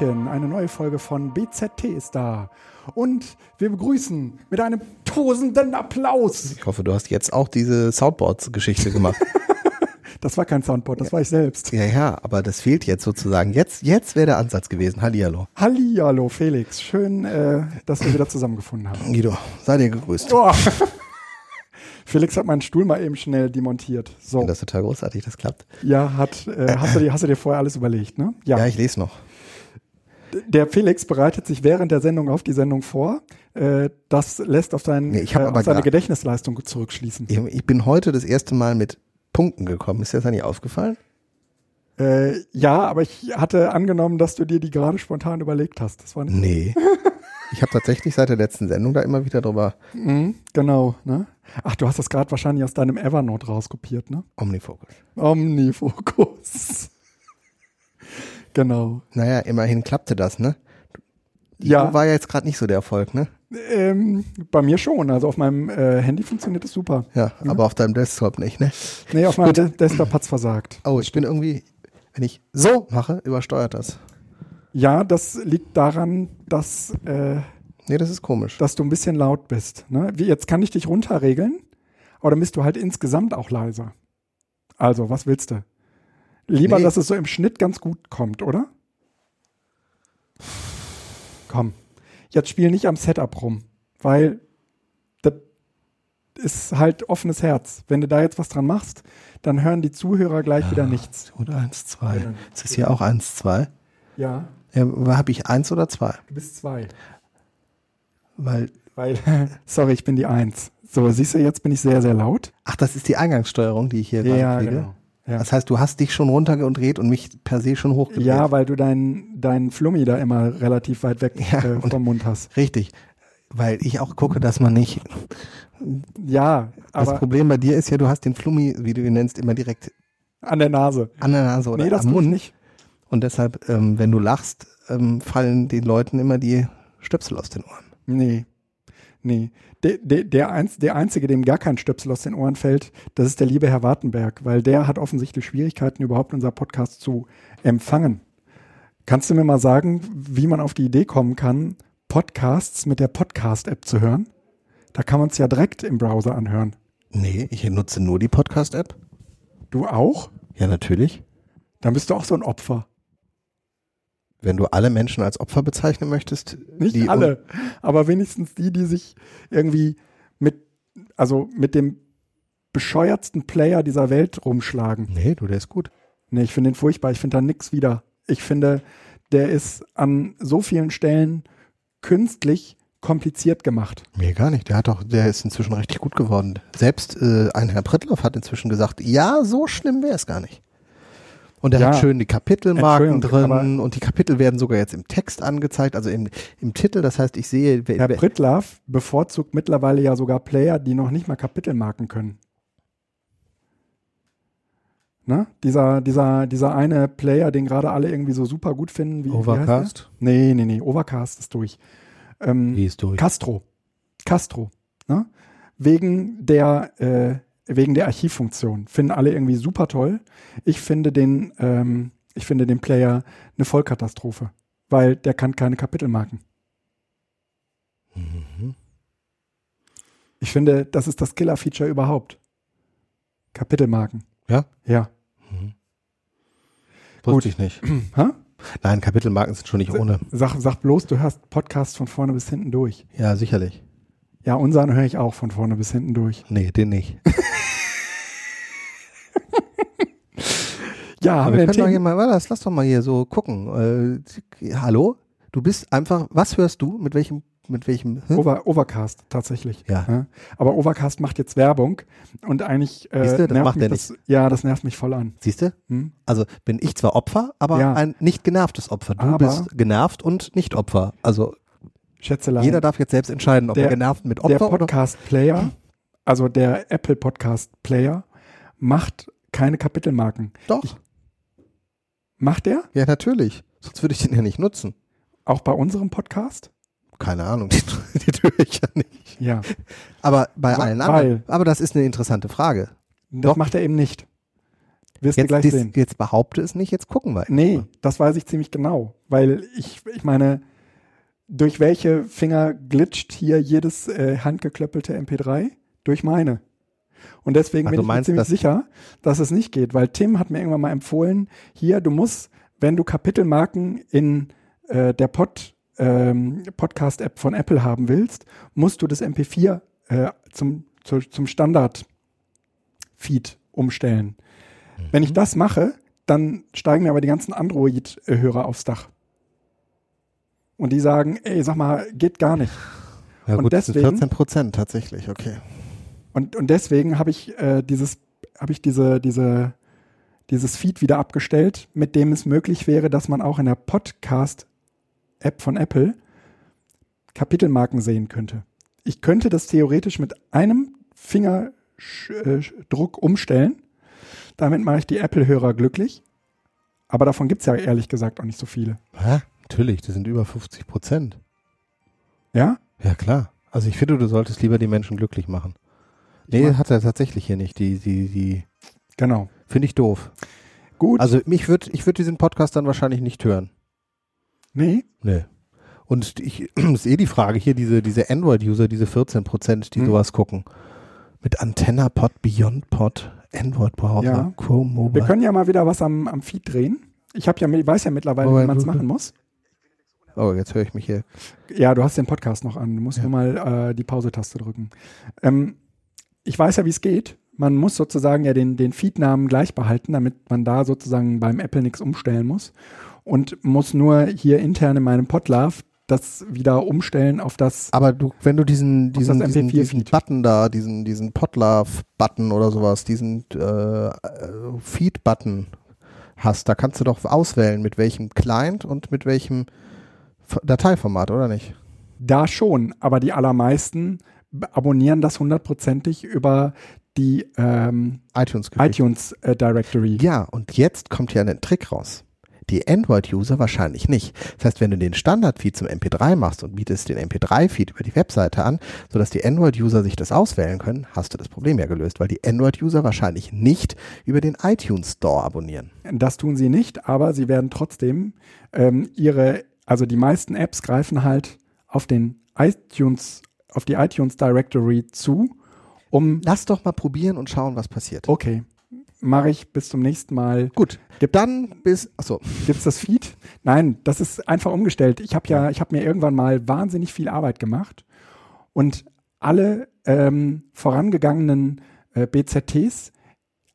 Hallöchen, eine neue Folge von BZT ist da. Und wir begrüßen mit einem tosenden Applaus. Ich hoffe, du hast jetzt auch diese Soundboards-Geschichte gemacht. Das war kein Soundboard, das war ich selbst. ja, ja, aber das fehlt jetzt sozusagen. Jetzt, jetzt wäre der Ansatz gewesen. Hallihallo. Hallihallo, Felix. Schön, äh, dass wir wieder zusammengefunden haben. Guido, sei dir gegrüßt. Oh. Felix hat meinen Stuhl mal eben schnell demontiert. So, Das ist total großartig, das klappt. ja, hat, äh, hast, du dir, hast du dir vorher alles überlegt, ne? Ja, ich lese noch. Der Felix bereitet sich während der Sendung auf die Sendung vor. Äh, das lässt auf, dein, Nee, ich äh, auf seine Gedächtnisleistung zurückschließen. Ich, bin heute das erste Mal mit Punkten gekommen. Ist dir das nicht aufgefallen? Äh, ja, aber ich hatte angenommen, dass du dir die gerade spontan überlegt hast. Das war nicht Nee. Ich habe tatsächlich seit der letzten Sendung da immer wieder drüber Mhm, genau, ne? Ach, du hast das gerade wahrscheinlich aus deinem Evernote rauskopiert, ne? Omnifocus. Omnifokus. Genau. Naja, immerhin klappte das, ne? Ja. War ja jetzt gerade nicht so der Erfolg, ne? Ähm, bei mir schon. Also auf meinem äh, Handy funktioniert es super. Ja, aber auf deinem Desktop nicht, ne? Nee, auf meinem De Desktop hat's versagt. Oh, ich bin irgendwie, wenn ich so mache, übersteuert das. Ja, das liegt daran, dass, äh, Nee, das ist komisch. dass du ein bisschen laut bist. Ne? Wie, jetzt kann ich dich runterregeln, aber dann bist du halt insgesamt auch leiser. Also, was willst du? Lieber, Nee. dass es so im Schnitt ganz gut kommt, oder? Komm. Jetzt spiel nicht am Setup rum, weil das ist halt offenes Herz. Wenn du da jetzt was dran machst, dann hören die Zuhörer gleich wieder nichts. Oder eins, zwei. Ist das hier auch eins, zwei? Ja, Ja, habe ich eins oder zwei? du bist zwei. Weil, Weil, sorry, ich bin die Eins. So, siehst du, jetzt bin ich sehr, sehr laut. ach, das ist die Eingangssteuerung, die ich hier gerade Ja, kriege. genau. Ja. Das heißt, du hast dich schon runtergedreht und mich per se schon hochgedreht. Ja, weil du deinen dein Flummi da immer relativ weit weg Ja, äh, vom Mund hast. Richtig. Weil ich auch gucke, dass man nicht. Ja, Das aber Problem bei dir ist ja, du hast den Flummi, wie du ihn nennst, immer direkt an der Nase. an der Nase oder nee, das am Mund. nicht. Und deshalb, ähm, wenn du lachst, ähm, fallen den Leuten immer die Stöpsel aus den Ohren. Nee. Nee. Der, der, der, Einz, der Einzige, dem gar kein Stöpsel aus den Ohren fällt, das ist der liebe Herr Wartenberg, weil der hat offensichtlich Schwierigkeiten, überhaupt unser Podcast zu empfangen. Kannst du mir mal sagen, wie man auf die Idee kommen kann, Podcasts mit der Podcast-App zu hören? Da kann man es ja direkt im Browser anhören. Nee, ich nutze nur die Podcast-App. Du auch? Ja, natürlich. Dann bist du auch so ein Opfer. Wenn du alle Menschen als Opfer bezeichnen möchtest, Nicht alle, aber wenigstens die, die sich irgendwie mit, also mit dem bescheuertsten Player dieser Welt rumschlagen. Nee, du, der ist gut. Nee, ich finde den furchtbar. Ich finde da nix wieder. Ich finde, der ist an so vielen Stellen künstlich kompliziert gemacht. Mir gar nicht. Der hat doch, der ist inzwischen richtig gut geworden. Selbst äh, ein Herr Prittloff hat inzwischen gesagt, ja, so schlimm wäre es gar nicht. Und er Ja. hat schön die Kapitelmarken drin und die Kapitel werden sogar jetzt im Text angezeigt, also im, im Titel. Das heißt, ich sehe, Herr wer, Prittlaff bevorzugt mittlerweile ja sogar Player, die noch nicht mal Kapitelmarken können. Ne? Dieser, dieser, dieser eine Player, den gerade alle irgendwie so super gut finden. Wie, Wie Overcast? der? Nee, nee, nee. Overcast ist durch. Ähm, Wie ist durch? Castro. Castro. Ne? Wegen der, äh, wegen der Archivfunktion. Finden alle irgendwie super toll. Ich finde den, ähm, ich finde den Player eine Vollkatastrophe. Weil der kann keine Kapitelmarken. Mhm. Ich finde, das ist das Killer-Feature überhaupt. Kapitelmarken. Ja? Ja. Wusste ich nicht. Hä? Nein, Kapitelmarken sind schon nicht ohne. Sag, sag bloß, du hörst Podcasts von vorne bis hinten durch. Ja, sicherlich. Ja, unseren höre ich auch von vorne bis hinten durch. Nee, den nicht. Ja, haben Aber wir können doch hier mal, lass, lass doch mal hier so gucken. Äh, hallo? Du bist einfach, was hörst du? Mit welchem, mit welchem? Hm? Over, Overcast, tatsächlich. Ja. Aber Overcast macht jetzt Werbung und eigentlich äh, Siehste, das macht mich er das, ja, das nervt mich voll an. Siehst du? Hm? Also bin ich zwar Opfer, aber Ja. ein nicht genervtes Opfer. Du Aber- bist genervt und nicht Opfer. Also Schätzelein. jeder darf jetzt selbst entscheiden, ob Der- er genervt mit der Opfer oder. Podcast-Player, also der Apple Podcast-Player, macht keine Kapitelmarken. Doch. Macht der? Ja, natürlich. Sonst würde ich den ja nicht nutzen. Auch bei unserem Podcast? Keine Ahnung, die, die tue ich ja nicht. Ja. Aber bei allen anderen. Aber das ist eine interessante Frage. Das Doch. macht er eben nicht. Wirst du Jetzt, gleich dis- sehen. jetzt behaupte es nicht, jetzt gucken wir. Nee, das weiß ich ziemlich genau, weil ich, ich meine, durch welche Finger glitscht hier jedes äh, handgeklöppelte MP3? Durch meine. Und deswegen Ach, bin ich mir meinst, ziemlich dass- sicher, dass es nicht geht, weil Tim hat mir irgendwann mal empfohlen, hier, du musst, wenn du Kapitelmarken in äh, der Pod, ähm, Podcast-App von Apple haben willst, musst du das MP4 äh, zum, zu, zum Standard-Feed umstellen. Wenn ich das mache, dann steigen mir aber die ganzen Android-Hörer aufs Dach. Und die sagen, ey, sag mal, geht gar nicht. Ja, Und gut, deswegen- 14 Prozent tatsächlich, okay. Und, und deswegen habe ich äh, dieses, habe ich diese, diese, dieses Feed wieder abgestellt, mit dem es möglich wäre, dass man auch in der Podcast-App von Apple Kapitelmarken sehen könnte. Ich könnte das theoretisch mit einem Fingerdruck umstellen. Damit mache ich die Apple-Hörer glücklich. Aber davon gibt es ja ehrlich gesagt auch nicht so viele. Hä? Natürlich, das sind über 50 Prozent. Ja? Ja, klar. Also ich finde, du solltest lieber die Menschen glücklich machen. Nee, meine- hat er tatsächlich hier nicht. Die, die, die, Genau. finde ich doof. Gut. Also mich würd, ich würde diesen Podcast dann wahrscheinlich nicht hören. nee. Nee. Und ich, ist eh die Frage hier, diese, diese Android-User, diese 14 Prozent, die Hm. sowas gucken. Mit AntennaPod, BeyondPod, Android-Browser, Ja. Chrome Wir Mobile. können ja mal wieder was am, am Feed drehen. Ich habe ja, ich weiß ja mittlerweile, Aber wie man es machen muss. Oh, jetzt höre ich mich hier. Ja, du hast den Podcast noch an. Du musst Ja. nur mal äh, die Pause-Taste drücken. Ähm, ich weiß ja, wie es geht. Man muss sozusagen ja den, den Feed-Namen gleich behalten, damit man da sozusagen beim Apple nichts umstellen muss. Und muss nur hier intern in meinem Podlove das wieder umstellen auf das. Aber du, wenn du diesen, diesen, diesen, diesen MP4-Feed. Button da, diesen, diesen Podlove-Button oder sowas, diesen äh, äh, Feed-Button hast, da kannst du doch auswählen, mit welchem Client und mit welchem Dateiformat, oder nicht? Da schon, aber die allermeisten abonnieren das hundertprozentig über die ähm, iTunes iTunes äh, Directory. Ja, und jetzt kommt ja ein Trick raus. Die Android-User wahrscheinlich nicht. Das heißt, wenn du den Standard-Feed zum MP3 machst und bietest den MP3-Feed über die Webseite an, sodass die Android-User sich das auswählen können, hast du das Problem ja gelöst, weil die Android-User wahrscheinlich nicht über den iTunes Store abonnieren. Das tun sie nicht, aber sie werden trotzdem ähm, ihre, also die meisten Apps greifen halt auf den iTunes, auf die iTunes Directory zu, um, Lass doch mal probieren und schauen, was passiert. okay, mache ich bis zum nächsten Mal. Gut, dann bis, achso, Gibt's das Feed? Nein, das ist einfach umgestellt. Ich habe ja, ich habe mir irgendwann mal wahnsinnig viel Arbeit gemacht und alle ähm, vorangegangenen äh, BZTs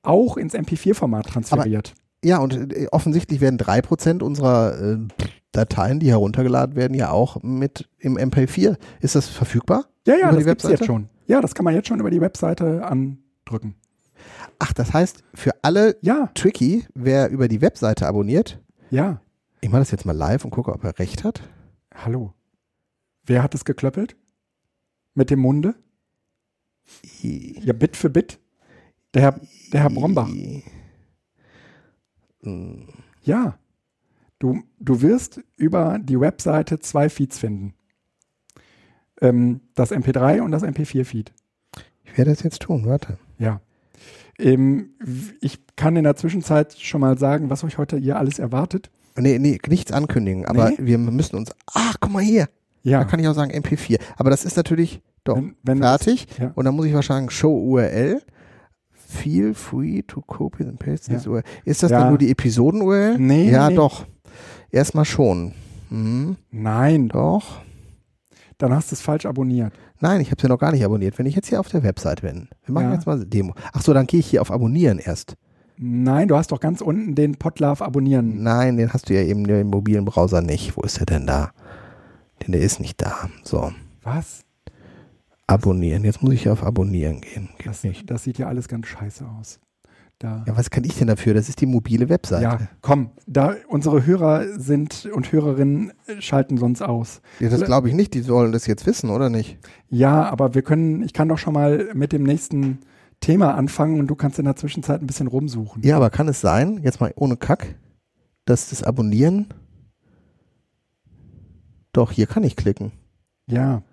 auch ins MP4-Format transferiert. ja, und äh, offensichtlich werden 3% unserer äh, Dateien, die heruntergeladen werden, ja auch mit im MP4. Ist das verfügbar? ja, ja, über das Webseite? jetzt schon. Ja, das kann man jetzt schon über die Webseite andrücken. Ach, das heißt, für alle Ja, tricky, wer über die Webseite abonniert. ja. Ich mache das jetzt mal live und gucke, ob er recht hat. Hallo. Wer hat es geklöppelt? Mit dem Munde? Ja, Bit für Bit. Der Herr, der Herr Brombach. Hm, Ja. Du, du wirst über die Webseite zwei Feeds finden. Ähm, das MP3 und das MP4-Feed. Ich werde das jetzt tun, warte. Ja. Ähm, ich kann in der Zwischenzeit schon mal sagen, was euch heute hier alles erwartet. Nee, nee, nichts ankündigen, aber Nee? wir müssen uns. Ach, guck mal hier. Ja. Da kann ich auch sagen MP4. Aber das ist natürlich doch Wenn- wenn fertig. das- ja. Und dann muss ich wahrscheinlich Show URL. Feel free to copy and paste this Ja. URL. Ist das Ja. dann nur die Episoden-URL? Nee, Ja, nee. doch. Erstmal schon. Mhm, Nein, doch. dann hast du es falsch abonniert. Nein, ich habe sie noch gar nicht abonniert. Wenn ich jetzt hier auf der Website bin, wir machen Ja. jetzt mal Demo. Ach so, dann gehe ich hier auf Abonnieren erst. Nein, du hast doch ganz unten den Podlove abonnieren. Nein, den hast du ja eben im mobilen Browser nicht. Wo ist der denn da? Denn der ist nicht da. So, Was? Abonnieren. Jetzt muss ich auf Abonnieren gehen. Geht Das, nicht. das sieht ja alles ganz scheiße aus. Da. Ja, was kann ich denn dafür? Das ist die mobile Webseite. Ja, komm, da unsere Hörer sind und Hörerinnen schalten sonst aus. Ja, das glaube ich nicht. Die sollen das jetzt wissen, oder nicht? Ja, aber wir können, ich kann doch schon mal mit dem nächsten Thema anfangen und du kannst in der Zwischenzeit ein bisschen rumsuchen. Ja, aber kann es sein, jetzt mal ohne Kack, dass das Abonnieren. Doch, hier kann ich klicken. Ja.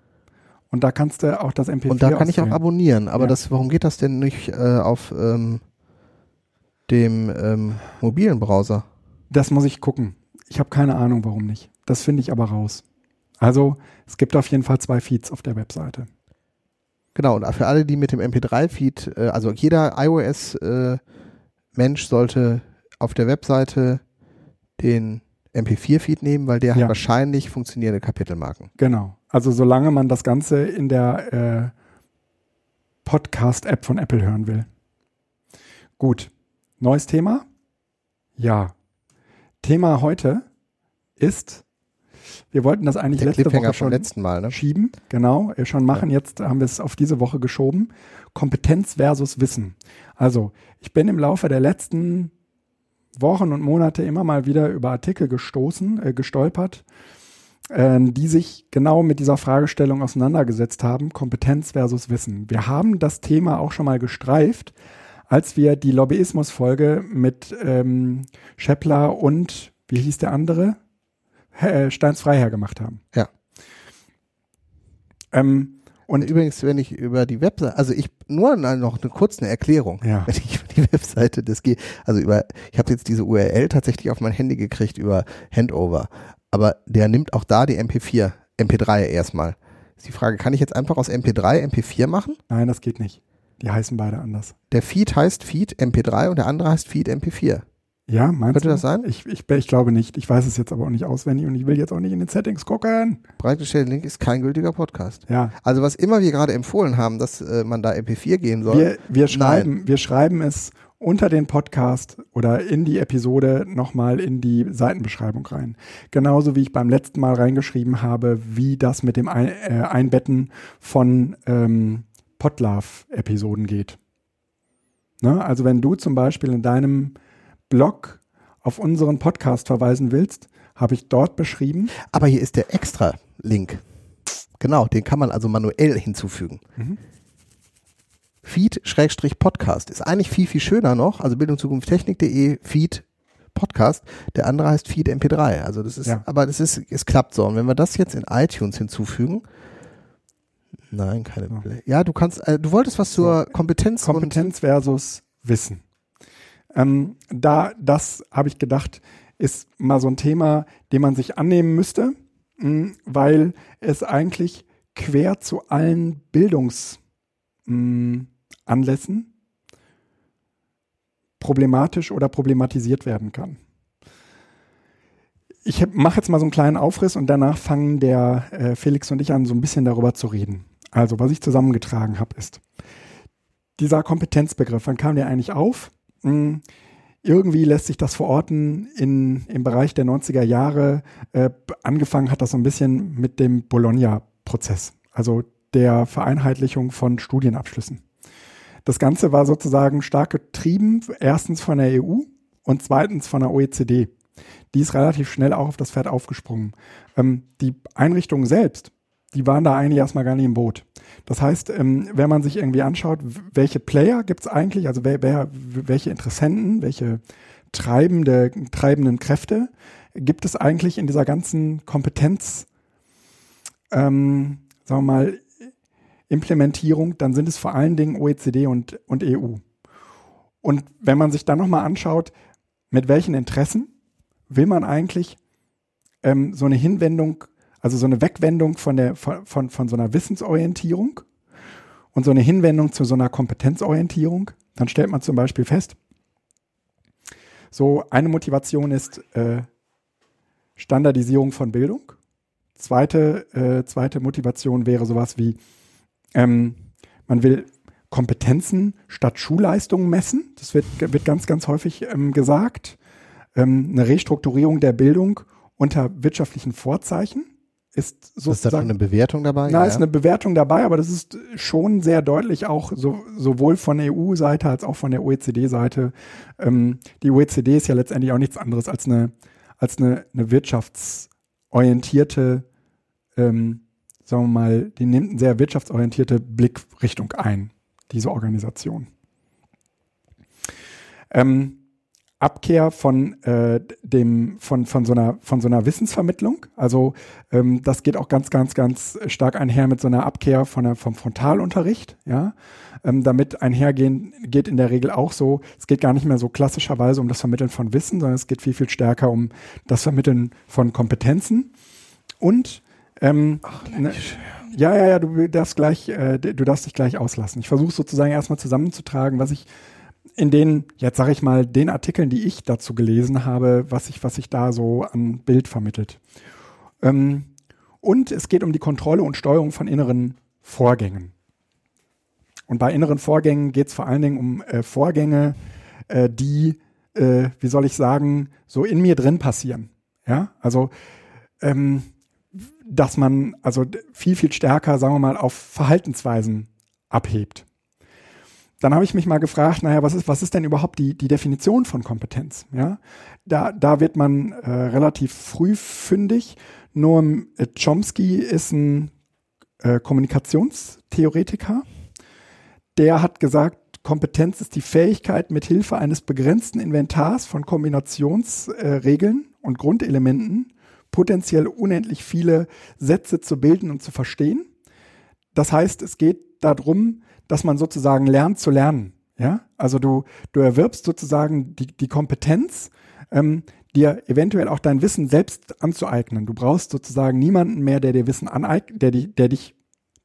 Und da kannst du auch das MP4 Und da kann ich auch auswählen. abonnieren. Aber Ja. das, warum geht das denn nicht äh, auf. Ähm, dem ähm, mobilen Browser. Das muss ich gucken. Ich habe keine Ahnung, warum nicht. Das finde ich aber raus. Also es gibt auf jeden Fall zwei Feeds auf der Webseite. Genau, und für alle, die mit dem MP3-Feed, äh, also jeder iOS-Mensch äh, sollte auf der Webseite den MP4-Feed nehmen, weil der ja. hat wahrscheinlich funktionierende Kapitelmarken. Genau. Also solange man das Ganze in der äh, Podcast-App von Apple hören will. Gut. Neues Thema? Ja. Thema heute ist, wir wollten das eigentlich der letzte Woche schon letzten Mal, ne? schieben, genau, schon machen. Ja. Jetzt haben wir es auf diese Woche geschoben. Kompetenz versus Wissen. Also, ich bin im Laufe der letzten Wochen und Monate immer mal wieder über Artikel gestoßen, äh, gestolpert, die sich genau mit dieser Fragestellung auseinandergesetzt haben, Kompetenz versus Wissen. Wir haben das Thema auch schon mal gestreift, als wir die Lobbyismus-Folge mit ähm, Scheppler und, wie hieß der andere? Äh, Steins Freiherr gemacht haben. Ja. Ähm, und übrigens, wenn ich über die Webseite, also ich nur noch eine kurze Erklärung, ja. wenn ich über die Webseite das gehe, also über, ich habe jetzt diese URL tatsächlich auf mein Handy gekriegt über Handover, aber der nimmt auch da die MP4, MP3 erstmal. Ist die Frage, kann ich jetzt einfach aus MP3 MP4 machen? Nein, das geht nicht. Die heißen beide anders. Der Feed heißt Feed MP3 und der andere heißt Feed MP4. Ja, meinst Könnte du? das sein? Ich, ich, ich glaube nicht. Ich weiß es jetzt aber auch nicht auswendig und ich will jetzt auch nicht in den Settings gucken. Breitgestellter Link ist kein gültiger Podcast. Ja. Also was immer wir gerade empfohlen haben, dass äh, man da MP4 gehen soll. Wir, wir, schreiben, wir schreiben es unter den Podcast oder in die Episode nochmal in die Seitenbeschreibung rein. Genauso wie ich beim letzten Mal reingeschrieben habe, wie das mit dem äh, Einbetten von ähm, Podlove-Episoden geht. Ne? Also wenn du zum Beispiel in deinem Blog auf unseren Podcast verweisen willst, habe ich dort beschrieben. Aber hier ist der extra Link. Genau, den kann man also manuell hinzufügen. Mhm. Feed-Podcast ist eigentlich viel, viel schöner noch. Also bildungszukunfttechnik.de Feed Podcast. Der andere heißt Feed MP3. Also das ist, ja. aber das ist, es klappt so. Und wenn wir das jetzt in iTunes hinzufügen, nein, keine ja. Ja, du kannst, äh, du wolltest was zur so. Kompetenz. Kompetenz versus Wissen. Ähm, da, das habe ich gedacht, ist mal so ein Thema, dem man sich annehmen müsste, mh, hm, weil es eigentlich quer zu allen Bildungsanlässen hm, problematisch oder problematisiert werden kann. Ich mache jetzt mal so einen kleinen Aufriss und danach fangen der äh, Felix und ich an, so ein bisschen darüber zu reden. Also, was ich zusammengetragen habe, ist dieser Kompetenzbegriff. Wann kam der eigentlich auf? Hm, irgendwie lässt sich das verorten in, im Bereich der 90er Jahre. Äh, angefangen hat das so ein bisschen mit dem Bologna-Prozess, also der Vereinheitlichung von Studienabschlüssen. Das Ganze war sozusagen stark getrieben, erstens von der EU und zweitens von der OECD. Die ist relativ schnell auch auf das Pferd aufgesprungen. Ähm, die Einrichtungen selbst, die waren da eigentlich erstmal gar nicht im Boot. Das heißt, ähm, wenn man sich irgendwie anschaut, welche Player gibt es eigentlich, also wer, wer, welche Interessenten, welche treibende, treibenden Kräfte gibt es eigentlich in dieser ganzen Kompetenz, ähm, sagen wir mal, Implementierung, dann sind es vor allen Dingen OECD und, und EU. Und wenn man sich dann nochmal anschaut, mit welchen Interessen will man eigentlich ähm, so eine Hinwendung also so eine Wegwendung von, der, von, von, von so einer Wissensorientierung und so eine Hinwendung zu so einer Kompetenzorientierung. Dann stellt man zum Beispiel fest, so eine Motivation ist äh, Standardisierung von Bildung. Zweite, äh, zweite Motivation wäre sowas wie, ähm, man will Kompetenzen statt Schulleistungen messen. Das wird, wird ganz, ganz häufig ähm, gesagt. Ähm, eine Restrukturierung der Bildung unter wirtschaftlichen Vorzeichen ist sozusagen. Ist da eine Bewertung dabei? Na, ja. ist eine Bewertung dabei, aber das ist schon sehr deutlich auch so, sowohl von der EU-Seite als auch von der OECD-Seite. Ähm, die OECD ist ja letztendlich auch nichts anderes als eine, als eine, eine wirtschaftsorientierte, ähm, sagen wir mal, die nimmt eine sehr wirtschaftsorientierte Blickrichtung ein, diese Organisation. Ähm, Abkehr von äh, dem von von so einer von so einer Wissensvermittlung. Also ähm, das geht auch ganz ganz ganz stark einher mit so einer Abkehr von der, vom Frontalunterricht. Ja, ähm, damit einhergehen geht in der Regel auch so. Es geht gar nicht mehr so klassischerweise um das Vermitteln von Wissen, sondern es geht viel viel stärker um das Vermitteln von Kompetenzen und ähm, Ach, ne, ja, ja, ja, du darfst gleich, äh, du darfst dich gleich auslassen. Ich versuche sozusagen erstmal zusammenzutragen, was ich in den, jetzt sage ich mal, den Artikeln, die ich dazu gelesen habe, was ich, was ich da so an Bild vermittelt. Ähm, und es geht um die Kontrolle und Steuerung von inneren Vorgängen. Und bei inneren Vorgängen geht es vor allen Dingen um äh, Vorgänge, äh, die, äh, wie soll ich sagen, so in mir drin passieren. Ja, also ähm, dass man also viel, viel stärker, sagen wir mal, auf Verhaltensweisen abhebt. Dann habe ich mich mal gefragt, naja, was ist, was ist denn überhaupt die, die Definition von Kompetenz? Ja, da, da wird man äh, relativ früh fündig. Noam Chomsky ist ein äh, Kommunikationstheoretiker. Der hat gesagt, Kompetenz ist die Fähigkeit, mit Hilfe eines begrenzten Inventars von Kombinationsregeln äh, und Grundelementen potenziell unendlich viele Sätze zu bilden und zu verstehen. Das heißt, es geht darum, dass man sozusagen lernt zu lernen. Ja, also du, du erwirbst sozusagen die, die Kompetenz, ähm, dir eventuell auch dein Wissen selbst anzueignen. Du brauchst sozusagen niemanden mehr, der dir Wissen aneignet, der, der dich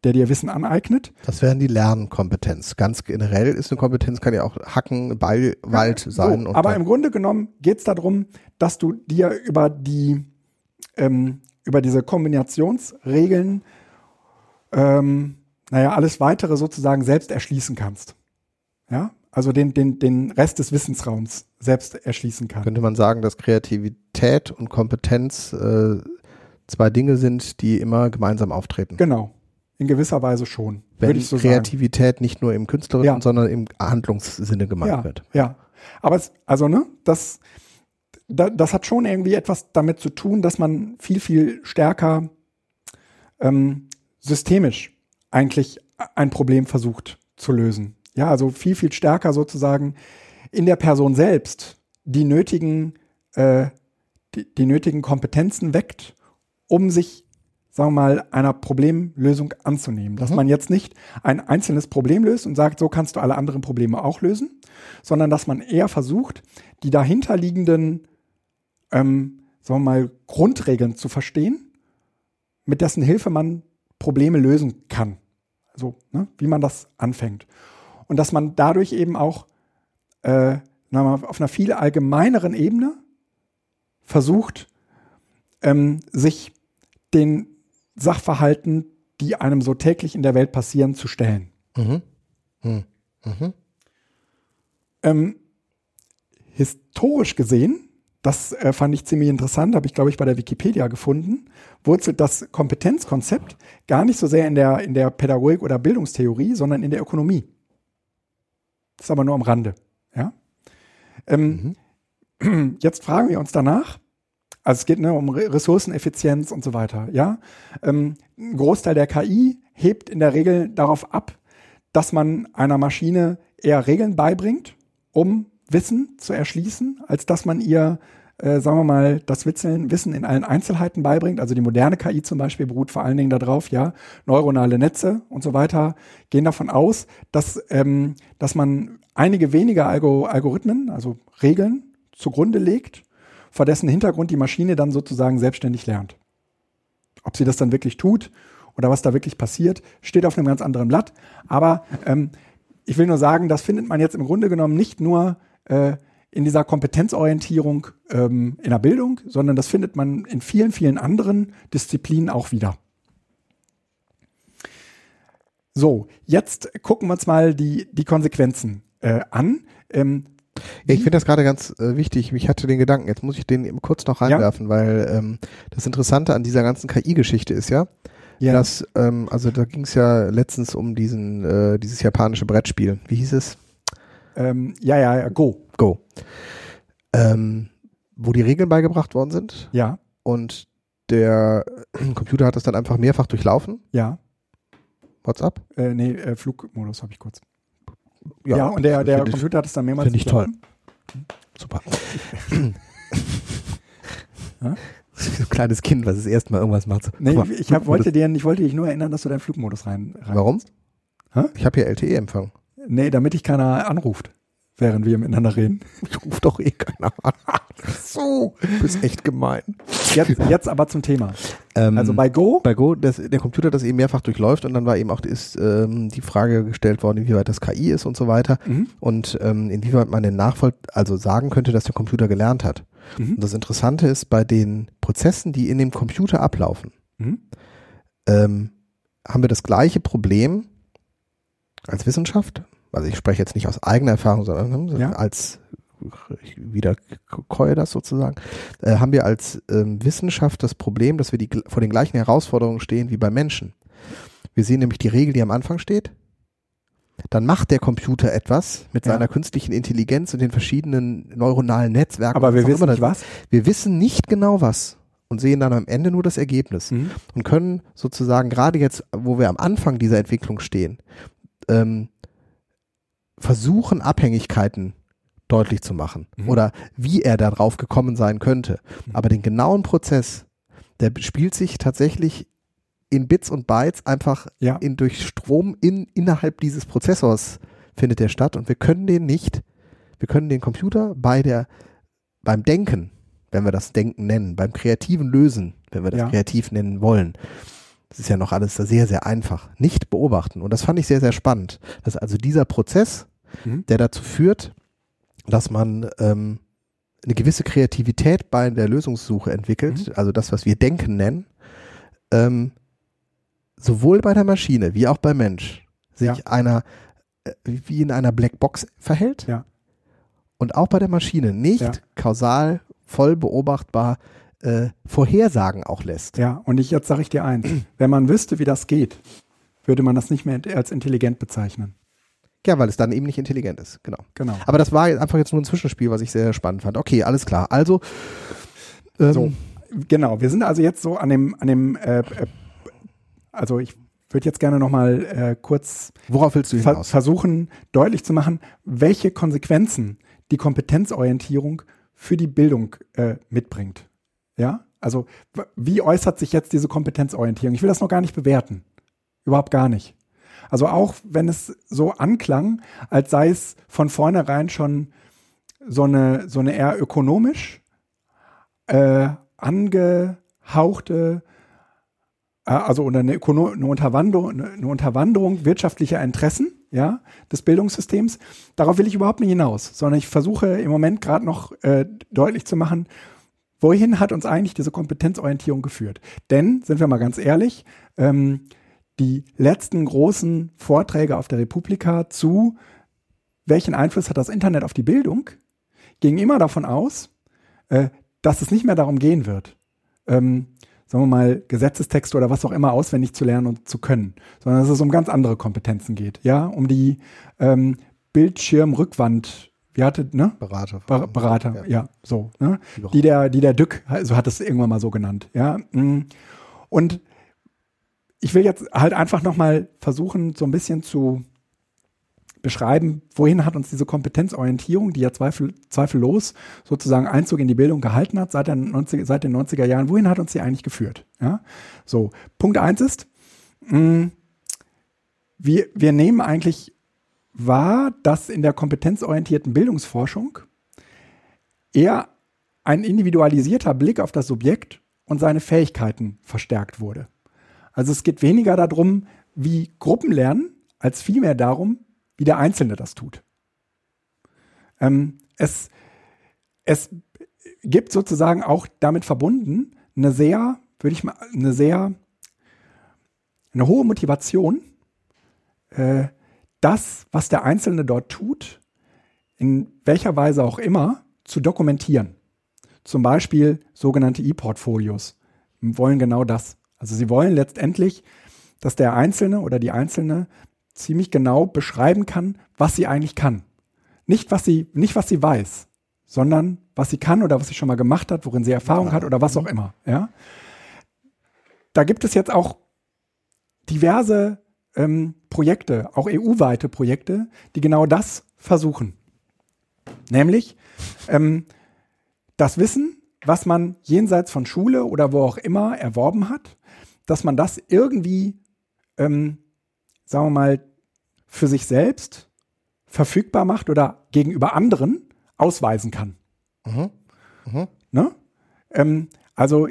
der dir Wissen aneignet. Das wären die Lernkompetenz. Ganz generell ist eine Kompetenz, kann ja auch Hacken, Ball, Wald ja, sein. So, aber im Grunde genommen geht es darum, dass du dir über die ähm, über diese Kombinationsregeln, ähm, naja, alles weitere sozusagen selbst erschließen kannst. Ja, also den, den, den Rest des Wissensraums selbst erschließen kannst. Könnte man sagen, dass Kreativität und Kompetenz äh, zwei Dinge sind, die immer gemeinsam auftreten? Genau. In gewisser Weise schon. Wenn so Kreativität sagen. nicht nur im künstlerischen, ja. sondern im Handlungssinne gemeint ja, wird. Ja. Aber es, also, ne, das, da, das hat schon irgendwie etwas damit zu tun, dass man viel, viel stärker ähm, systemisch eigentlich ein Problem versucht zu lösen. Ja, also viel, viel stärker sozusagen in der Person selbst die nötigen, äh, die, die nötigen Kompetenzen weckt, um sich, sagen wir mal, einer Problemlösung anzunehmen. Dass mhm. man jetzt nicht ein einzelnes Problem löst und sagt, so kannst du alle anderen Probleme auch lösen, sondern dass man eher versucht, die dahinterliegenden ähm, sagen wir mal, Grundregeln zu verstehen, mit dessen Hilfe man Probleme lösen kann. So, ne, wie man das anfängt. Und dass man dadurch eben auch äh, auf einer viel allgemeineren Ebene versucht, ähm, sich den Sachverhalten, die einem so täglich in der Welt passieren, zu stellen. Mhm. Mhm. Mhm. Ähm, historisch gesehen das äh, fand ich ziemlich interessant, habe ich, glaube ich, bei der Wikipedia gefunden. Wurzelt das Kompetenzkonzept gar nicht so sehr in der, in der Pädagogik oder Bildungstheorie, sondern in der Ökonomie. Das ist aber nur am Rande. Ja? Ähm, mhm. Jetzt fragen wir uns danach, also es geht ne, um Ressourceneffizienz und so weiter. Ja? Ähm, ein Großteil der KI hebt in der Regel darauf ab, dass man einer Maschine eher Regeln beibringt, um Wissen zu erschließen, als dass man ihr, äh, sagen wir mal, das Witzeln, Wissen in allen Einzelheiten beibringt. Also die moderne KI zum Beispiel beruht vor allen Dingen darauf, ja, neuronale Netze und so weiter gehen davon aus, dass, ähm, dass man einige weniger Algo Algorithmen, also Regeln, zugrunde legt, vor dessen Hintergrund die Maschine dann sozusagen selbstständig lernt. Ob sie das dann wirklich tut oder was da wirklich passiert, steht auf einem ganz anderen Blatt. Aber ähm, ich will nur sagen, das findet man jetzt im Grunde genommen nicht nur äh, in dieser Kompetenzorientierung ähm, in der Bildung, sondern das findet man in vielen, vielen anderen Disziplinen auch wieder. So, jetzt gucken wir uns mal die, die Konsequenzen äh, an. Ähm, ja, ich finde das gerade ganz äh, wichtig. Ich hatte den Gedanken, jetzt muss ich den eben kurz noch reinwerfen, ja. weil ähm, das Interessante an dieser ganzen KI-Geschichte ist ja, ja. dass, ähm, also da ging es ja letztens um diesen, äh, dieses japanische Brettspiel. Wie hieß es? Ähm, ja, ja, ja, Go. Go. Ähm, wo die Regeln beigebracht worden sind. Ja. Und der Computer hat das dann einfach mehrfach durchlaufen. Ja. WhatsApp? Äh, nee, äh, Flugmodus habe ich kurz. Ja, ja und der, der Computer hat es dann mehrmals Finde ich toll. Super. so ein kleines Kind, was das erste Mal irgendwas macht. So, Nee, mal, ich, hab, wollte dir, ich wollte dich nur erinnern, dass du deinen Flugmodus rein, rein Warum? Hä? Ich habe hier LTE-Empfang. Nee, damit dich keiner anruft, während wir miteinander reden. Ich rufe doch eh keiner an. so, du bist echt gemein. Jetzt, jetzt aber zum Thema. Ähm, Also bei Go, bei Go, das, der Computer das eben mehrfach durchläuft und dann war eben auch ist, ähm, die Frage gestellt worden, inwieweit das KI ist und so weiter Mhm. und ähm, inwieweit man den Nachvoll also sagen könnte, dass der Computer gelernt hat. Mhm. Und das Interessante ist, bei den Prozessen, die in dem Computer ablaufen, Mhm. ähm, haben wir das gleiche Problem als Wissenschaft. Also ich spreche jetzt nicht aus eigener Erfahrung, sondern ne, Ja. als ich wieder keue das sozusagen, äh, haben wir als ähm, Wissenschaft das Problem, dass wir die, vor den gleichen Herausforderungen stehen wie bei Menschen. Wir sehen nämlich die Regel, die am Anfang steht. Dann macht der Computer etwas mit Ja. seiner künstlichen Intelligenz und den verschiedenen neuronalen Netzwerken. aber wir wissen nicht was. Wir wissen nicht genau was und sehen dann am Ende nur das Ergebnis Mhm. und können sozusagen gerade jetzt, wo wir am Anfang dieser Entwicklung stehen, ähm, versuchen, Abhängigkeiten deutlich zu machen Mhm. oder wie er darauf gekommen sein könnte. Mhm. Aber den genauen Prozess, der spielt sich tatsächlich in Bits und Bytes einfach Ja. in, durch Strom in, innerhalb dieses Prozessors findet der statt und wir können den nicht, wir können den Computer bei der, beim Denken, wenn wir das Denken nennen, beim kreativen Lösen, wenn wir das Ja. kreativ nennen wollen, das ist ja noch alles sehr, sehr einfach, nicht beobachten. Und das fand ich sehr, sehr spannend, dass also dieser Prozess, Mhm. der dazu führt, dass man ähm, eine gewisse Kreativität bei der Lösungssuche entwickelt, Mhm. also das, was wir Denken nennen, ähm, sowohl bei der Maschine wie auch beim Mensch sich Ja. einer äh, wie in einer Blackbox verhält Ja. und auch bei der Maschine nicht Ja. kausal voll beobachtbar äh, Vorhersagen auch lässt. Ja, und ich, jetzt sage ich dir eins. Wenn man wüsste, wie das geht, würde man das nicht mehr als intelligent bezeichnen. Ja, weil es dann eben nicht intelligent ist, genau. Genau. Aber das war einfach jetzt nur ein Zwischenspiel, was ich sehr spannend fand. Okay, alles klar. Also ähm, So, genau. Wir sind also jetzt so an dem, an dem, äh, äh, also ich würde jetzt gerne nochmal äh, kurz worauf willst du ver hinaus? versuchen, deutlich zu machen, welche Konsequenzen die Kompetenzorientierung für die Bildung äh, mitbringt. Ja, also wie äußert sich jetzt diese Kompetenzorientierung? Ich will das noch gar nicht bewerten. Überhaupt gar nicht. Also auch wenn es so anklang, als sei es von vornherein schon so eine, so eine eher ökonomisch äh, angehauchte, äh, also eine, Ökono eine, Unterwanderung, eine Unterwanderung wirtschaftlicher Interessen ja, des Bildungssystems. Darauf will ich überhaupt nicht hinaus, sondern ich versuche im Moment gerade noch äh, deutlich zu machen, wohin hat uns eigentlich diese Kompetenzorientierung geführt? Denn, sind wir mal ganz ehrlich, ähm, die letzten großen Vorträge auf der Republika zu welchen Einfluss hat das Internet auf die Bildung, gingen immer davon aus, äh, dass es nicht mehr darum gehen wird, ähm, sagen wir mal, Gesetzestexte oder was auch immer auswendig zu lernen und zu können, sondern dass es um ganz andere Kompetenzen geht, ja, um die ähm, Bildschirmrückwand, wie hatte, ne? Berater. Ber Berater, ja. Ja. so, ne? Die Die der, die der Dück, so hat es irgendwann mal so genannt, ja. mm. Und ich will jetzt halt einfach nochmal versuchen, so ein bisschen zu beschreiben, wohin hat uns diese Kompetenzorientierung, die ja zweifel, zweifellos sozusagen Einzug in die Bildung gehalten hat seit, der 90, seit den 90er Jahren, wohin hat uns sie eigentlich geführt? Ja? So, Punkt eins ist, mh, wir, wir nehmen eigentlich wahr, dass in der kompetenzorientierten Bildungsforschung eher ein individualisierter Blick auf das Subjekt und seine Fähigkeiten verstärkt wurde. Also es geht weniger darum, wie Gruppen lernen, als vielmehr darum, wie der Einzelne das tut. Ähm, es, es gibt sozusagen auch damit verbunden eine sehr, würde ich mal, eine sehr, eine hohe Motivation, äh, das, was der Einzelne dort tut, in welcher Weise auch immer, zu dokumentieren. Zum Beispiel sogenannte E-Portfolios wollen genau das. Also sie wollen letztendlich, dass der Einzelne oder die Einzelne ziemlich genau beschreiben kann, was sie eigentlich kann. Nicht was sie, nicht was sie weiß, sondern was sie kann oder was sie schon mal gemacht hat, worin sie Erfahrung hat oder was auch immer. Ja? Da gibt es jetzt auch diverse ähm, Projekte, auch EU-weite Projekte, die genau das versuchen. Nämlich ähm, das Wissen, was man jenseits von Schule oder wo auch immer erworben hat, dass man das irgendwie, ähm, sagen wir mal, für sich selbst verfügbar macht oder gegenüber anderen ausweisen kann. Mhm. Mhm. Ne? Ähm, also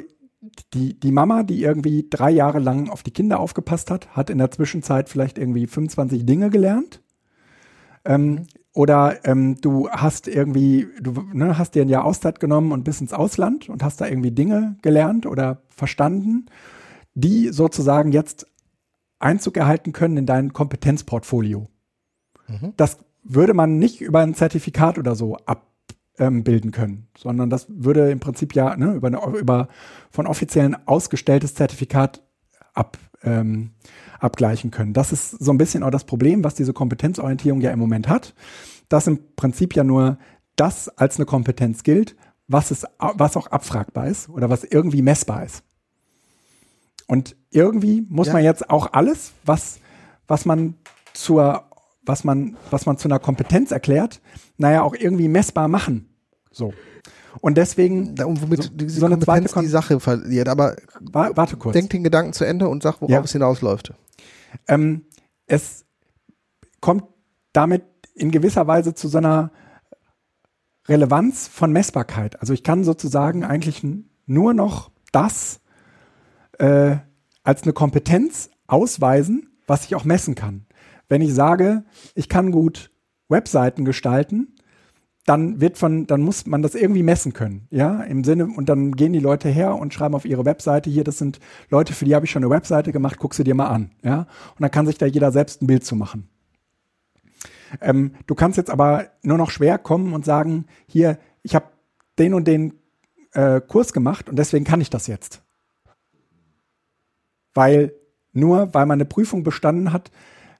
die, die Mama, die irgendwie drei Jahre lang auf die Kinder aufgepasst hat, hat in der Zwischenzeit vielleicht irgendwie 25 Dinge gelernt. Ähm, mhm. oder ähm, du hast irgendwie, du ne, hast dir ein Jahr Auszeit genommen und bist ins Ausland und hast da irgendwie Dinge gelernt oder verstanden, die sozusagen jetzt Einzug erhalten können in dein Kompetenzportfolio. Mhm. Das würde man nicht über ein Zertifikat oder so abbilden ähm, können, sondern das würde im Prinzip ja ne, über, eine, über von offiziellen ausgestelltes Zertifikat ab, ähm, abgleichen können. Das ist so ein bisschen auch das Problem, was diese Kompetenzorientierung ja im Moment hat, dass im Prinzip ja nur das als eine Kompetenz gilt, was, ist, was auch abfragbar ist oder was irgendwie messbar ist. Und irgendwie muss ja. man jetzt auch alles, was, was man zur was man, was man zu einer Kompetenz erklärt, naja, auch irgendwie messbar machen. So. Und deswegen. Da, womit so, diese so eine Kompetenz die Sache verliert. Aber warte kurz. Denk den Gedanken zu Ende und sag, worauf ja. es hinausläuft. Ähm, es kommt damit in gewisser Weise zu so einer Relevanz von Messbarkeit. Also ich kann sozusagen eigentlich nur noch das äh, als eine Kompetenz ausweisen, was ich auch messen kann. Wenn ich sage, ich kann gut Webseiten gestalten, dann wird von, dann muss man das irgendwie messen können, ja, im Sinne, und dann gehen die Leute her und schreiben auf ihre Webseite, hier, das sind Leute, für die habe ich schon eine Webseite gemacht, guck sie dir mal an, ja, und dann kann sich da jeder selbst ein Bild zu machen. Ähm, du kannst jetzt aber nur noch schwer kommen und sagen, hier, ich habe den und den äh, Kurs gemacht und deswegen kann ich das jetzt. Weil nur, weil man eine Prüfung bestanden hat,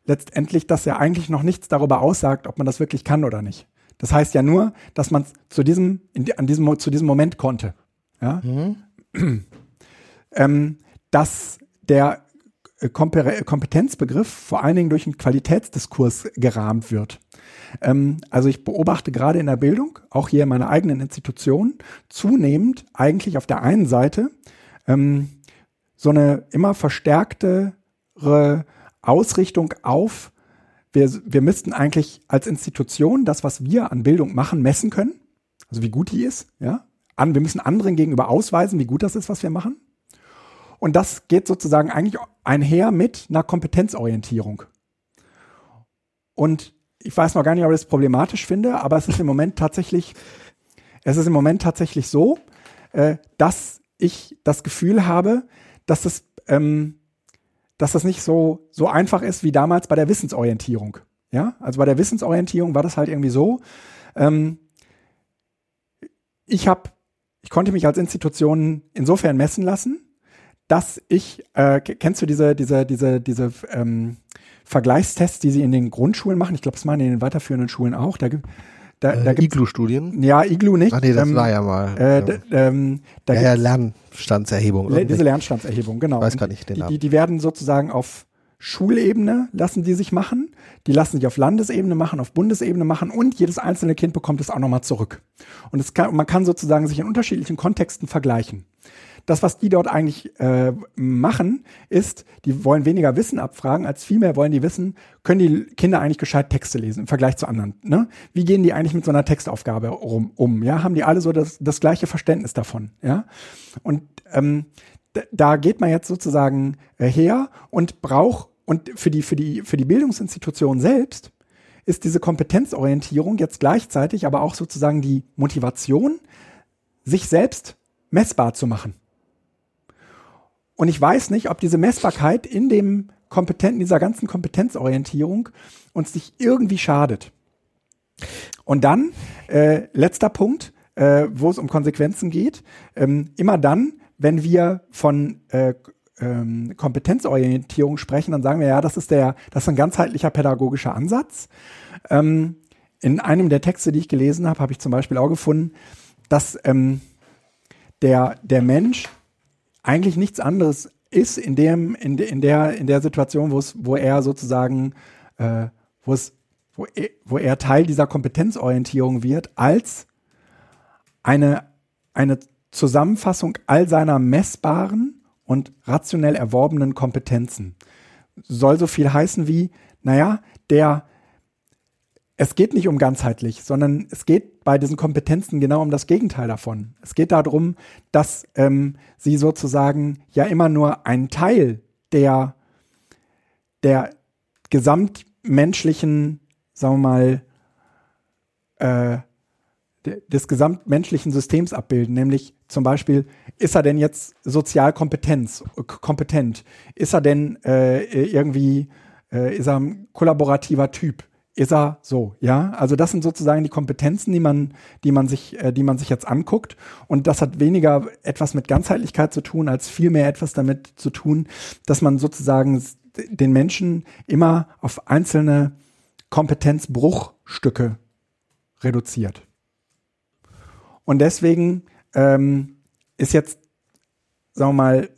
letztendlich das ja eigentlich noch nichts darüber aussagt, ob man das wirklich kann oder nicht. Das heißt ja nur, dass man es zu diesem, in, an diesem, zu diesem Moment konnte. Ja? Mhm. ähm, dass der äh, Kompetenzbegriff vor allen Dingen durch einen Qualitätsdiskurs gerahmt wird. Ähm, also ich beobachte gerade in der Bildung, auch hier in meiner eigenen Institution, zunehmend eigentlich auf der einen Seite ähm, so eine immer verstärktere Ausrichtung auf, wir, wir müssten eigentlich als Institution das, was wir an Bildung machen, messen können. Also wie gut die ist, ja. An, wir müssen anderen gegenüber ausweisen, wie gut das ist, was wir machen. Und das geht sozusagen eigentlich einher mit einer Kompetenzorientierung. Und ich weiß noch gar nicht, ob ich das problematisch finde, aber es ist im Moment tatsächlich, es ist im Moment tatsächlich so, äh, dass ich das Gefühl habe, dass es ähm, dass das nicht so, so einfach ist wie damals bei der Wissensorientierung. Ja, also bei der Wissensorientierung war das halt irgendwie so. Ähm, ich habe, ich konnte mich als Institution insofern messen lassen, dass ich, äh, kennst du diese, diese, diese, diese ähm, Vergleichstests, die sie in den Grundschulen machen? Ich glaube, das machen die in den weiterführenden Schulen auch. Da, da, äh, da Iglu-Studien? Ja, Iglu nicht. Ach nee, das ähm, war ja mal. Äh, ja. Ähm, da ja, ja, Lernstandserhebung. Le diese Lernstandserhebung, genau. Weiß gar nicht den Namen. Die, die werden sozusagen auf Schulebene lassen die sich machen, die lassen sich auf Landesebene machen, auf Bundesebene machen und jedes einzelne Kind bekommt es auch nochmal zurück. Und es kann, man kann sozusagen sich in unterschiedlichen Kontexten vergleichen das, was die dort eigentlich äh, machen, ist, die wollen weniger Wissen abfragen, als vielmehr wollen die wissen, können die Kinder eigentlich gescheit Texte lesen im Vergleich zu anderen. Ne? Wie gehen die eigentlich mit so einer Textaufgabe um, um? Ja, haben die alle so das, das gleiche Verständnis davon? Ja, und ähm, da geht man jetzt sozusagen äh, her und braucht und für die für die für die Bildungsinstitution selbst ist diese Kompetenzorientierung jetzt gleichzeitig aber auch sozusagen die Motivation, sich selbst messbar zu machen. Und ich weiß nicht, ob diese Messbarkeit in dem Kompeten dieser ganzen Kompetenzorientierung uns nicht irgendwie schadet. Und dann, äh, letzter Punkt, äh, wo es um Konsequenzen geht, ähm, immer dann, wenn wir von äh, ähm, Kompetenzorientierung sprechen, dann sagen wir ja, das ist der, das ist ein ganzheitlicher pädagogischer Ansatz. Ähm, in einem der Texte, die ich gelesen habe, habe ich zum Beispiel auch gefunden, dass ähm, der, der Mensch eigentlich nichts anderes ist in dem, in, in der, in der Situation, wo es, wo er sozusagen, äh, wo es wo er, wo er Teil dieser Kompetenzorientierung wird, als eine, eine Zusammenfassung all seiner messbaren und rationell erworbenen Kompetenzen. Soll so viel heißen wie, naja, der, es geht nicht um ganzheitlich, sondern es geht bei diesen Kompetenzen genau um das Gegenteil davon. Es geht darum, dass ähm, sie sozusagen ja immer nur einen Teil der, der gesamtmenschlichen, sagen wir mal, äh, des gesamtmenschlichen Systems abbilden, nämlich zum Beispiel, ist er denn jetzt sozial kompetent? kompetent? Ist er denn äh, irgendwie, äh, ist er ein kollaborativer Typ? Ist er so, ja? Also das sind sozusagen die Kompetenzen, die man, die man sich, äh, die man sich jetzt anguckt. Und das hat weniger etwas mit Ganzheitlichkeit zu tun, als vielmehr etwas damit zu tun, dass man sozusagen den Menschen immer auf einzelne Kompetenzbruchstücke reduziert. Und deswegen ähm, ist jetzt, sagen wir mal,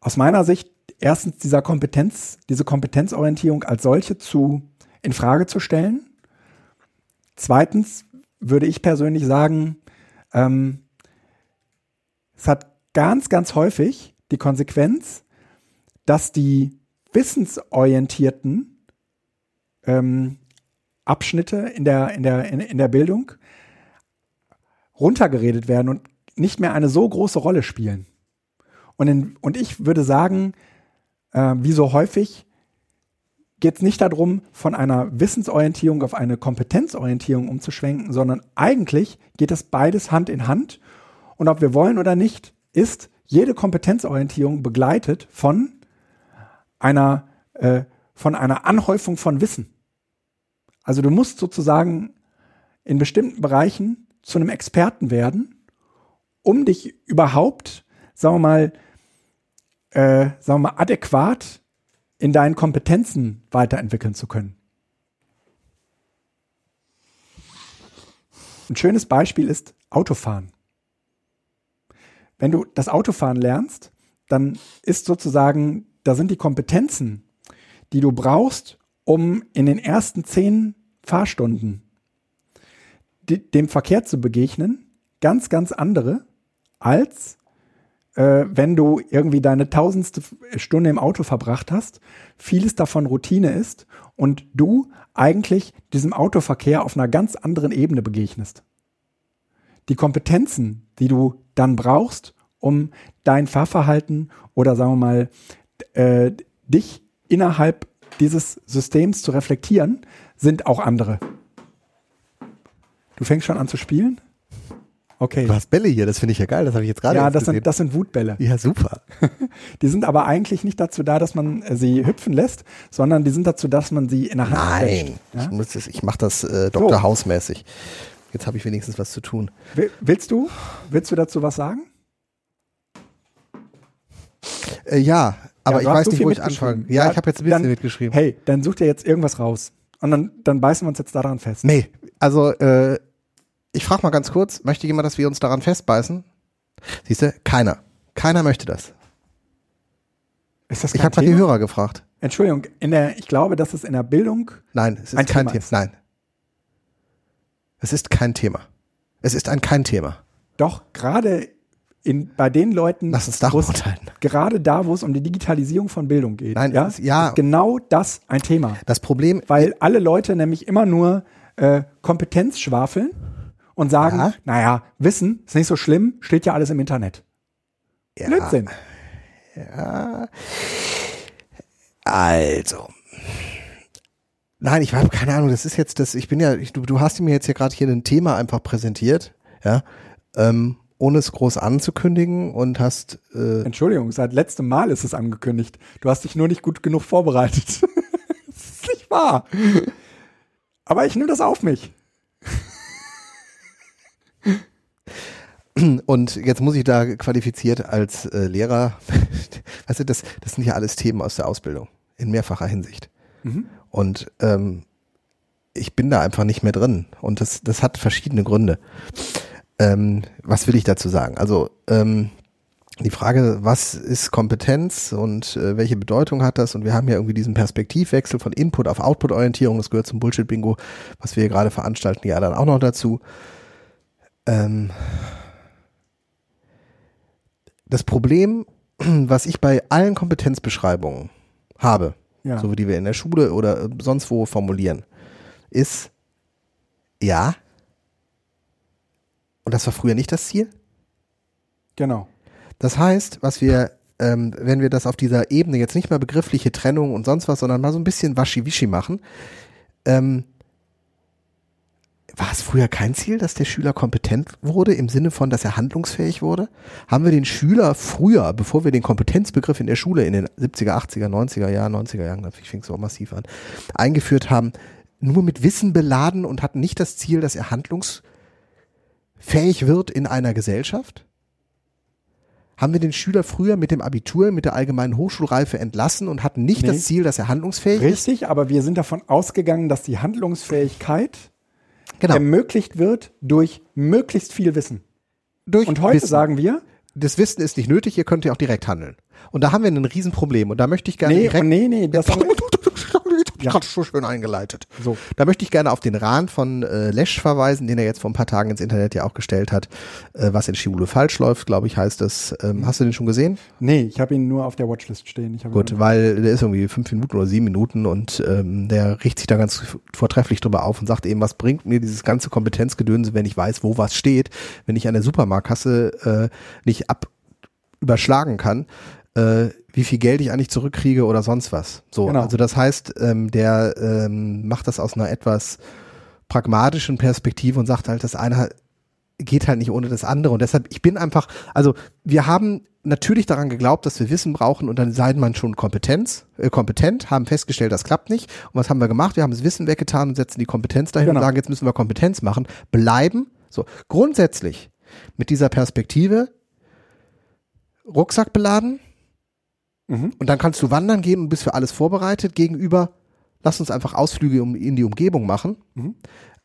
aus meiner Sicht erstens dieser Kompetenz, diese Kompetenzorientierung als solche zu in Frage zu stellen. Zweitens würde ich persönlich sagen, ähm, es hat ganz, ganz häufig die Konsequenz, dass die wissensorientierten ähm, Abschnitte in der, in, der, in, in der Bildung runtergeredet werden und nicht mehr eine so große Rolle spielen. Und, in, und ich würde sagen, äh, wie so häufig, geht es nicht darum, von einer Wissensorientierung auf eine Kompetenzorientierung umzuschwenken, sondern eigentlich geht es beides Hand in Hand. Und ob wir wollen oder nicht, ist jede Kompetenzorientierung begleitet von einer, äh, von einer Anhäufung von Wissen. Also du musst sozusagen in bestimmten Bereichen zu einem Experten werden, um dich überhaupt, sagen wir mal, äh, sagen wir mal, adäquat in deinen Kompetenzen weiterentwickeln zu können. Ein schönes Beispiel ist Autofahren. Wenn du das Autofahren lernst, dann ist sozusagen, da sind die Kompetenzen, die du brauchst, um in den ersten zehn Fahrstunden dem Verkehr zu begegnen, ganz, ganz andere, als äh, wenn du irgendwie deine tausendste Stunde im Auto verbracht hast, vieles davon Routine ist und du eigentlich diesem Autoverkehr auf einer ganz anderen Ebene begegnest. Die Kompetenzen, die du dann brauchst, um dein Fahrverhalten oder sagen wir mal, äh, dich innerhalb dieses Systems zu reflektieren, sind auch andere. Du fängst schon an zu spielen? Okay. Du hast Bälle hier, das finde ich ja geil, das habe ich jetzt gerade Ja, das sind, das sind Wutbälle. Ja, super. die sind aber eigentlich nicht dazu da, dass man äh, sie hüpfen lässt, sondern die sind dazu, dass man sie in der Hand Nein, ja? ich, ich mache das äh, Dr. So. Hausmäßig. Jetzt habe ich wenigstens was zu tun. Willst du, willst du dazu was sagen? Äh, ja, aber ja, ich weiß so nicht, wo ich anfange. Ja, ja, ich habe jetzt ein bisschen dann, mitgeschrieben. Hey, dann such dir jetzt irgendwas raus. Und dann, dann beißen wir uns jetzt daran fest. Nee, also äh, ich frage mal ganz kurz, möchte jemand, dass wir uns daran festbeißen? Siehst du, keiner. Keiner möchte das. Ist das ich habe mal die Hörer gefragt. Entschuldigung, in der, ich glaube, das ist in der Bildung. Nein, es ist kein Thema. Thema. Nein. Es ist kein Thema. Es ist ein kein Thema. Doch, gerade in, bei den Leuten, Lass uns darüber urteilen. gerade da, wo es um die Digitalisierung von Bildung geht, Nein, ja, ist, ja. ist genau das ein Thema. Das Problem, weil alle Leute nämlich immer nur äh, Kompetenz schwafeln und sagen, ja. naja, Wissen ist nicht so schlimm, steht ja alles im Internet. Ja. Blödsinn. Ja. Also. Nein, ich habe keine Ahnung, das ist jetzt das, ich bin ja, ich, du, du hast mir jetzt ja gerade hier ein Thema einfach präsentiert, ja, ähm, ohne es groß anzukündigen und hast. Äh Entschuldigung, seit letztem Mal ist es angekündigt. Du hast dich nur nicht gut genug vorbereitet. das ist nicht wahr. Aber ich nehme das auf mich. Und jetzt muss ich da qualifiziert als äh, Lehrer, weißt du, das, das sind ja alles Themen aus der Ausbildung in mehrfacher Hinsicht. Mhm. Und ähm, ich bin da einfach nicht mehr drin. Und das, das hat verschiedene Gründe. Ähm, was will ich dazu sagen? Also, ähm, die Frage, was ist Kompetenz und äh, welche Bedeutung hat das? Und wir haben ja irgendwie diesen Perspektivwechsel von Input auf Output-Orientierung. Das gehört zum Bullshit-Bingo, was wir hier gerade veranstalten, ja dann auch noch dazu. Ähm das Problem, was ich bei allen Kompetenzbeschreibungen habe, Ja. so wie die wir in der Schule oder äh, sonst wo formulieren, ist ja. Und das war früher nicht das Ziel. Genau. Das heißt, was wir, ähm, wenn wir das auf dieser Ebene jetzt nicht mehr begriffliche Trennung und sonst was, sondern mal so ein bisschen waschi-wischi machen, ähm, war es früher kein Ziel, dass der Schüler kompetent wurde im Sinne von, dass er handlungsfähig wurde? Haben wir den Schüler früher, bevor wir den Kompetenzbegriff in der Schule in den 70er, 80er, 90er Jahren, 90er Jahren, ich fing es auch massiv an, eingeführt haben, nur mit Wissen beladen und hatten nicht das Ziel, dass er handlungsfähig wird in einer Gesellschaft? Haben wir den Schüler früher mit dem Abitur, mit der allgemeinen Hochschulreife entlassen und hatten nicht Nee. das Ziel, dass er handlungsfähig ist? Richtig, aber wir sind davon ausgegangen, dass die Handlungsfähigkeit Genau. ermöglicht wird durch möglichst viel Wissen. Durch Und heute Wissen. sagen wir, das Wissen ist nicht nötig, ihr könnt ja auch direkt handeln. Und da haben wir ein Riesenproblem. Und da möchte ich gerne nee, direkt. nee, nee, das Ja. gerade so schön eingeleitet. So. Da möchte ich gerne auf den Rahn von äh, Lesch verweisen, den er jetzt vor ein paar Tagen ins Internet ja auch gestellt hat, äh, was in Schule falsch läuft, glaube ich, heißt das. Ähm, hast du den schon gesehen? Nee, ich habe ihn nur auf der Watchlist stehen. Gut, weil der ist irgendwie fünf Minuten oder sieben Minuten und ähm, der riecht sich da ganz vortrefflich drüber auf und sagt eben, was bringt mir dieses ganze Kompetenzgedönse, wenn ich weiß, wo was steht, wenn ich an der Supermarktkasse äh, nicht ab überschlagen kann, äh, wie viel Geld ich eigentlich zurückkriege oder sonst was. So, Genau. also das heißt, ähm, der ähm, macht das aus einer etwas pragmatischen Perspektive und sagt halt, das eine geht halt nicht ohne das andere. Und deshalb, ich bin einfach, also wir haben natürlich daran geglaubt, dass wir Wissen brauchen und dann sei man schon Kompetenz, äh, kompetent, haben festgestellt, das klappt nicht. Und was haben wir gemacht? Wir haben das Wissen weggetan und setzen die Kompetenz dahin Genau. und sagen, jetzt müssen wir Kompetenz machen, bleiben. So, grundsätzlich mit dieser Perspektive Rucksack beladen Mhm. und dann kannst du wandern gehen und bist für alles vorbereitet gegenüber, lass uns einfach Ausflüge in die Umgebung machen. Mhm.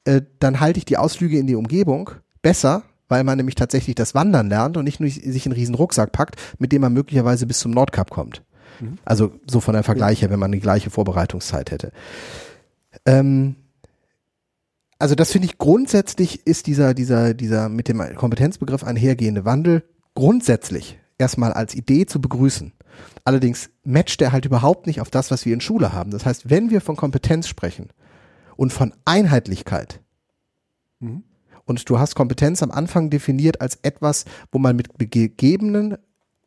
Äh, dann halte ich die Ausflüge in die Umgebung besser, weil man nämlich tatsächlich das Wandern lernt und nicht nur sich einen riesen Rucksack packt, mit dem man möglicherweise bis zum Nordkap kommt. Mhm. Also so von der Vergleich her, wenn man die gleiche Vorbereitungszeit hätte. Ähm, also das finde ich grundsätzlich ist dieser, dieser, dieser mit dem Kompetenzbegriff einhergehende Wandel grundsätzlich erstmal als Idee zu begrüßen. Allerdings matcht er halt überhaupt nicht auf das, was wir in Schule haben. Das heißt, wenn wir von Kompetenz sprechen und von Einheitlichkeit, Mhm. und du hast Kompetenz am Anfang definiert als etwas, wo man mit gegebenen,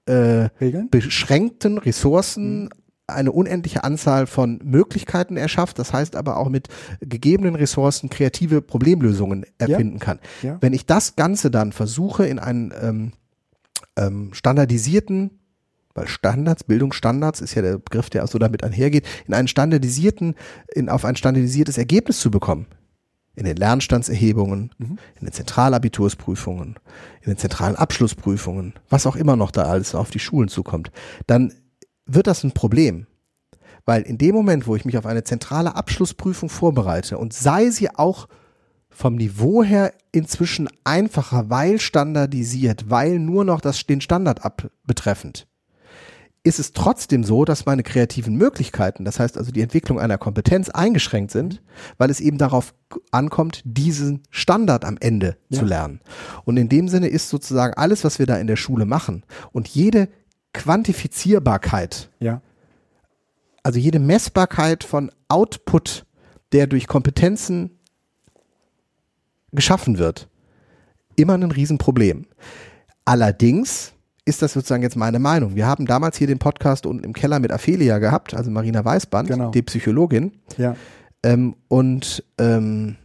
äh, beschränkten Ressourcen eine unendliche Anzahl von Möglichkeiten erschafft, das heißt aber auch mit gegebenen Ressourcen kreative Problemlösungen erfinden kann. Ja. Wenn ich das Ganze dann versuche in einen ähm, ähm, standardisierten, weil Standards, Bildungsstandards ist ja der Begriff, der auch so damit einhergeht, in einen standardisierten, in, auf ein standardisiertes Ergebnis zu bekommen. In den Lernstandserhebungen, Mhm. in den Zentralabitursprüfungen, in den zentralen Abschlussprüfungen, was auch immer noch da alles auf die Schulen zukommt, dann wird das ein Problem. Weil in dem Moment, wo ich mich auf eine zentrale Abschlussprüfung vorbereite und sei sie auch vom Niveau her inzwischen einfacher, weil standardisiert, weil nur noch das, den Standard ab betreffend, ist es trotzdem so, dass meine kreativen Möglichkeiten, das heißt also die Entwicklung einer Kompetenz eingeschränkt sind, weil es eben darauf ankommt, diesen Standard am Ende Ja. zu lernen. Und in dem Sinne ist sozusagen alles, was wir da in der Schule machen und jede Quantifizierbarkeit, Ja. also jede Messbarkeit von Output, der durch Kompetenzen geschaffen wird, immer ein Riesenproblem. Allerdings ist das sozusagen jetzt meine Meinung. Wir haben damals hier den Podcast unten im Keller mit Aphelia gehabt, also Marina Weißband, Genau. die Psychologin. Ja. Ähm, und ähm,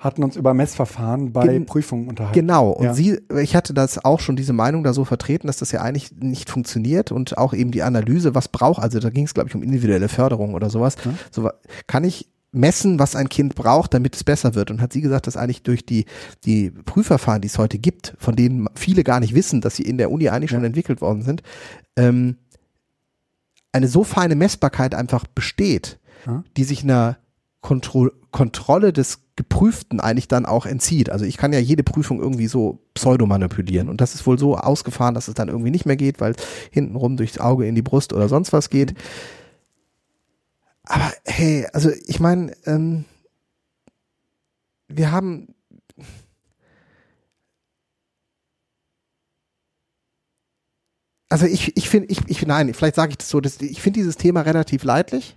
Hatten uns über Messverfahren bei Gen- Prüfungen unterhalten. Genau, und Ja. sie, ich hatte das auch schon diese Meinung da so vertreten, dass das ja eigentlich nicht funktioniert und auch eben die Analyse, was braucht, also da ging es, glaube ich, um individuelle Förderung oder sowas. Ja. So, kann ich messen, was ein Kind braucht, damit es besser wird? Und hat sie gesagt, dass eigentlich durch die, die Prüfverfahren, die es heute gibt, von denen viele gar nicht wissen, dass sie in der Uni eigentlich schon Ja. entwickelt worden sind, ähm, eine so feine Messbarkeit einfach besteht, Ja. die sich einer Kontro Kontrolle des Geprüften eigentlich dann auch entzieht. Also ich kann ja jede Prüfung irgendwie so pseudo manipulieren und das ist wohl so ausgefahren, dass es dann irgendwie nicht mehr geht, weil hintenrum durchs Auge in die Brust oder sonst was geht. Aber hey, also ich meine, ähm, wir haben also ich, ich finde, ich, ich, nein, vielleicht sage ich das so, dass, ich finde dieses Thema relativ leidlich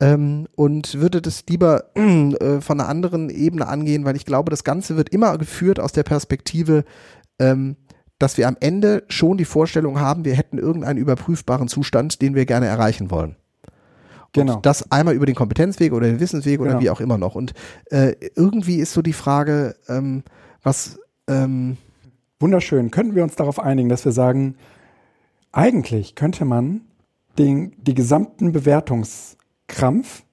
ähm, und würde das lieber äh, von einer anderen Ebene angehen, weil ich glaube, das Ganze wird immer geführt aus der Perspektive, ähm, dass wir am Ende schon die Vorstellung haben, wir hätten irgendeinen überprüfbaren Zustand, den wir gerne erreichen wollen. Genau. Und das einmal über den Kompetenzweg oder den Wissensweg oder genau. wie auch immer noch. Und äh, irgendwie ist so die Frage, ähm, was ähm Wunderschön. Könnten wir uns darauf einigen, dass wir sagen, eigentlich könnte man den, die gesamten Bewertungs- Krampf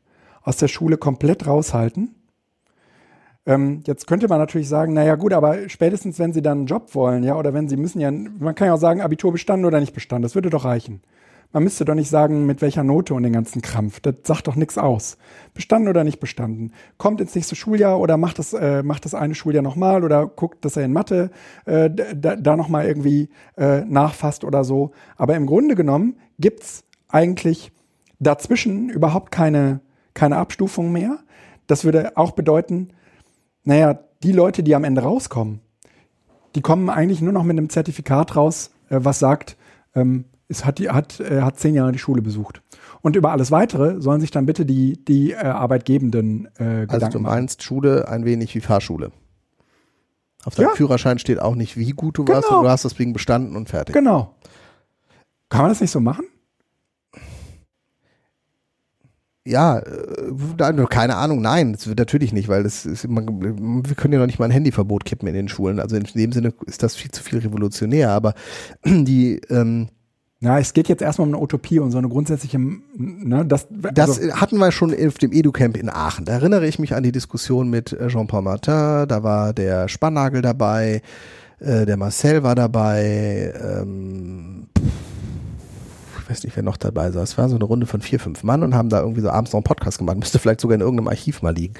aus der Schule komplett raushalten. Ähm, jetzt könnte man natürlich sagen, naja gut, aber spätestens wenn sie dann einen Job wollen, ja, oder wenn sie müssen ja, man kann ja auch sagen, Abitur bestanden oder nicht bestanden, das würde doch reichen. Man müsste doch nicht sagen, mit welcher Note und den ganzen Krampf. Das sagt doch nichts aus. Bestanden oder nicht bestanden. Kommt ins nächste Schuljahr oder macht das, äh, macht das eine Schuljahr nochmal oder guckt, dass er in Mathe äh, da, da nochmal irgendwie äh, nachfasst oder so. Aber im Grunde genommen gibt's eigentlich dazwischen überhaupt keine, keine Abstufung mehr. Das würde auch bedeuten, naja, die Leute, die am Ende rauskommen, die kommen eigentlich nur noch mit einem Zertifikat raus, äh, was sagt, ähm, es hat, die, hat, äh, hat zehn Jahre die Schule besucht. Und über alles Weitere sollen sich dann bitte die, die äh, Arbeitgebenden äh, Gedanken Also du meinst machen. Schule ein wenig wie Fahrschule. Auf deinem ja. Führerschein steht auch nicht, wie gut du genau. warst, und du hast deswegen bestanden und fertig. Genau. Kann man das nicht so machen? ja, äh, keine Ahnung, nein, das wird natürlich nicht, weil das ist, man, wir können ja noch nicht mal ein Handyverbot kippen in den Schulen. Also in dem Sinne ist das viel zu viel revolutionär, aber die, ähm, ja, es geht jetzt erstmal um eine Utopie und so eine grundsätzliche, ne, das. Also das hatten wir schon auf dem EduCamp in Aachen. Da erinnere ich mich an die Diskussion mit äh, Jean-Paul Martin, da war der Spannagel dabei, äh, der Marcel war dabei, ähm, ich weiß nicht, wer noch dabei saß. Es war so eine Runde von vier, fünf Mann und haben da irgendwie so abends noch einen Podcast gemacht. Müsste vielleicht sogar in irgendeinem Archiv mal liegen.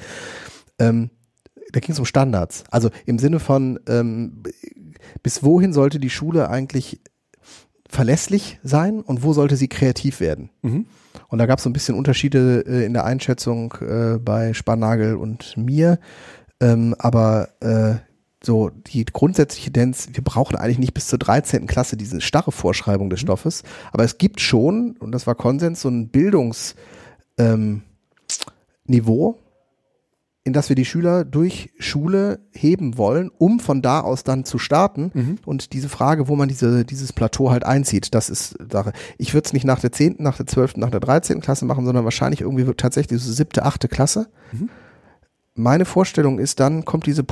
Ähm, da ging es um Standards. Also im Sinne von, ähm, bis wohin sollte die Schule eigentlich verlässlich sein und wo sollte sie kreativ werden? Mhm. Und da gab es so ein bisschen Unterschiede äh, in der Einschätzung äh, bei Sparnagel und mir. Ähm, aber äh, so die grundsätzliche Tendenz, wir brauchen eigentlich nicht bis zur 13. Klasse diese starre Vorschreibung des mhm. Stoffes, aber es gibt schon, und das war Konsens, so ein Bildungsniveau, ähm, in das wir die Schüler durch Schule heben wollen, um von da aus dann zu starten. Mhm. Und diese Frage, wo man diese, dieses Plateau halt einzieht, das ist Sache. Ich würde es nicht nach der 10., nach der 12., nach der 13. Klasse machen, sondern wahrscheinlich irgendwie tatsächlich so siebte, achte Klasse. Mhm meine Vorstellung ist, dann kommt diese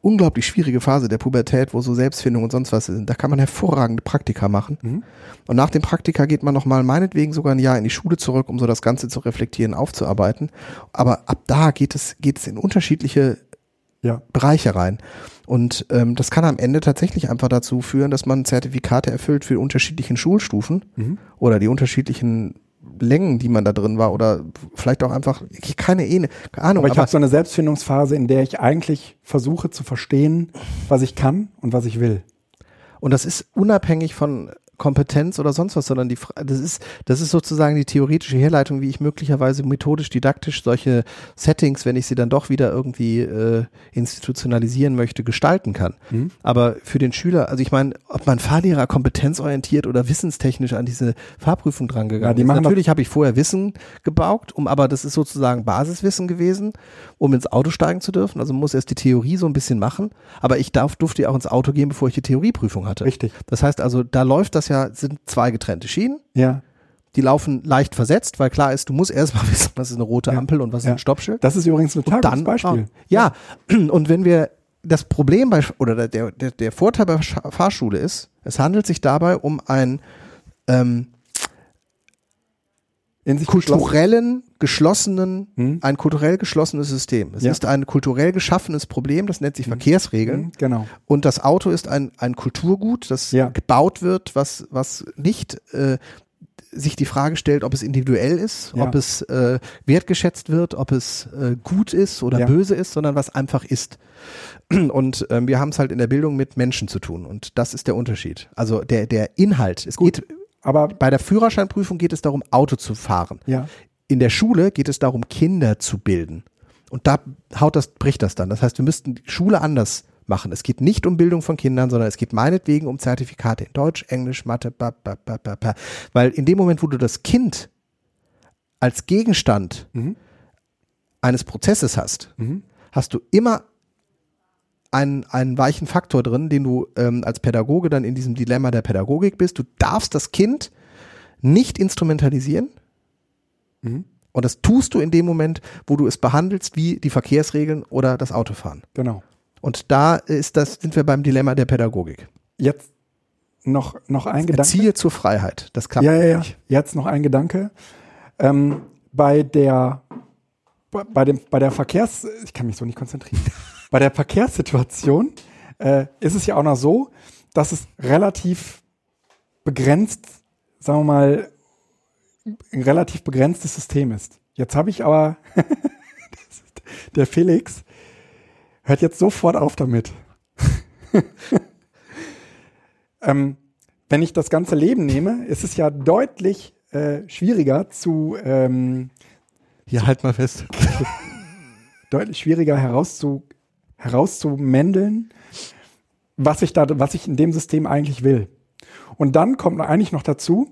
unglaublich schwierige Phase der Pubertät, wo so Selbstfindung und sonst was sind. Da kann man hervorragende Praktika machen. Mhm. Und nach dem Praktika geht man nochmal meinetwegen sogar ein Jahr in die Schule zurück, um so das Ganze zu reflektieren, aufzuarbeiten. Aber ab da geht es, geht es in unterschiedliche ja. Bereiche rein. Und ähm, das kann am Ende tatsächlich einfach dazu führen, dass man Zertifikate erfüllt für unterschiedlichen Schulstufen mhm. oder die unterschiedlichen Längen, die man da drin war oder vielleicht auch einfach keine, keine Ahnung. Aber ich habe so eine Selbstfindungsphase, in der ich eigentlich versuche zu verstehen, was ich kann und was ich will. Und das ist unabhängig von Kompetenz oder sonst was, sondern die, das ist, das ist sozusagen die theoretische Herleitung, wie ich möglicherweise methodisch, didaktisch solche Settings, wenn ich sie dann doch wieder irgendwie äh, institutionalisieren möchte, gestalten kann. Mhm. Aber für den Schüler, also ich meine, ob man Fahrlehrer kompetenzorientiert oder wissenstechnisch an diese Fahrprüfung drangegangen ja, ist. Natürlich habe ich vorher Wissen gebaugt, um, aber das ist sozusagen Basiswissen gewesen, um ins Auto steigen zu dürfen. Also man muss erst die Theorie so ein bisschen machen, aber ich darf, durfte ja auch ins Auto gehen, bevor ich die Theorieprüfung hatte. Richtig. Das heißt also, da läuft das ja, sind zwei getrennte Schienen. Ja. Die laufen leicht versetzt, weil klar ist, du musst erstmal wissen, was ist eine rote ja. Ampel und was ja. ist ein Stoppschild. Das ist übrigens ein tolles Beispiel. Ja, und wenn wir das Problem bei, oder der, der, der Vorteil bei Fahrschule ist, es handelt sich dabei um ein ähm, kulturellen, geschlossenen, hm? ein kulturell geschlossenes System. Es ja. ist ein kulturell geschaffenes Problem, das nennt sich hm. Verkehrsregeln. Hm, genau. Und das Auto ist ein, ein Kulturgut, das ja. gebaut wird, was, was nicht äh, sich die Frage stellt, ob es individuell ist, Ja. ob es äh, wertgeschätzt wird, ob es äh, gut ist oder böse ist, sondern was einfach ist. Und ähm, wir haben es halt in der Bildung mit Menschen zu tun und das ist der Unterschied. Also der, der Inhalt, es geht, Aber bei der Führerscheinprüfung geht es darum, Auto zu fahren. ja, In der Schule geht es darum, Kinder zu bilden. Und da haut das, bricht das dann. Das heißt, wir müssten die Schule anders machen. Es geht nicht um Bildung von Kindern, sondern es geht meinetwegen um Zertifikate in Deutsch, Englisch, Mathe, ba, ba, ba, ba, ba. weil in dem Moment, wo du das Kind als Gegenstand Mhm. eines Prozesses hast, Mhm. hast du immer einen, einen weichen Faktor drin, den du ähm, als Pädagoge dann in diesem Dilemma der Pädagogik bist. Du darfst das Kind nicht instrumentalisieren. Mhm. Und das tust du in dem Moment, wo du es behandelst wie die Verkehrsregeln oder das Autofahren. genau. Und da ist das, sind wir beim Dilemma der Pädagogik. Jetzt noch, noch ein Gedanke. Erziehe zur Freiheit. Das klappt ja, ja, ja. nicht. Jetzt noch ein Gedanke. Ähm, bei der bei dem bei der Verkehrs ich kann mich so nicht konzentrieren. Bei der Verkehrssituation äh, ist es ja auch noch so, dass es relativ begrenzt, sagen wir mal, ein relativ begrenztes System ist. Jetzt habe ich aber der Felix hört jetzt sofort auf damit. ähm, wenn ich das ganze Leben nehme, ist es ja deutlich äh, schwieriger zu ähm, Hier halt mal fest. deutlich schwieriger herauszu, herauszumändeln, was ich da, was ich in dem System eigentlich will. Und dann kommt eigentlich noch dazu,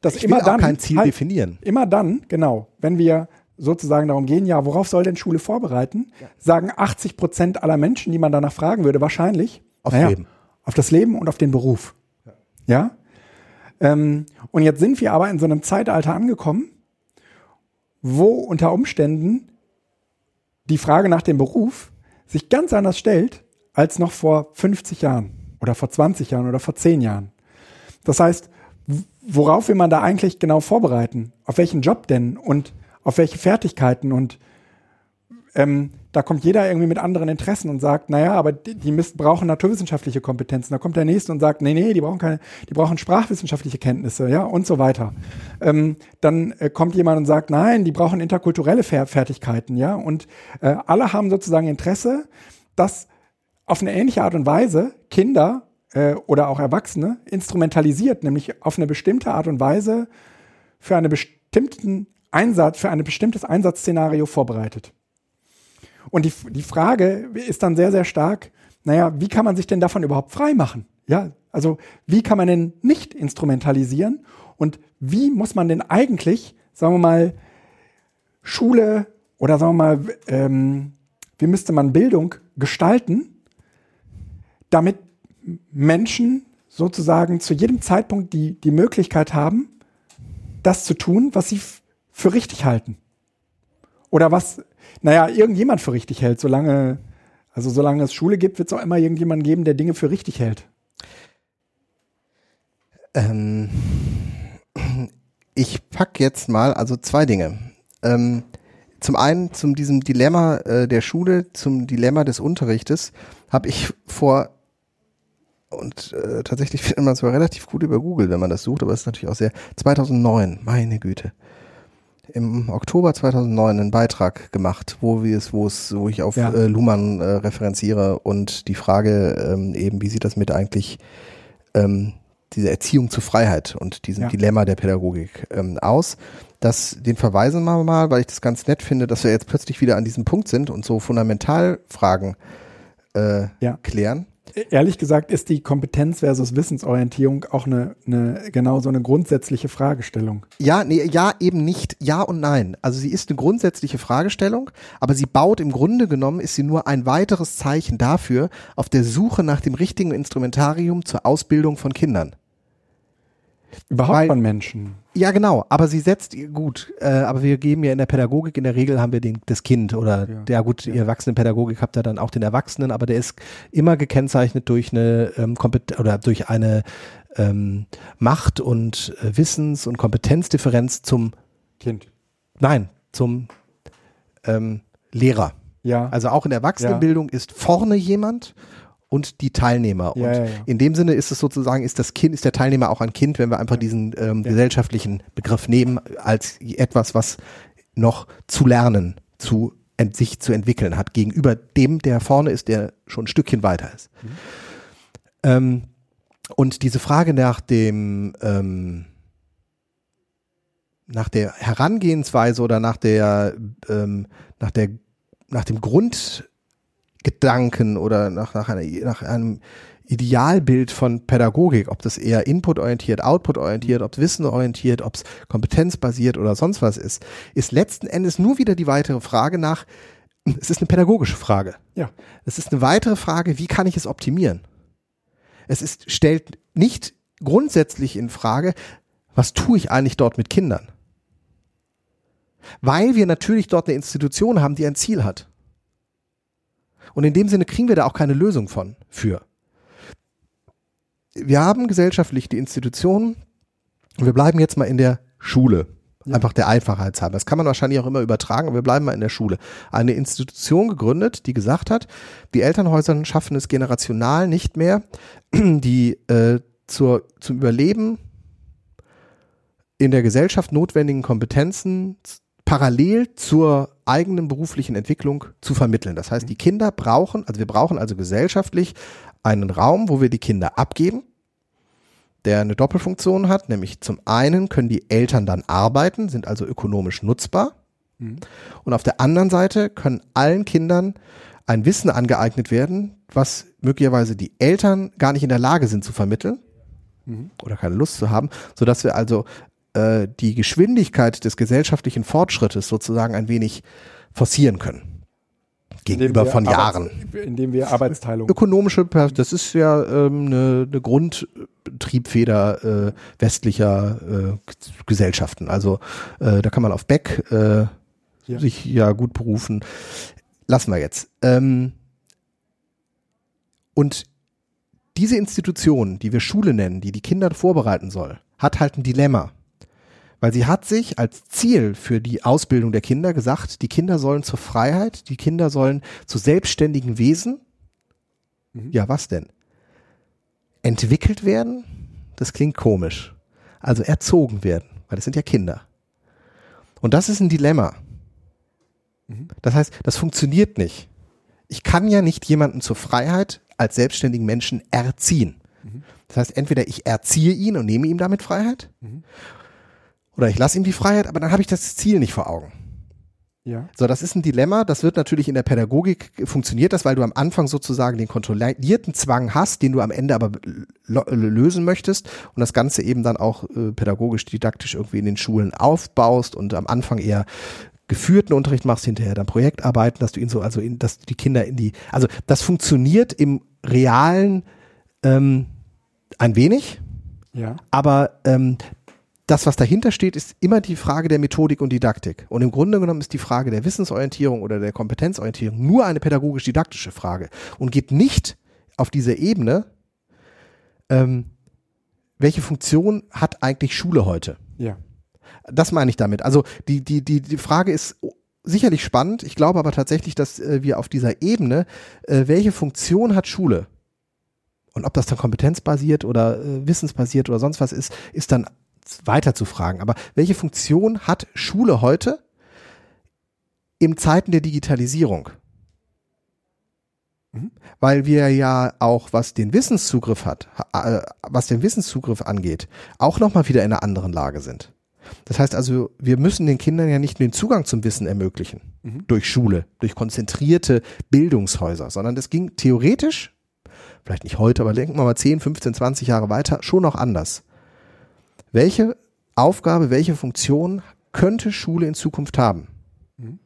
dass Ich immer dann kein Ziel halt, definieren. Immer dann, genau, wenn wir sozusagen darum gehen, ja, worauf soll denn Schule vorbereiten, sagen 80 Prozent aller Menschen, die man danach fragen würde, wahrscheinlich Aufs naja, Leben. Auf das Leben und auf den Beruf. Ja. Ähm, und jetzt sind wir aber in so einem Zeitalter angekommen, wo unter Umständen die Frage nach dem Beruf sich ganz anders stellt als noch vor 50 Jahren oder vor 20 Jahren oder vor 10 Jahren. Das heißt, worauf will man da eigentlich genau vorbereiten? Auf welchen Job denn und auf welche Fertigkeiten? Und ähm, da kommt jeder irgendwie mit anderen Interessen und sagt, naja, aber die, die brauchen naturwissenschaftliche Kompetenzen. Da kommt der nächste und sagt, nee, nee, die brauchen keine, die brauchen sprachwissenschaftliche Kenntnisse, ja, und so weiter. Ähm, dann äh, kommt jemand und sagt, nein, die brauchen interkulturelle Fer Fertigkeiten, ja, und äh, alle haben sozusagen Interesse, dass auf eine ähnliche Art und Weise Kinder äh, oder auch Erwachsene instrumentalisiert, nämlich auf eine bestimmte Art und Weise für einen bestimmten Einsatz, für ein bestimmtes Einsatzszenario vorbereitet. Und die, die Frage ist dann sehr, sehr stark, naja, wie kann man sich denn davon überhaupt frei machen? Ja, also wie kann man denn nicht instrumentalisieren und wie muss man denn eigentlich, sagen wir mal, Schule oder sagen wir mal, ähm, wie müsste man Bildung gestalten, damit Menschen sozusagen zu jedem Zeitpunkt die, die Möglichkeit haben, das zu tun, was sie für richtig halten. Oder was, naja, irgendjemand für richtig hält, solange, also solange es Schule gibt, wird es auch immer irgendjemanden geben, der Dinge für richtig hält. Ähm, ich pack jetzt mal, also zwei Dinge. Ähm, zum einen zum diesem Dilemma äh, der Schule, zum Dilemma des Unterrichtes, habe ich vor und äh, tatsächlich findet man es zwar relativ gut über Google, wenn man das sucht, aber es ist natürlich auch sehr 2009, meine Güte. Im Oktober 2009 einen Beitrag gemacht, wo wir es, wo es, wo ich auf Ja. äh, Luhmann äh, referenziere und die Frage ähm, eben, wie sieht das mit eigentlich ähm, diese Erziehung zur Freiheit und diesem Ja. Dilemma der Pädagogik ähm, aus. Das, den verweisen wir mal, weil ich das ganz nett finde, dass wir jetzt plötzlich wieder an diesem Punkt sind und so Fundamentalfragen äh, Ja. klären. Ehrlich gesagt ist die Kompetenz versus Wissensorientierung auch eine, eine genau so eine grundsätzliche Fragestellung. Ja, nee, ja, eben nicht. Ja und nein. Also sie ist eine grundsätzliche Fragestellung, aber sie baut im Grunde genommen, ist sie nur ein weiteres Zeichen dafür, auf der Suche nach dem richtigen Instrumentarium zur Ausbildung von Kindern. Überhaupt Weil- von Menschen. Ja, genau, aber sie setzt, gut, äh, aber wir geben ja in der Pädagogik, in der Regel haben wir den, das Kind oder, ja, Ja. gut, ihr Erwachsenenpädagogik habt ihr dann auch den Erwachsenen, aber der ist immer gekennzeichnet durch eine ähm, Kompet oder durch eine ähm, Macht- und äh, Wissens- und Kompetenzdifferenz zum, Kind. nein, zum ähm, Lehrer. Ja. Also auch in der Erwachsenenbildung ist vorne jemand und die Teilnehmer. Ja, und ja, ja. in dem Sinne ist es sozusagen, ist das Kind, ist der Teilnehmer auch ein Kind, wenn wir einfach diesen ähm, gesellschaftlichen Begriff nehmen, als etwas, was noch zu lernen, zu ent sich zu entwickeln hat, gegenüber dem, der vorne ist, der schon ein Stückchen weiter ist. Ähm, und diese Frage nach dem, ähm, nach der Herangehensweise oder nach der, ähm, nach der, nach dem Grundgedanken oder nach, nach, einer, nach einem Idealbild von Pädagogik, ob das eher input-orientiert, output-orientiert, ob es wissenorientiert, ob es kompetenzbasiert oder sonst was ist, ist letzten Endes nur wieder die weitere Frage nach, es ist eine pädagogische Frage. Ja. Es ist eine weitere Frage, wie kann ich es optimieren? Es ist, stellt nicht grundsätzlich in Frage, was tue ich eigentlich dort mit Kindern? Weil wir natürlich dort eine Institution haben, die ein Ziel hat. Und in dem Sinne kriegen wir da auch keine Lösung von, für. Wir haben gesellschaftlich die Institutionen, und wir bleiben jetzt mal in der Schule. Ja. Einfach der Einfachheit halber. Das kann man wahrscheinlich auch immer übertragen, aber wir bleiben mal in der Schule. Eine Institution gegründet, die gesagt hat, die Elternhäuser schaffen es generational nicht mehr, die äh, zur, zum Überleben in der Gesellschaft notwendigen Kompetenzen parallel zur eigenen beruflichen Entwicklung zu vermitteln. Das heißt, die Kinder brauchen, also wir brauchen also gesellschaftlich einen Raum, wo wir die Kinder abgeben, der eine Doppelfunktion hat, nämlich zum einen können die Eltern dann arbeiten, sind also ökonomisch nutzbar. Mhm. Und auf der anderen Seite können allen Kindern ein Wissen angeeignet werden, was möglicherweise die Eltern gar nicht in der Lage sind zu vermitteln Mhm. oder keine Lust zu haben, sodass wir also äh, die Geschwindigkeit des gesellschaftlichen Fortschrittes sozusagen ein wenig forcieren können. Gegenüber von Arbeits- Jahren. Indem wir Arbeitsteilung. Ökonomische, das ist ja ähm, eine, eine Grundtriebfeder äh, westlicher äh, Gesellschaften. Also äh, da kann man auf Beck äh, Ja. sich ja gut berufen. Lassen wir jetzt. Ähm, und diese Institution, die wir Schule nennen, die die Kinder vorbereiten soll, hat halt ein Dilemma. Weil sie hat sich als Ziel für die Ausbildung der Kinder gesagt, die Kinder sollen zur Freiheit, die Kinder sollen zu selbstständigen Wesen. Mhm. Ja, was denn? Entwickelt werden? Das klingt komisch. Also erzogen werden, weil das sind ja Kinder. Und das ist ein Dilemma. Mhm. Das heißt, das funktioniert nicht. Ich kann ja nicht jemanden zur Freiheit als selbstständigen Menschen erziehen. Mhm. Das heißt, entweder ich erziehe ihn und nehme ihm damit Freiheit, Mhm. Oder ich lasse ihm die Freiheit, aber dann habe ich das Ziel nicht vor Augen. Ja. So, das ist ein Dilemma. Das wird natürlich in der Pädagogik funktioniert das, weil du am Anfang sozusagen den kontrollierten Zwang hast, den du am Ende aber lo- lösen möchtest und das Ganze eben dann auch äh, pädagogisch, didaktisch irgendwie in den Schulen aufbaust und am Anfang eher geführten Unterricht machst, hinterher dann Projektarbeiten, dass du ihn so, also in, dass die Kinder in die, also das funktioniert im realen ähm, ein wenig, Ja. aber ähm, das, was dahinter steht, ist immer die Frage der Methodik und Didaktik. Und im Grunde genommen ist die Frage der Wissensorientierung oder der Kompetenzorientierung nur eine pädagogisch-didaktische Frage und geht nicht auf diese Ebene, ähm, welche Funktion hat eigentlich Schule heute? Ja. Das meine ich damit. Also die, die, die, die Frage ist sicherlich spannend. Ich glaube aber tatsächlich, dass äh, wir auf dieser Ebene, äh, welche Funktion hat Schule? Und ob das dann kompetenzbasiert oder äh, wissensbasiert oder sonst was ist, ist dann weiter zu fragen. Aber welche Funktion hat Schule heute in Zeiten der Digitalisierung? Mhm. Weil wir ja auch, was den Wissenszugriff hat, ha- äh, was den Wissenszugriff angeht, auch nochmal wieder in einer anderen Lage sind. Das heißt also, wir müssen den Kindern ja nicht nur den Zugang zum Wissen ermöglichen Mhm. durch Schule, durch konzentrierte Bildungshäuser, sondern das ging theoretisch, vielleicht nicht heute, aber denken wir mal 10, 15, 20 Jahre weiter, schon noch anders. Welche Aufgabe, welche Funktion könnte Schule in Zukunft haben? Mhm.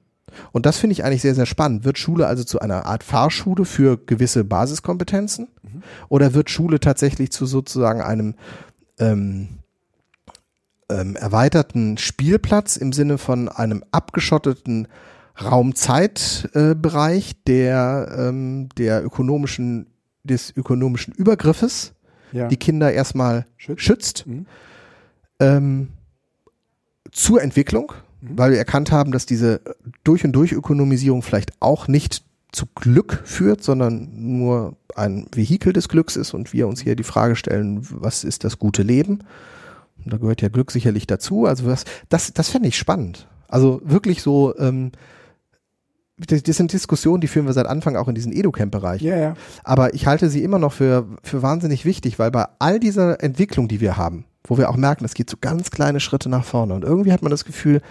Und das finde ich eigentlich sehr, sehr spannend. Wird Schule also zu einer Art Fahrschule für gewisse Basiskompetenzen? Mhm. Oder wird Schule tatsächlich zu sozusagen einem ähm, ähm, erweiterten Spielplatz im Sinne von einem abgeschotteten Raumzeitbereich der, ähm, der ökonomischen, des ökonomischen Übergriffes, Ja. die Kinder erstmal Schützt. schützt, Mhm. Ähm, zur Entwicklung, Mhm. weil wir erkannt haben, dass diese durch und durch Ökonomisierung vielleicht auch nicht zu Glück führt, sondern nur ein Vehikel des Glücks ist und wir uns hier die Frage stellen, was ist das gute Leben? Und da gehört ja Glück sicherlich dazu. Also was, das, das fände ich spannend. Also wirklich so, ähm, das, das sind Diskussionen, die führen wir seit Anfang auch in diesen Educamp-Bereich. Ja, ja. Aber ich halte sie immer noch für, für wahnsinnig wichtig, weil bei all dieser Entwicklung, die wir haben, wo wir auch merken, es geht so ganz kleine Schritte nach vorne und irgendwie hat man das Gefühl,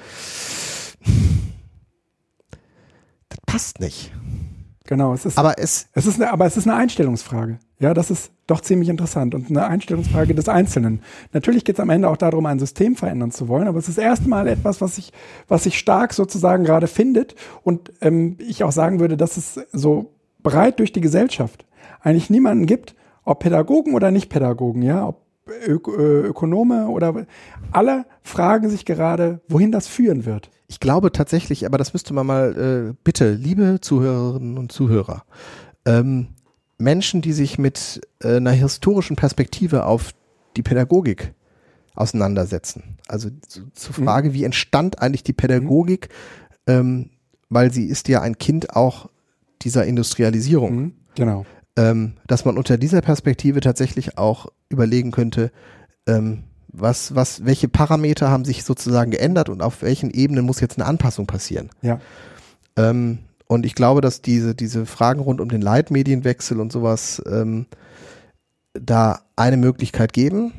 das passt nicht. Genau, es ist, Aber es, es ist eine, aber es ist eine Einstellungsfrage. Ja, das ist doch ziemlich interessant und eine Einstellungsfrage des Einzelnen. Natürlich geht es am Ende auch darum, ein System verändern zu wollen, aber es ist erstmal etwas, was sich, was sich stark sozusagen gerade findet und ähm, ich auch sagen würde, dass es so breit durch die Gesellschaft eigentlich niemanden gibt, ob Pädagogen oder nicht Pädagogen, ja, ob Ök äh, Ökonome oder alle fragen sich gerade, wohin das führen wird. ich glaube tatsächlich, aber das müsste man mal, äh, bitte, liebe Zuhörerinnen und Zuhörer, ähm, Menschen, die sich mit äh, einer historischen Perspektive auf die Pädagogik auseinandersetzen. Also zu, zur Mhm. Frage, wie entstand eigentlich die Pädagogik, ähm, weil sie ist ja ein Kind auch dieser Industrialisierung. Mhm. Genau. Ähm, dass man unter dieser Perspektive tatsächlich auch überlegen könnte, ähm, was, was, welche Parameter haben sich sozusagen geändert und auf welchen Ebenen muss jetzt eine Anpassung passieren. Ja. Ähm, und ich glaube, dass diese, diese Fragen rund um den Leitmedienwechsel und sowas ähm, da eine Möglichkeit geben,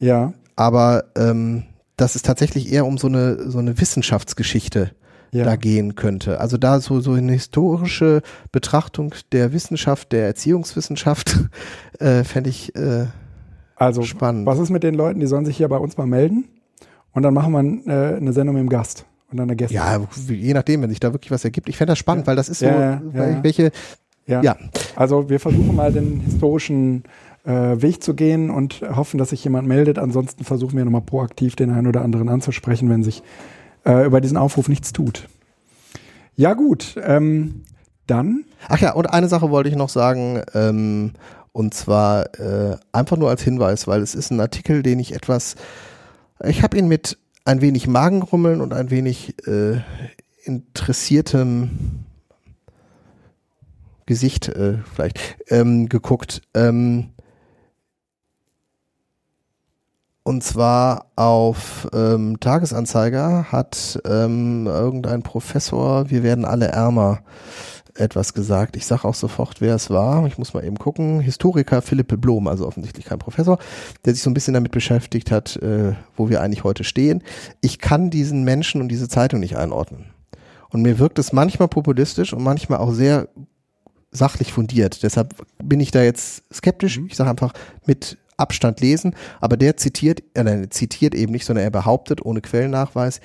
Ja. aber ähm, dass es tatsächlich eher um so eine, so eine Wissenschaftsgeschichte Ja. da gehen könnte. Also da so, so eine historische Betrachtung der Wissenschaft, der Erziehungswissenschaft, äh, fände ich äh, Also, spannend. was ist mit den Leuten, die sollen sich hier bei uns mal melden? Und dann machen wir äh, eine Sendung mit dem Gast und dann eine Gäste. Ja, je nachdem, wenn sich da wirklich was ergibt. Ich fände das spannend, weil das ist so, Ja, ja, ja, ja. welche, Ja. ja, Also wir versuchen mal den historischen äh, Weg zu gehen und hoffen, dass sich jemand meldet. Ansonsten versuchen wir nochmal proaktiv den einen oder anderen anzusprechen, wenn sich äh, über diesen Aufruf nichts tut. Ja gut, ähm, dann, Ach ja, und eine Sache wollte ich noch sagen, ähm, und zwar äh, einfach nur als Hinweis, weil es ist ein Artikel, den ich etwas, ich habe ihn mit ein wenig Magengrummeln und ein wenig äh, interessiertem Gesicht äh, vielleicht ähm, geguckt. Ähm, und zwar auf ähm, Tagesanzeiger hat ähm, irgendein Professor, wir werden alle ärmer, etwas gesagt. Ich sage auch sofort, wer es war. Ich muss mal eben gucken. Historiker Philippe Blom, also offensichtlich kein Professor, der sich so ein bisschen damit beschäftigt hat, äh, wo wir eigentlich heute stehen. Ich kann diesen Menschen und diese Zeitung nicht einordnen. Und mir wirkt es manchmal populistisch und manchmal auch sehr sachlich fundiert. Deshalb bin ich da jetzt skeptisch. Ich sage einfach mit Abstand lesen. Aber der zitiert, äh, nein, zitiert eben nicht, sondern er behauptet ohne Quellennachweis,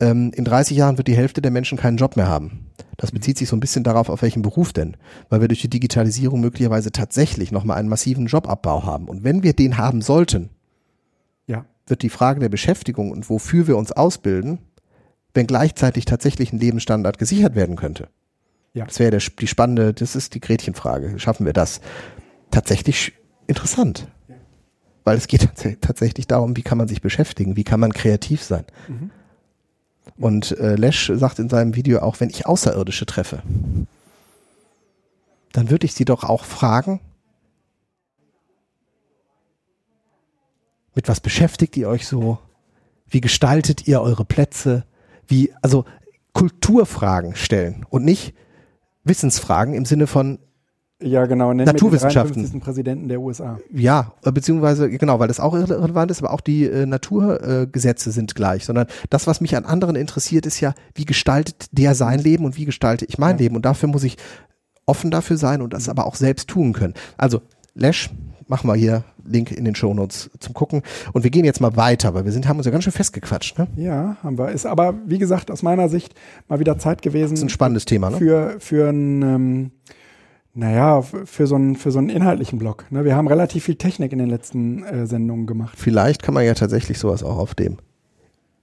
ähm, in 30 Jahren wird die Hälfte der Menschen keinen Job mehr haben. Das bezieht sich so ein bisschen darauf, auf welchen Beruf denn. Weil wir durch die Digitalisierung möglicherweise tatsächlich nochmal einen massiven Jobabbau haben. Und wenn wir den haben sollten, ja, wird die Frage der Beschäftigung und wofür wir uns ausbilden, wenn gleichzeitig tatsächlich ein Lebensstandard gesichert werden könnte. Ja. Das wäre die spannende, das ist die Gretchenfrage. Schaffen wir das? Tatsächlich interessant. Weil es geht tats tatsächlich darum, wie kann man sich beschäftigen, wie kann man kreativ sein. Mhm. Und äh, Lesch sagt in seinem Video auch, wenn ich Außerirdische treffe, dann würde ich sie doch auch fragen, mit was beschäftigt ihr euch so? Wie gestaltet ihr eure Plätze? Wie, also Kulturfragen stellen und nicht Wissensfragen im Sinne von, ja genau, den Naturwissenschaften. 53. Präsidenten der USA. ja, äh, beziehungsweise, genau, weil das auch irrelevant ist, aber auch die äh, Naturgesetze äh, sind gleich, sondern das, was mich an anderen interessiert, ist ja, wie gestaltet der sein Leben und wie gestalte ich mein Ja. Leben? Und dafür muss ich offen dafür sein und das aber auch selbst tun können. Also, Lesch, machen wir hier Link in den Shownotes zum Gucken. Und wir gehen jetzt mal weiter, weil wir sind, haben uns ja ganz schön festgequatscht, ne? Ja, haben wir. Ist aber, wie gesagt, aus meiner Sicht mal wieder Zeit gewesen. Das ist ein spannendes Thema, ne? für, für ein, ähm, naja, für so einen, für so einen inhaltlichen Block. Ne? Wir haben relativ viel Technik in den letzten äh, Sendungen gemacht. Vielleicht kann man ja tatsächlich sowas auch auf dem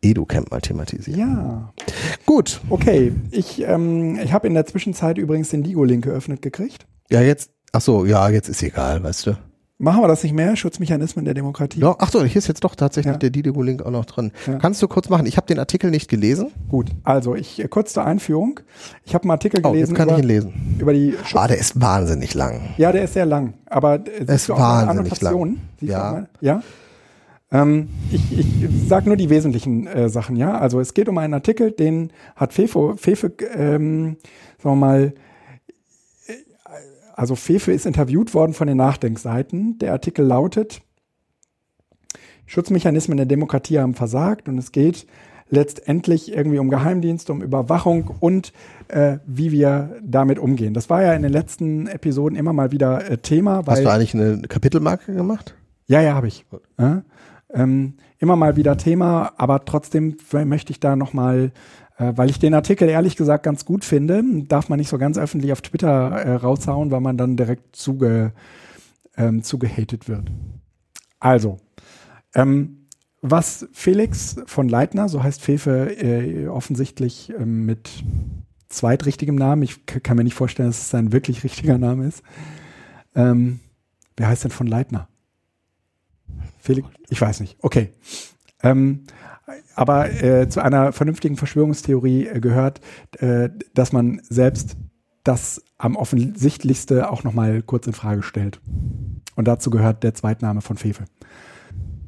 Edu-Camp mal thematisieren. Ja, Gut. okay. Ich, ähm, ich habe in der Zwischenzeit übrigens den Ligo-Link geöffnet gekriegt. Ja, jetzt, ach so, ja, jetzt ist egal, weißt du. Machen wir das nicht mehr? Schutzmechanismen der Demokratie? Ja, ach so, hier ist jetzt doch tatsächlich Ja. der Didego-Link auch noch drin. Ja. Kannst du kurz machen? Ich habe den Artikel nicht gelesen. Gut, also ich äh, kurz zur Einführung. Ich habe einen Artikel Oh, gelesen jetzt kann über, ich ihn lesen. über die Schutz Ah, der ist wahnsinnig lang. Ja, der ist sehr lang, aber äh, ist wahnsinnig lang. Ja. Ja. Ähm, ich ich sage nur die wesentlichen äh, Sachen, ja. Also es geht um einen Artikel, den hat Fefe, Fefe ähm, sagen wir mal, also Fefe ist interviewt worden von den Nachdenkseiten. Der Artikel lautet, Schutzmechanismen der Demokratie haben versagt und es geht letztendlich irgendwie um Geheimdienste, um Überwachung und äh, wie wir damit umgehen. Das war ja in den letzten Episoden immer mal wieder äh, Thema, Hast du eigentlich eine Kapitelmarke gemacht? ja, ja, habe ich. Ja? Ähm, immer mal wieder Thema, aber trotzdem möchte ich da nochmal, weil ich den Artikel ehrlich gesagt ganz gut finde, darf man nicht so ganz öffentlich auf Twitter äh, raushauen, weil man dann direkt zuge, ähm, zugehatet wird. Also, ähm, was Felix von Leitner, so heißt Fefe äh, offensichtlich ähm, mit zweitrichtigem Namen, ich kann mir nicht vorstellen, dass es sein wirklich richtiger Name ist. Ähm, wer heißt denn von Leitner? Felix? Ich weiß nicht. Okay. Aber äh, zu einer vernünftigen Verschwörungstheorie äh, gehört, äh, dass man selbst das am offensichtlichste auch nochmal kurz in Frage stellt. Und dazu gehört der Zweitname von Fefe.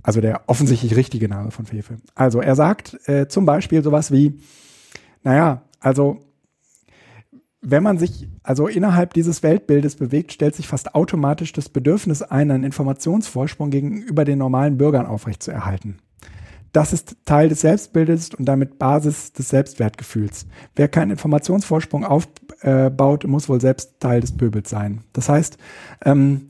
Also der offensichtlich richtige Name von Fefe. Also er sagt äh, zum Beispiel sowas wie, naja, also wenn man sich also innerhalb dieses Weltbildes bewegt, stellt sich fast automatisch das Bedürfnis ein, einen Informationsvorsprung gegenüber den normalen Bürgern aufrechtzuerhalten. Das ist Teil des Selbstbildes und damit Basis des Selbstwertgefühls. Wer keinen Informationsvorsprung aufbaut, muss wohl selbst Teil des Pöbels sein. Das heißt, ähm,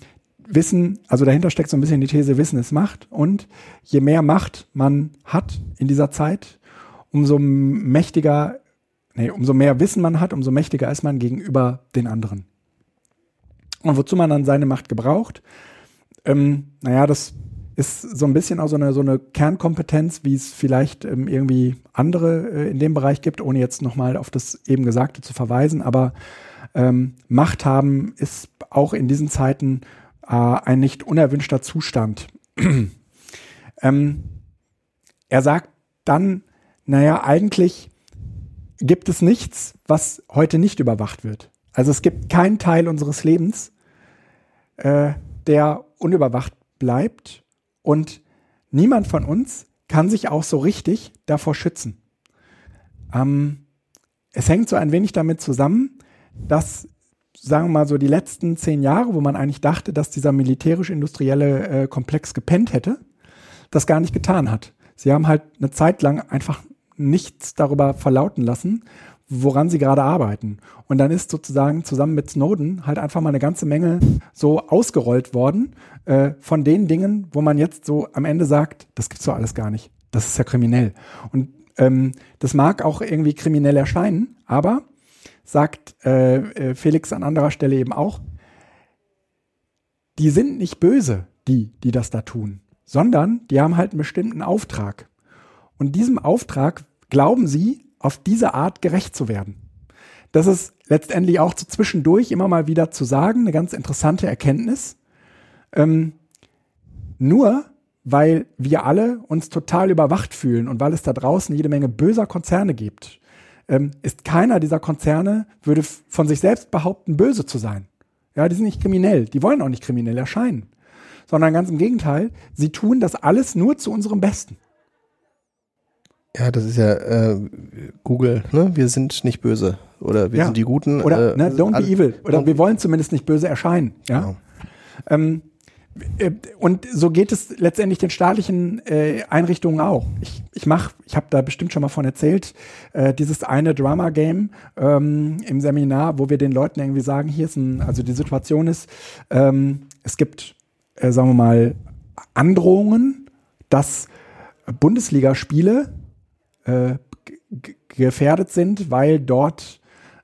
Wissen, also dahinter steckt so ein bisschen die These, Wissen ist Macht. Und je mehr Macht man hat in dieser Zeit, umso mächtiger, nee, umso mehr Wissen man hat, umso mächtiger ist man gegenüber den anderen. Und wozu man dann seine Macht gebraucht, ähm, naja, das ist so ein bisschen auch so eine, so eine Kernkompetenz, wie es vielleicht ähm, irgendwie andere äh, in dem Bereich gibt, ohne jetzt nochmal auf das eben Gesagte zu verweisen. Aber ähm, Macht haben ist auch in diesen Zeiten äh, ein nicht unerwünschter Zustand. ähm, er sagt dann, naja, eigentlich gibt es nichts, was heute nicht überwacht wird. Also es gibt keinen Teil unseres Lebens, äh, der unüberwacht bleibt und niemand von uns kann sich auch so richtig davor schützen. Ähm, es hängt so ein wenig damit zusammen, dass, sagen wir mal, so die letzten zehn Jahre, wo man eigentlich dachte, dass dieser militärisch-industrielle äh, Komplex gepennt hätte, das gar nicht getan hat. Sie haben halt eine Zeit lang einfach nichts darüber verlauten lassen, woran sie gerade arbeiten. Und dann ist sozusagen zusammen mit Snowden halt einfach mal eine ganze Menge so ausgerollt worden äh, von den Dingen, wo man jetzt so am Ende sagt, das gibt's doch alles gar nicht. Das ist ja kriminell. Und ähm, das mag auch irgendwie kriminell erscheinen, aber sagt äh, äh, Felix an anderer Stelle eben auch, die sind nicht böse, die, die das da tun, sondern die haben halt einen bestimmten Auftrag. Und diesem Auftrag glauben sie, auf diese Art gerecht zu werden. Das ist letztendlich auch zu zwischendurch immer mal wieder zu sagen, eine ganz interessante Erkenntnis. Ähm, nur weil wir alle uns total überwacht fühlen und weil es da draußen jede Menge böser Konzerne gibt, ähm, ist keiner dieser Konzerne, würde von sich selbst behaupten, böse zu sein. Ja, die sind nicht kriminell, die wollen auch nicht kriminell erscheinen, sondern ganz im Gegenteil, sie tun das alles nur zu unserem Besten. Ja, das ist ja äh, Google, ne? Wir sind nicht böse. Oder wir Ja. sind die Guten. Oder äh, ne, don't be evil. Oder wir wollen zumindest nicht böse erscheinen. Ja. Genau. Ähm, äh, und so geht es letztendlich den staatlichen äh, Einrichtungen auch. Ich, ich mache, ich habe da bestimmt schon mal von erzählt, äh, dieses eine Drama-Game ähm, im Seminar, wo wir den Leuten irgendwie sagen, hier ist ein, also die Situation ist, ähm, es gibt, äh, sagen wir mal, Androhungen, dass Bundesligaspiele äh, gefährdet sind, weil dort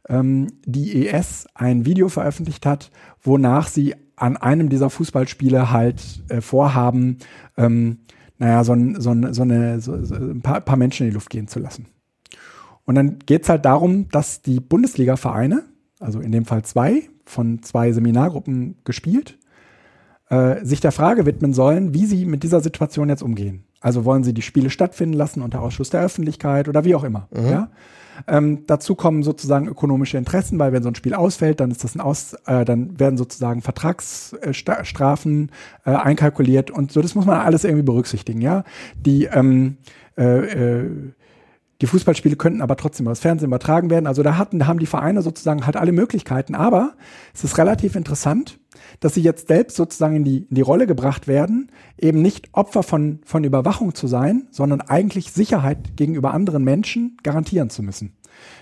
ähm, die ES ein Video veröffentlicht hat, wonach sie an einem dieser Fußballspiele halt äh, vorhaben, ähm, naja, so, so, so, eine, so, so ein paar, paar Menschen in die Luft gehen zu lassen. Und dann geht es halt darum, dass die Bundesliga-Vereine, also in dem Fall zwei, von zwei Seminargruppen gespielt, äh, sich der Frage widmen sollen, wie sie mit dieser Situation jetzt umgehen. Also wollen sie die Spiele stattfinden lassen unter Ausschuss der Öffentlichkeit oder wie auch immer. Mhm. Ja? Ähm, dazu kommen sozusagen ökonomische Interessen, weil wenn so ein Spiel ausfällt, dann ist das ein Aus, äh, dann werden sozusagen Vertragsstrafen äh, einkalkuliert und so. Das muss man alles irgendwie berücksichtigen. Ja, die ähm, äh, äh, die Fußballspiele könnten aber trotzdem aus Fernsehen übertragen werden. Also da hatten, da haben die Vereine sozusagen halt alle Möglichkeiten. Aber es ist relativ interessant, dass sie jetzt selbst sozusagen in die, in die Rolle gebracht werden, eben nicht Opfer von, von Überwachung zu sein, sondern eigentlich Sicherheit gegenüber anderen Menschen garantieren zu müssen.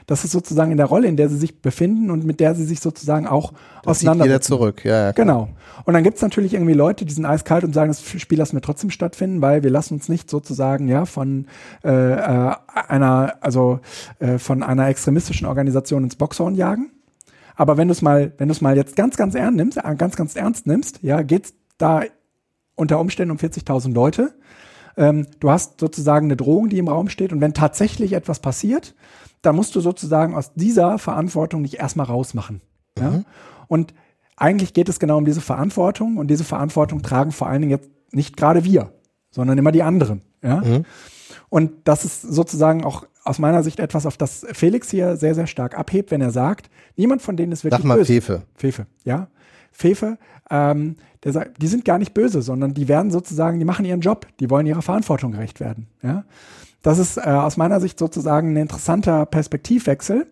Das ist sozusagen in der Rolle, in der sie sich befinden und mit der sie sich sozusagen auch das auseinandersetzen. Wieder zurück, ja. ja genau. Und dann gibt es natürlich irgendwie Leute, die sind eiskalt und sagen, das Spiel lassen wir trotzdem stattfinden, weil wir lassen uns nicht sozusagen ja von äh, äh, einer, also äh, von einer extremistischen Organisation ins Boxhorn jagen. Aber wenn du es mal, wenn du es mal jetzt ganz, ganz ernst nimmst, äh, ganz, ganz ernst nimmst, ja, geht's da unter Umständen um 40.000 Leute. Ähm, du hast sozusagen eine Drohung, die im Raum steht. Und wenn tatsächlich etwas passiert, dann musst du sozusagen aus dieser Verantwortung dich erstmal rausmachen. Mhm. Ja? Und eigentlich geht es genau um diese Verantwortung und diese Verantwortung tragen vor allen Dingen jetzt nicht gerade wir, sondern immer die anderen. Ja? Mhm. Und das ist sozusagen auch aus meiner Sicht etwas, auf das Felix hier sehr, sehr stark abhebt, wenn er sagt, niemand von denen ist wirklich Sag mal böse. Fefe. Fefe, ja. Fefe, ähm, der sagt, die sind gar nicht böse, sondern die werden sozusagen, die machen ihren Job, die wollen ihrer Verantwortung gerecht werden. Ja? Das ist äh, aus meiner Sicht sozusagen ein interessanter Perspektivwechsel,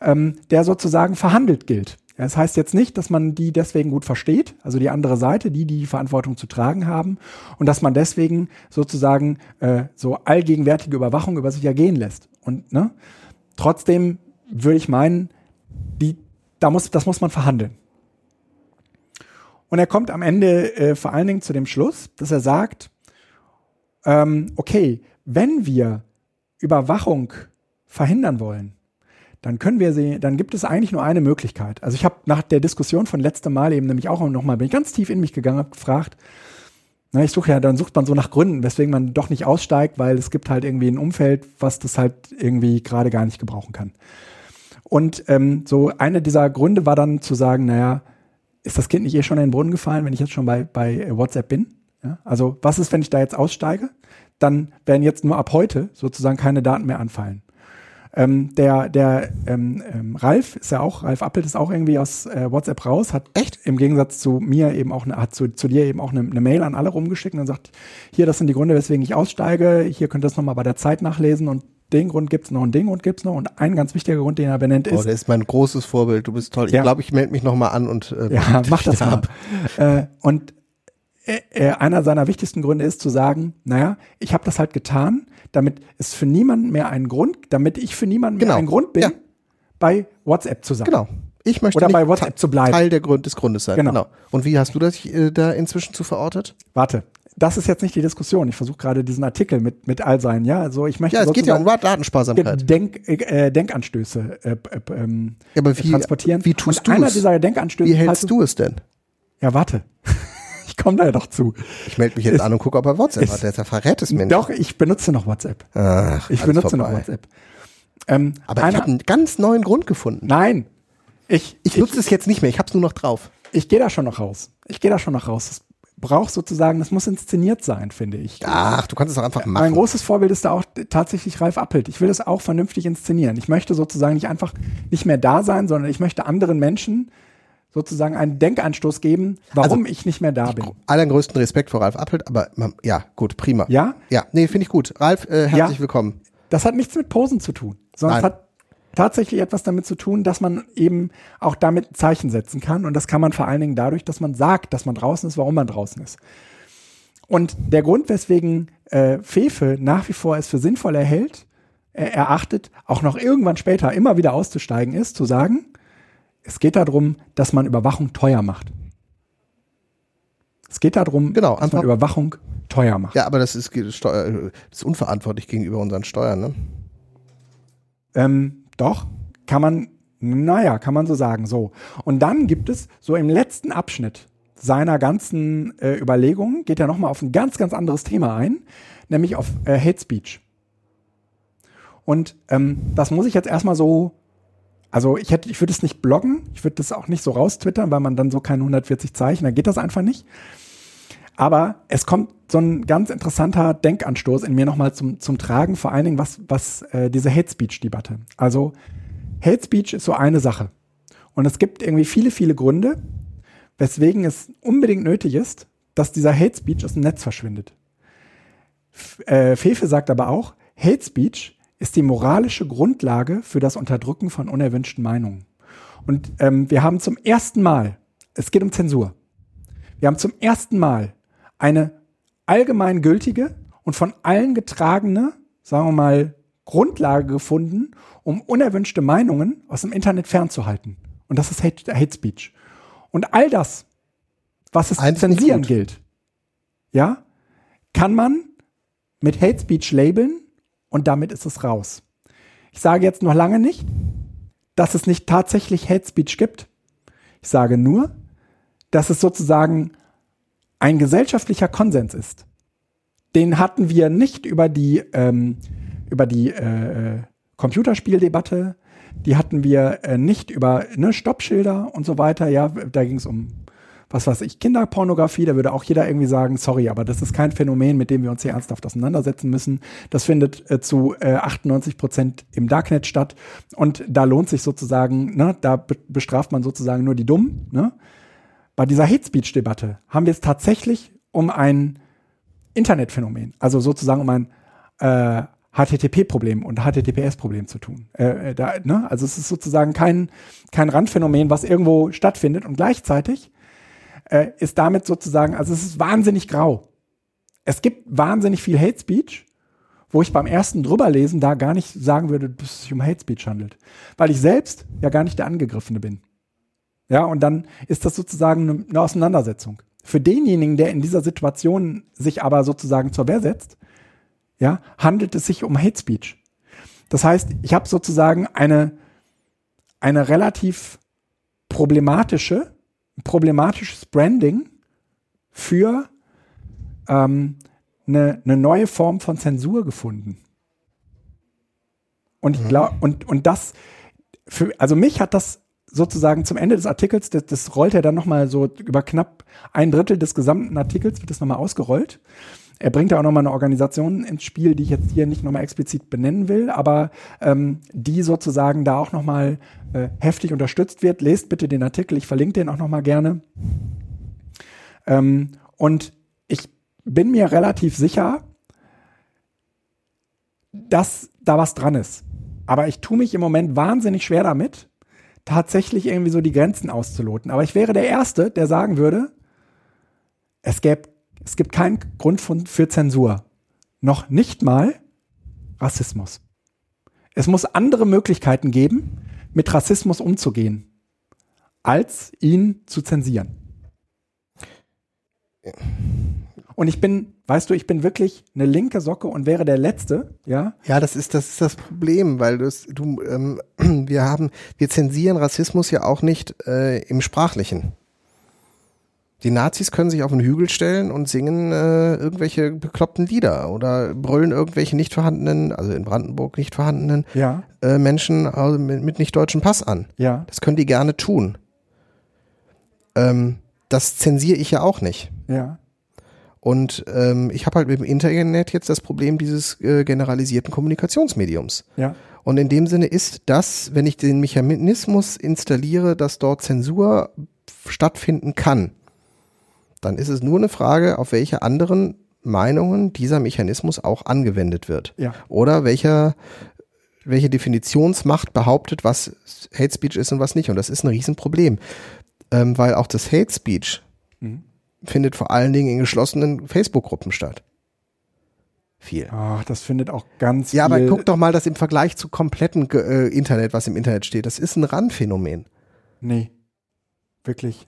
ähm, der sozusagen verhandelt gilt. Ja, das heißt jetzt nicht, dass man die deswegen gut versteht, also die andere Seite, die die Verantwortung zu tragen haben, und dass man deswegen sozusagen äh, so allgegenwärtige Überwachung über sich ergehen lässt. Und ne, trotzdem würde ich meinen, die, da muss, das muss man verhandeln. Und er kommt am Ende äh, vor allen Dingen zu dem Schluss, dass er sagt, ähm, okay, wenn wir Überwachung verhindern wollen, dann können wir sie, dann gibt es eigentlich nur eine Möglichkeit. Also ich habe nach der Diskussion von letztem Mal eben nämlich auch nochmal, bin ich ganz tief in mich gegangen, habe gefragt, na, ich suche ja, dann sucht man so nach Gründen, weswegen man doch nicht aussteigt, weil es gibt halt irgendwie ein Umfeld, was das halt irgendwie gerade gar nicht gebrauchen kann. Und ähm, so eine dieser Gründe war dann zu sagen, naja, ist das Kind nicht eh schon in den Brunnen gefallen, wenn ich jetzt schon bei, bei WhatsApp bin? Ja? Also was ist, wenn ich da jetzt aussteige? Dann werden jetzt nur ab heute sozusagen keine Daten mehr anfallen. Ähm, der der ähm, ähm, Ralf ist ja auch, Ralf Appelt ist auch irgendwie aus äh, WhatsApp raus, hat echt im Gegensatz zu mir eben auch, eine, hat zu, zu dir eben auch eine, eine Mail an alle rumgeschickt und sagt, hier, das sind die Gründe, weswegen ich aussteige, hier könnt ihr das nochmal bei der Zeit nachlesen und den Grund gibt's noch und den Grund gibt's noch und ein ganz wichtiger Grund, den er benennt, ist. Oh, der ist mein großes Vorbild. Du bist toll. Ich ja. glaube, ich melde mich nochmal an und äh, ja, mach das. Ab. Äh, und äh, äh, einer seiner wichtigsten Gründe ist zu sagen, naja, ich habe das halt getan, damit es für niemanden mehr einen Grund, damit ich für niemanden genau. mehr ein Grund bin, ja. bei WhatsApp zu sein. Genau. Ich möchte Oder bei WhatsApp zu bleiben. Teil der Grund des Grundes sein. Genau. genau. Und wie hast du das äh, da inzwischen zu verortet? Warte. Das ist jetzt nicht die Diskussion. Ich versuche gerade diesen Artikel mit, mit all seinen, ja. Also ich möchte. Ja, es geht ja um Datensparsamkeit. Denk, äh, Denkanstöße äh, äh, ja, aber wie, transportieren. Wie tust du es? Einer dieser Denkanstöße. Wie hältst du es denn? Ja, warte. Ich komme da ja doch zu. Ich melde mich jetzt es, an und gucke, ob er WhatsApp hat. Der verrät es mir nicht. Doch, ich benutze noch WhatsApp. Ach, ich benutze vorbei. noch WhatsApp. Ähm, Aber einer, ich habe einen ganz neuen Grund gefunden. Nein. Ich, ich nutze es jetzt nicht mehr. Ich habe es nur noch drauf. Ich gehe da schon noch raus. Ich gehe da schon noch raus. Das braucht sozusagen, das muss inszeniert sein, finde ich. Ach, du kannst es auch einfach machen. Mein großes Vorbild ist da auch tatsächlich Ralf Appelt. Ich will das auch vernünftig inszenieren. Ich möchte sozusagen nicht einfach nicht mehr da sein, sondern ich möchte anderen Menschen sozusagen einen Denkanstoß geben, warum also, ich nicht mehr da bin. Allergrößten Respekt vor Ralf Appelt, aber ja, gut, prima. Ja? Ja, nee, finde ich gut. Ralf, äh, herzlich ja, willkommen. Das hat nichts mit Posen zu tun, sondern Nein. es hat tatsächlich etwas damit zu tun, dass man eben auch damit Zeichen setzen kann. Und das kann man vor allen Dingen dadurch, dass man sagt, dass man draußen ist, warum man draußen ist. Und der Grund, weswegen äh, Fefe nach wie vor es für sinnvoll erhält, äh, erachtet, auch noch irgendwann später immer wieder auszusteigen, ist zu sagen, es geht darum, dass man Überwachung teuer macht. Es geht darum, genau, dass man Überwachung teuer macht. Ja, aber das ist, das ist unverantwortlich gegenüber unseren Steuern, ne? Ähm, doch, kann man, naja, kann man so sagen. So. Und dann gibt es so im letzten Abschnitt seiner ganzen äh, Überlegungen, geht er nochmal auf ein ganz, ganz anderes Thema ein, nämlich auf äh, Hate Speech. Und ähm, das muss ich jetzt erstmal so Also ich hätte, ich würde es nicht bloggen, ich würde das auch nicht so raustwittern, weil man dann so keine 140 Zeichen, dann geht das einfach nicht. Aber es kommt so ein ganz interessanter Denkanstoß in mir nochmal zum, zum Tragen, vor allen Dingen was, was äh, diese Hate Speech-Debatte. Also Hate Speech ist so eine Sache. Und es gibt irgendwie viele, viele Gründe, weswegen es unbedingt nötig ist, dass dieser Hate Speech aus dem Netz verschwindet. F äh, Fefe sagt aber auch, Hate Speech ist die moralische Grundlage für das Unterdrücken von unerwünschten Meinungen. Und ähm, wir haben zum ersten Mal, es geht um Zensur, wir haben zum ersten Mal eine allgemein gültige und von allen getragene, sagen wir mal, Grundlage gefunden, um unerwünschte Meinungen aus dem Internet fernzuhalten. Und das ist Hate, Hate Speech. Und all das, was es Eins zu zensieren gilt, ja, kann man mit Hate Speech labeln und damit ist es raus. Ich sage jetzt noch lange nicht, dass es nicht tatsächlich Hate Speech gibt. Ich sage nur, dass es sozusagen ein gesellschaftlicher Konsens ist. Den hatten wir nicht über die, ähm, über die äh, Computerspieldebatte, die hatten wir äh, nicht über ne, Stoppschilder und so weiter. Ja, da ging es um, was weiß ich, Kinderpornografie. Da würde auch jeder irgendwie sagen, sorry, aber das ist kein Phänomen, mit dem wir uns hier ernsthaft auseinandersetzen müssen. Das findet äh, zu äh, 98 Prozent im Darknet statt. Und da lohnt sich sozusagen, ne, da be bestraft man sozusagen nur die Dummen. Ne? Bei dieser Hate Speech-Debatte haben wir es tatsächlich um ein Internetphänomen, also sozusagen um ein äh, HTTP-Problem und HTTPS-Problem zu tun. Äh, äh, da, ne? Also es ist sozusagen kein, kein Randphänomen, was irgendwo stattfindet und gleichzeitig äh, ist damit sozusagen, also es ist wahnsinnig grau. Es gibt wahnsinnig viel Hate Speech, wo ich beim ersten drüberlesen da gar nicht sagen würde, dass es sich um Hate Speech handelt. Weil ich selbst ja gar nicht der Angegriffene bin. Ja, und dann ist das sozusagen eine, Auseinandersetzung. Für denjenigen, der in dieser Situation sich aber sozusagen zur Wehr setzt, ja, handelt es sich um Hate Speech. Das heißt, ich habe sozusagen eine, eine relativ problematische, problematisches Branding für ähm, eine, eine neue Form von Zensur gefunden. Und ich glaube, und, und das, für, also mich hat das sozusagen zum Ende des Artikels, das, das rollt er dann nochmal so über knapp ein Drittel des gesamten Artikels, wird das nochmal ausgerollt. Er bringt da auch nochmal eine Organisation ins Spiel, die ich jetzt hier nicht nochmal explizit benennen will, aber ähm, die sozusagen da auch nochmal äh, heftig unterstützt wird. Lest bitte den Artikel, ich verlinke den auch nochmal gerne. Ähm, und ich bin mir relativ sicher, dass da was dran ist. Aber ich tue mich im Moment wahnsinnig schwer damit, tatsächlich irgendwie so die Grenzen auszuloten. Aber ich wäre der Erste, der sagen würde, es, gäbe, es gibt keinen Grund für Zensur. Noch nicht mal Rassismus. Es muss andere Möglichkeiten geben, mit Rassismus umzugehen, als ihn zu zensieren. Und ich bin, weißt du, ich bin wirklich eine linke Socke und wäre der Letzte, ja, Ja, das ist das ist das Problem, weil das, du, ähm, wir haben, wir zensieren Rassismus ja auch nicht äh, im Sprachlichen. Die Nazis können sich auf einen Hügel stellen und singen äh, irgendwelche bekloppten Lieder oder brüllen irgendwelche nicht vorhandenen, also in Brandenburg nicht vorhandenen ja, äh, Menschen also mit, mit nicht deutschen Pass an. ja, Das können die gerne tun. Ähm, das zensiere ich ja auch nicht. ja, Und ähm, ich habe halt mit dem Internet jetzt das Problem dieses äh, generalisierten Kommunikationsmediums. ja, Und in dem Sinne ist das, wenn ich den Mechanismus installiere, dass dort Zensur stattfinden kann, dann ist es nur eine Frage, auf welche anderen Meinungen dieser Mechanismus auch angewendet wird. ja, Oder welcher, welche Definitionsmacht behauptet, was Hate Speech ist und was nicht. Und das ist ein Riesenproblem. Ähm, weil auch das Hate Speech Mhm. findet vor allen Dingen in geschlossenen Facebook-Gruppen statt. Viel. Ach, das findet auch ganz Ja, aber viel, guck doch mal, das im Vergleich zu kompletten äh, Internet, was im Internet steht, das ist ein Randphänomen. Nee, wirklich.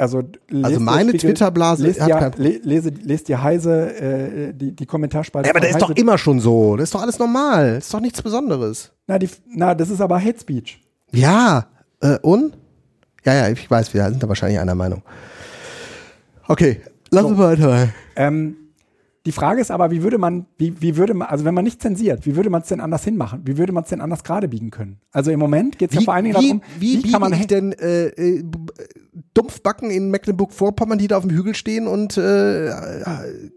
Also, Also meine Twitter-Blase lest ja, lese, lest dir Heise, äh, die, die Kommentarspalte. Ja, aber das ist doch immer schon so. Das ist doch alles normal. Das ist doch nichts Besonderes. Na, die, na, das ist aber Hate Speech. Ja, äh, und? Ja, ja, ich weiß, wir sind da wahrscheinlich einer Meinung. Okay, lass So. uns weiter. Ähm, Die Frage ist aber, wie würde man, wie, wie würde man, also wenn man nicht zensiert, wie würde man es denn anders hinmachen? Wie würde man es denn anders gerade biegen können? Also im Moment geht es ja vor allen Dingen wie, darum, wie, wie kann man ich denn äh, äh, Dumpfbacken in Mecklenburg-Vorpommern, die da auf dem Hügel stehen und äh, äh,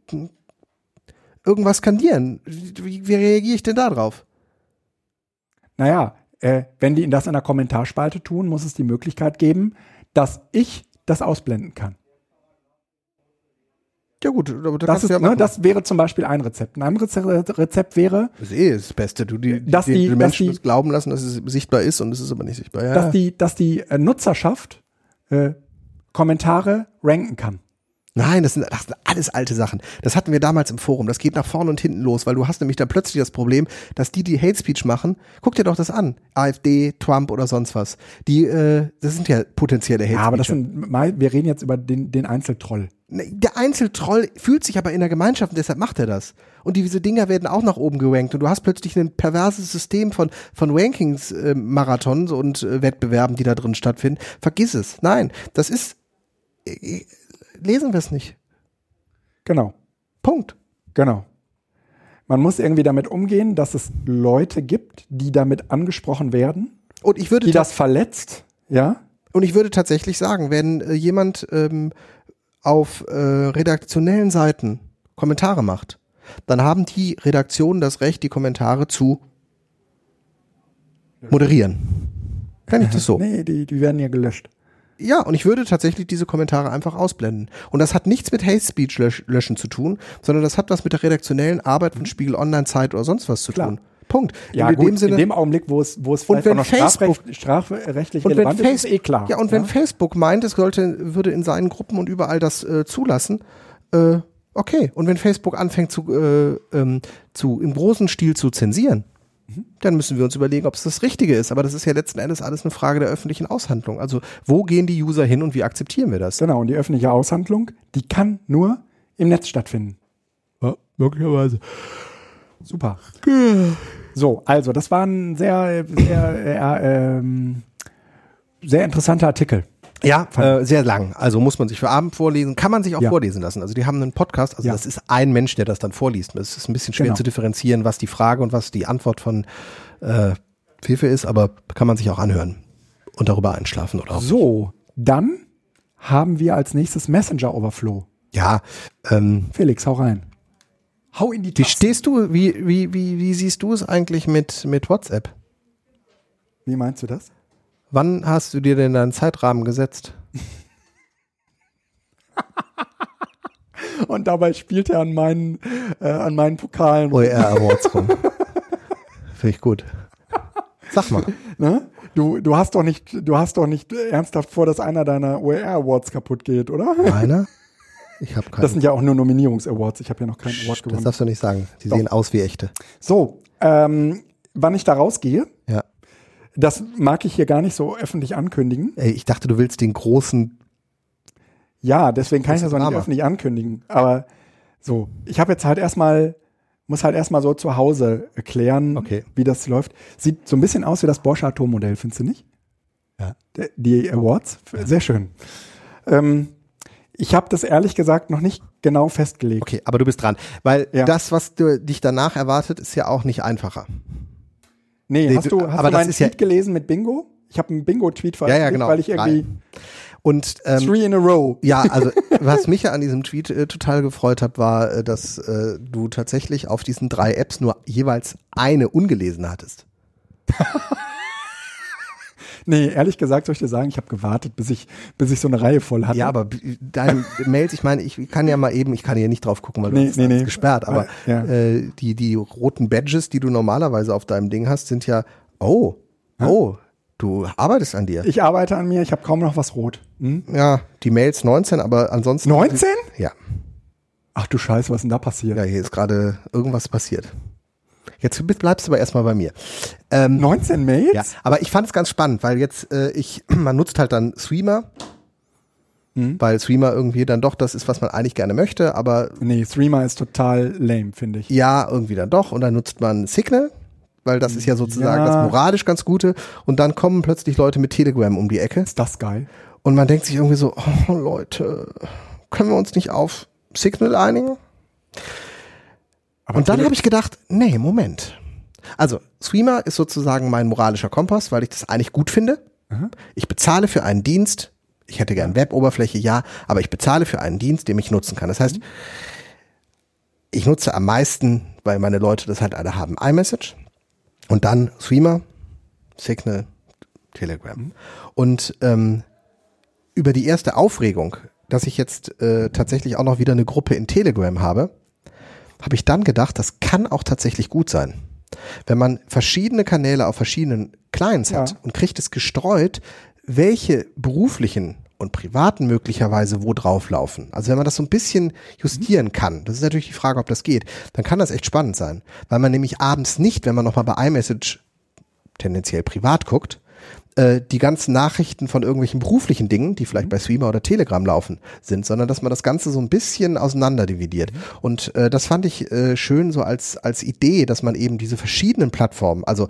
irgendwas skandieren? Wie, wie reagiere ich denn da drauf? Naja, äh, wenn die das in der Kommentarspalte tun, muss es die Möglichkeit geben, dass ich das ausblenden kann. Ja gut, aber Das, kannst ist, ja ne, das wäre zum Beispiel ein Rezept. Ein anderes Reze- Rezept wäre, Das ist eh das Beste. Du die, Dass die, die- die dass Menschen die- das glauben lassen, dass es sichtbar ist und es ist aber nicht sichtbar. Ja, dass die, dass die äh, Nutzerschaft äh, Kommentare ranken kann. Nein, das sind, das sind alles alte Sachen. Das hatten wir damals im Forum. Das geht nach vorne und hinten los, weil du hast nämlich dann plötzlich das Problem, dass die, die Hate Speech machen, guck dir doch das an. AfD, Trump oder sonst was. Die, äh, das sind ja potenzielle Hate Ja, aber das sind, mal- wir reden jetzt über den, den Einzeltroll. Nee, Der Einzeltroll fühlt sich aber in der Gemeinschaft und deshalb macht er das. Und diese Dinger werden auch nach oben gerankt und du hast plötzlich ein perverses System von, von Rankings, äh, Marathons und äh, Wettbewerben, die da drin stattfinden. Vergiss es. Nein, das ist, äh, lesen wir es nicht. Genau, Punkt. genau. Man muss irgendwie damit umgehen, dass es Leute gibt, die damit angesprochen werden, Und ich würde die das verletzt, ja, Und ich würde tatsächlich sagen, wenn äh, jemand ähm, auf äh, redaktionellen Seiten Kommentare macht, dann haben die Redaktionen das Recht, die Kommentare zu moderieren. Kann ich das so? nee, die, die werden ja gelöscht. Ja, und ich würde tatsächlich diese Kommentare einfach ausblenden. Und das hat nichts mit Hate Speech lösch löschen zu tun, sondern das hat was mit der redaktionellen Arbeit von Spiegel Online Zeit oder sonst was zu Klar. tun. Punkt. Ja, in gut, dem Sinne, in dem Augenblick, wo es, wo es Und vielleicht wenn auch noch Facebook- strafrecht, strafrechtlich und wenn, relevant ist, ist eh klar. ja, und wenn Facebook meint, es sollte, würde in seinen Gruppen und überall das äh, zulassen, äh, okay. Und wenn Facebook anfängt zu, äh, ähm, zu im großen Stil zu zensieren. Dann müssen wir uns überlegen, ob es das Richtige ist. Aber das ist ja letzten Endes alles eine Frage der öffentlichen Aushandlung. Also wo gehen die User hin und wie akzeptieren wir das? Genau, und die öffentliche Aushandlung, die kann nur im Netz stattfinden. Ja, möglicherweise. Super. So, also das war ein sehr, sehr, äh, ähm, sehr interessanter Artikel. Ja, äh, sehr lang. Also muss man sich für Abend vorlesen. Kann man sich auch Ja. vorlesen lassen. Also die haben einen Podcast. Also Ja. das ist ein Mensch, der das dann vorliest. Es ist ein bisschen schwer Genau. zu differenzieren, was die Frage und was die Antwort von äh, Fefe ist, aber kann man sich auch anhören und darüber einschlafen oder auch. So, dann haben wir als nächstes Messenger Overflow. Ja, ähm, Felix, hau rein. Hau in die wie Tasten. stehst du, wie, wie, wie, wie siehst du es eigentlich mit, mit WhatsApp? Wie meinst du das? Wann hast du dir denn deinen Zeitrahmen gesetzt? Und dabei spielt er an meinen, äh, an meinen Pokalen. OER Awards rum. Finde ich gut. Sag mal. Ne? Du, du hast doch nicht, du hast doch nicht ernsthaft vor, dass einer deiner OER Awards kaputt geht, oder? Einer? Ich habe keinen. Das sind ja auch nur Nominierungs-Awards. Ich habe ja noch keinen Award das gewonnen. darfst du nicht sagen. Die Doch. sehen aus wie echte. So, ähm, wann ich da rausgehe, Ja. Das mag ich hier gar nicht so öffentlich ankündigen. Ey, ich dachte, du willst den großen. Ja, deswegen kann ich Das auch nicht öffentlich ankündigen. Aber so, ich habe jetzt halt erstmal, muss halt erstmal so zu Hause erklären, Okay. wie das läuft. Sieht so ein bisschen aus wie das Bosch Atommodell, findest du nicht? Ja. Die Awards, sehr schön. Ähm, ich habe das ehrlich gesagt noch nicht genau festgelegt. Okay, aber du bist dran. Weil Ja. das, was du, dich danach erwartet, ist ja auch nicht einfacher. Nee, Nee, hast du- hast aber du meinen ist ja- Tweet gelesen mit Bingo? Ich habe einen Bingo-Tweet veröffentlicht, genau. weil ich irgendwie Und ähm, three in a row. ja, also was mich ja an diesem Tweet äh, total gefreut hat, war, äh, dass äh, du tatsächlich auf diesen drei Apps nur jeweils eine ungelesen hattest. Nee, ehrlich gesagt soll ich dir sagen, ich habe gewartet, bis ich, bis ich so eine Reihe voll hatte. Ja, aber deine Mails, ich meine, ich kann ja mal eben, ich kann hier nicht drauf gucken, weil du Nee, hast nee, nee. gesperrt, aber Ja. äh, die, die roten Badges, die du normalerweise auf deinem Ding hast, sind ja, oh, oh, du arbeitest an dir. Ich arbeite an mir, ich habe kaum noch was rot. Hm? ja, die Mails 19, aber ansonsten. 19? Ja, Ach du Scheiße, was ist denn da passiert? ja, hier ist gerade irgendwas passiert. Jetzt bleibst du aber erstmal bei mir. Ähm, 19 Mails? Ja, aber ich fand es ganz spannend, weil jetzt äh, ich, man nutzt halt dann Streamer, Mhm. weil Streamer irgendwie dann doch das ist, was man eigentlich gerne möchte, aber Nee, Streamer ist total lame, finde ich. ja, irgendwie dann doch. Und dann nutzt man Signal, weil das ist ja sozusagen Ja. das moralisch ganz Gute. Und dann kommen plötzlich Leute mit Telegram um die Ecke Ist das geil? und man denkt sich irgendwie so, oh Leute, können wir uns nicht auf Signal einigen? Aber Und dann habe ich gedacht, nee, Moment. Also, Streamer ist sozusagen mein moralischer Kompass, weil ich das eigentlich gut finde. Ich bezahle für einen Dienst. Ich hätte gern Web-Oberfläche, ja, aber ich bezahle für einen Dienst, den ich nutzen kann. Das heißt, ich nutze am meisten, weil meine Leute das halt alle haben, iMessage und dann Streamer, Signal, Telegram. Und ähm, über die erste Aufregung, dass ich jetzt äh, tatsächlich auch noch wieder eine Gruppe in Telegram habe, habe ich dann gedacht, das kann auch tatsächlich gut sein. Wenn man verschiedene Kanäle auf verschiedenen Clients hat Ja. und kriegt es gestreut, welche beruflichen und privaten möglicherweise wo drauflaufen. Also wenn man das so ein bisschen justieren kann, das ist natürlich die Frage, ob das geht, dann kann das echt spannend sein. Weil man nämlich abends nicht, wenn man nochmal bei iMessage tendenziell privat guckt, äh, die ganzen Nachrichten von irgendwelchen beruflichen Dingen, die vielleicht bei Streamer oder Telegram laufen, sind, sondern dass man das Ganze so ein bisschen auseinander dividiert. Und äh, das fand ich äh, schön so als, als Idee, dass man eben diese verschiedenen Plattformen, also,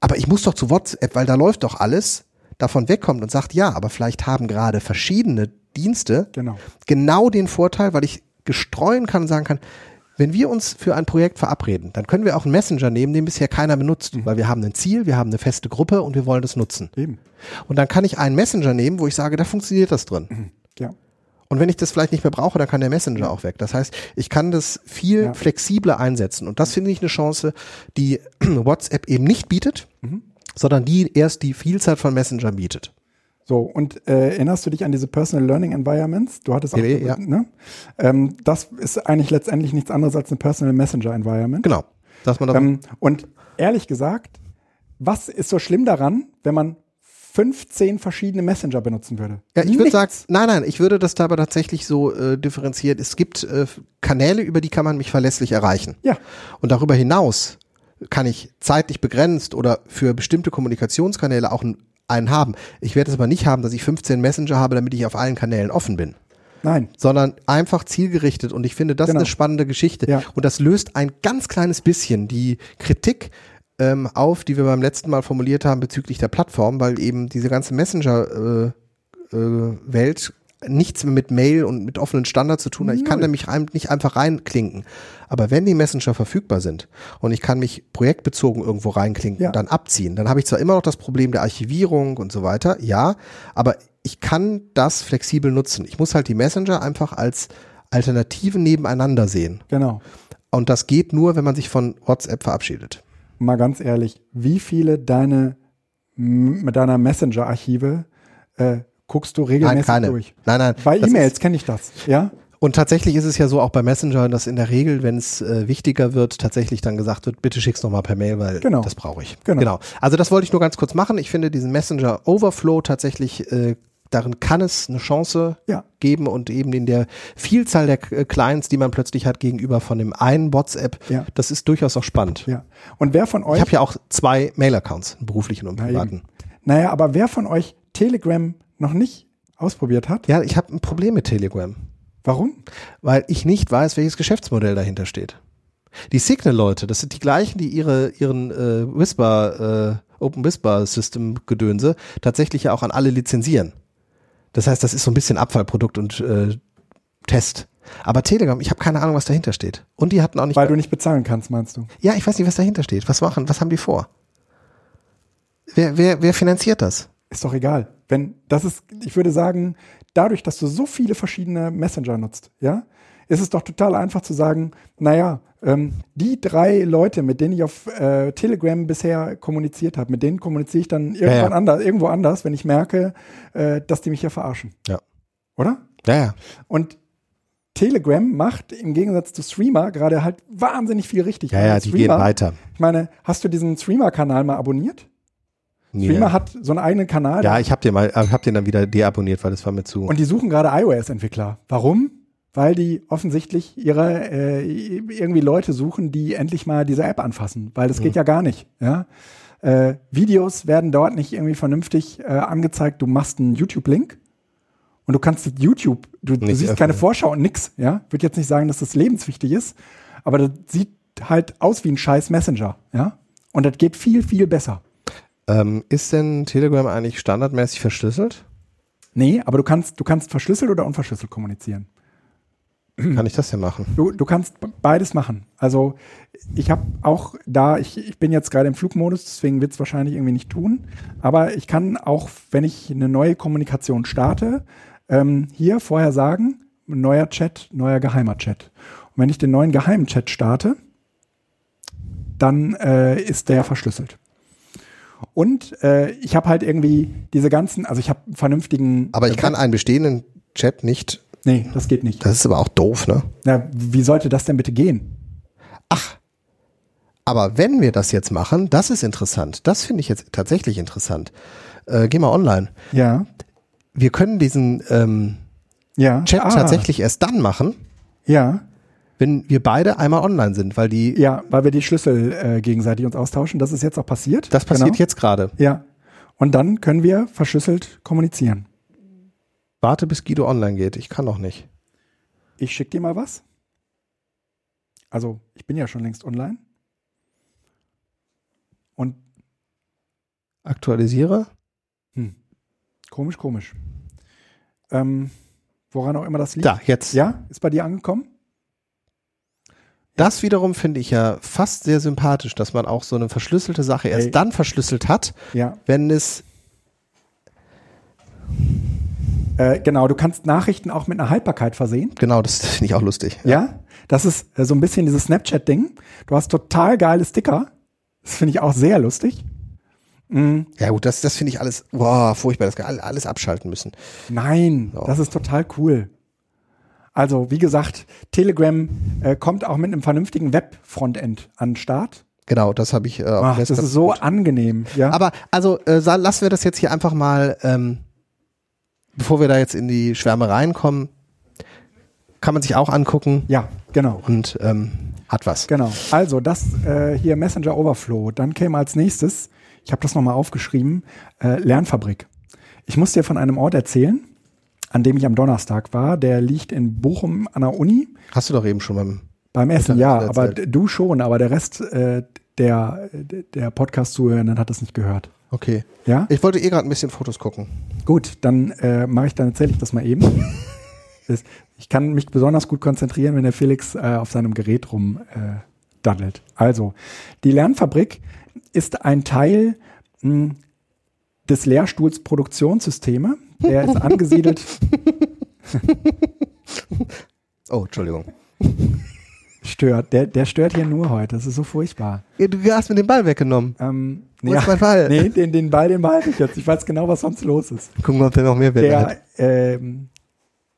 aber ich muss doch zu WhatsApp, weil da läuft doch alles, davon wegkommt und sagt, ja, aber vielleicht haben gerade verschiedene Dienste Genau. genau den Vorteil, weil ich gestreuen kann und sagen kann, wenn wir uns für ein Projekt verabreden, dann können wir auch einen Messenger nehmen, den bisher keiner benutzt, weil wir haben ein Ziel, wir haben eine feste Gruppe und wir wollen das nutzen. Eben. Und dann kann ich einen Messenger nehmen, wo ich sage, da funktioniert das drin. Ja. Und wenn ich das vielleicht nicht mehr brauche, dann kann der Messenger auch weg. Das heißt, ich kann das viel Ja. flexibler einsetzen. Und das finde ich eine Chance, die WhatsApp eben nicht bietet, sondern die erst die Vielzahl von Messenger bietet. So, und äh, erinnerst du dich an diese Personal Learning Environments? Du hattest auch, PLE, ja. ne? Ähm, das ist eigentlich letztendlich nichts anderes als eine Personal Messenger Environment. Genau. Dass man Ähm, und ehrlich gesagt, was ist so schlimm daran, wenn man 15 verschiedene Messenger benutzen würde? Ja, ich würde sagen, nein, nein, ich würde das da aber tatsächlich so äh, differenzieren. Es gibt äh, Kanäle, über die kann man mich verlässlich erreichen. Ja, Und darüber hinaus kann ich zeitlich begrenzt oder für bestimmte Kommunikationskanäle auch einen- einen haben. Ich werde es aber nicht haben, dass ich 15 Messenger habe, damit ich auf allen Kanälen offen bin, nein. sondern einfach zielgerichtet. Und ich finde, das Genau. ist eine spannende Geschichte. Ja. Und das löst ein ganz kleines bisschen die Kritik ähm, auf, die wir beim letzten Mal formuliert haben bezüglich der Plattform, weil eben diese ganze Messenger äh, äh, Welt nichts mehr mit Mail und mit offenen Standards zu tun hat. Ich kann nämlich nicht einfach reinklinken. Aber wenn die Messenger verfügbar sind und ich kann mich projektbezogen irgendwo reinklinken Ja. und dann abziehen, dann habe ich zwar immer noch das Problem der Archivierung und so weiter, ja, aber ich kann das flexibel nutzen. Ich muss halt die Messenger einfach als Alternativen nebeneinander sehen. Genau. Und das geht nur, wenn man sich von WhatsApp verabschiedet. Mal ganz ehrlich, wie viele deine, deiner Messenger-Archive äh, guckst du Nein, regelmäßig keine. durch? Nein, nein. Bei E-Mails kenne ich das, ja? Und tatsächlich ist es ja so auch bei Messenger, dass in der Regel, wenn es äh, wichtiger wird, tatsächlich dann gesagt wird, bitte schick's nochmal per Mail, weil Genau. das brauche ich. Genau. Also das wollte ich nur ganz kurz machen. Ich finde diesen Messenger Overflow tatsächlich, äh, darin kann es eine Chance Ja. geben und eben in der Vielzahl der äh, Clients, die man plötzlich hat gegenüber von dem einen WhatsApp, Ja. das ist durchaus auch spannend. Ja. Und wer von euch. Ich habe ja auch zwei Mail-Accounts, einen beruflichen und Na privaten. eben. Naja, aber wer von euch Telegram noch nicht ausprobiert hat? Ja, ich habe ein Problem mit Telegram. Warum? weil ich nicht weiß, welches Geschäftsmodell dahinter steht. Die Signal-Leute, das sind die gleichen, die ihre, ihren äh, Whisper, äh, Open Whisper System Gedönse tatsächlich ja auch an alle lizenzieren. Das heißt, das ist so ein bisschen Abfallprodukt und äh, Test. Aber Telegram, ich habe keine Ahnung, was dahinter steht. Und die hatten auch nicht. Weil du nicht bezahlen kannst, meinst du? ja, ich weiß nicht, was dahinter steht. Was machen? Was haben die vor? Wer, wer, wer finanziert das? Ist doch egal. Wenn, das ist, ich würde sagen, dadurch, dass du so viele verschiedene Messenger nutzt, ja, ist es doch total einfach zu sagen, naja, ähm, die drei Leute, mit denen ich auf äh, Telegram bisher kommuniziert habe, mit denen kommuniziere ich dann irgendwann ja. anders, irgendwo anders, wenn ich merke, äh, dass die mich hier verarschen. Ja. Oder? Ja, ja. Und Telegram macht im Gegensatz zu Streamer gerade halt wahnsinnig viel richtig. Ja, ja, die gehen weiter. Ich meine, hast du diesen Streamer-Kanal mal abonniert? Streamer hat so einen eigenen Kanal. Ja, ich habe den mal, äh, hab den dann wieder deabonniert, weil das war mir zu. Und die suchen gerade iOS-Entwickler. Warum? Weil die offensichtlich ihre äh, irgendwie Leute suchen, die endlich mal diese App anfassen, weil das geht ja gar nicht. Ja? Äh, Videos werden dort nicht irgendwie vernünftig äh, angezeigt. Du machst einen YouTube-Link und du kannst YouTube, du, du siehst öffnen. keine Vorschau und nix. Ja, würde jetzt nicht sagen, dass das lebenswichtig ist, aber das sieht halt aus wie ein scheiß Messenger. Ja, und das geht viel viel besser. Ähm, ist denn Telegram eigentlich standardmäßig verschlüsselt? Nee, aber du kannst, du kannst verschlüsselt oder unverschlüsselt kommunizieren. kann ich das denn machen? Du, du kannst beides machen. Also ich habe auch da, ich, ich bin jetzt gerade im Flugmodus, deswegen wird es wahrscheinlich irgendwie nicht tun. Aber ich kann auch, wenn ich eine neue Kommunikation starte, ähm, hier vorher sagen, neuer Chat, neuer geheimer Chat. Und wenn ich den neuen geheimen Chat starte, dann äh, ist der verschlüsselt. Und äh, ich habe halt irgendwie diese ganzen, also ich habe vernünftigen. Aber ich kann einen bestehenden Chat nicht. Nee, das geht nicht. Das ist aber auch doof, ne? Na, wie sollte das denn bitte gehen? Ach. Aber wenn wir das jetzt machen, das ist interessant. Das finde ich jetzt tatsächlich interessant. Äh, geh mal online. Ja. Wir können diesen ähm, Ja. Chat Ah, tatsächlich erst dann machen, Ja. Wenn wir beide einmal online sind, weil die, Ja, weil wir die Schlüssel äh, gegenseitig uns austauschen. Das ist jetzt auch passiert. das passiert Genau. jetzt gerade. Ja. Und dann können wir verschlüsselt kommunizieren. Warte, bis Guido online geht. Ich kann noch nicht. Ich schicke dir mal was. Also, ich bin ja schon längst online. Und Aktualisiere. hm, komisch, komisch. Ähm, woran auch immer das liegt. Da, jetzt. Ja, ist bei dir angekommen? Das wiederum finde ich ja fast sehr sympathisch, dass man auch so eine verschlüsselte Sache erst dann verschlüsselt hat, Ja. wenn es Äh, genau, du kannst Nachrichten auch mit einer Haltbarkeit versehen. Genau, das finde ich auch lustig. Ja, das ist äh, so ein bisschen dieses Snapchat-Ding. Du hast total geile Sticker. Das finde ich auch sehr lustig. Mm, Ja gut, das, das finde ich alles, boah, furchtbar, das kann alles abschalten müssen. nein, So. das ist total cool. Also, wie gesagt, Telegram äh, kommt auch mit einem vernünftigen Web-Frontend an den Start. Genau, das habe ich äh, Ach, dem das ist so gut. angenehm. Ja, Aber also äh, lassen wir das jetzt hier einfach mal, ähm, bevor wir da jetzt in die Schwärmereien kommen, kann man sich auch angucken ja genau. und ähm, hat was. Genau. Also, das äh, hier Messenger Overflow. Dann käme als nächstes, ich habe das nochmal aufgeschrieben, äh, Lernfabrik. Ich muss dir von einem Ort erzählen, an dem ich am Donnerstag war. Der liegt in Bochum an der Uni. Hast du doch eben schon beim Beim Essen, ja, aber du schon, aber der Rest äh, der, der Podcast-Zuhörenden hat das nicht gehört. Okay. Ja? Ich wollte eh gerade ein bisschen Fotos gucken. Gut, dann äh, mache ich, dann erzähle ich das mal eben. Das- ich kann mich besonders gut konzentrieren, wenn der Felix äh, auf seinem Gerät rum äh, daddelt. Also, die Lernfabrik ist ein Teil mh, des Lehrstuhls Produktionssysteme. Der ist angesiedelt, Oh, Entschuldigung. stört. Der, der stört hier nur heute. Das ist so furchtbar. Ja, Du hast mir den Ball weggenommen. Ähm, Wo ist mein Ball? nee, den, den Ball, den behalte ich jetzt. Ich weiß genau, was sonst los ist. Gucken wir, ob der noch mehr Wert hat. der ähm,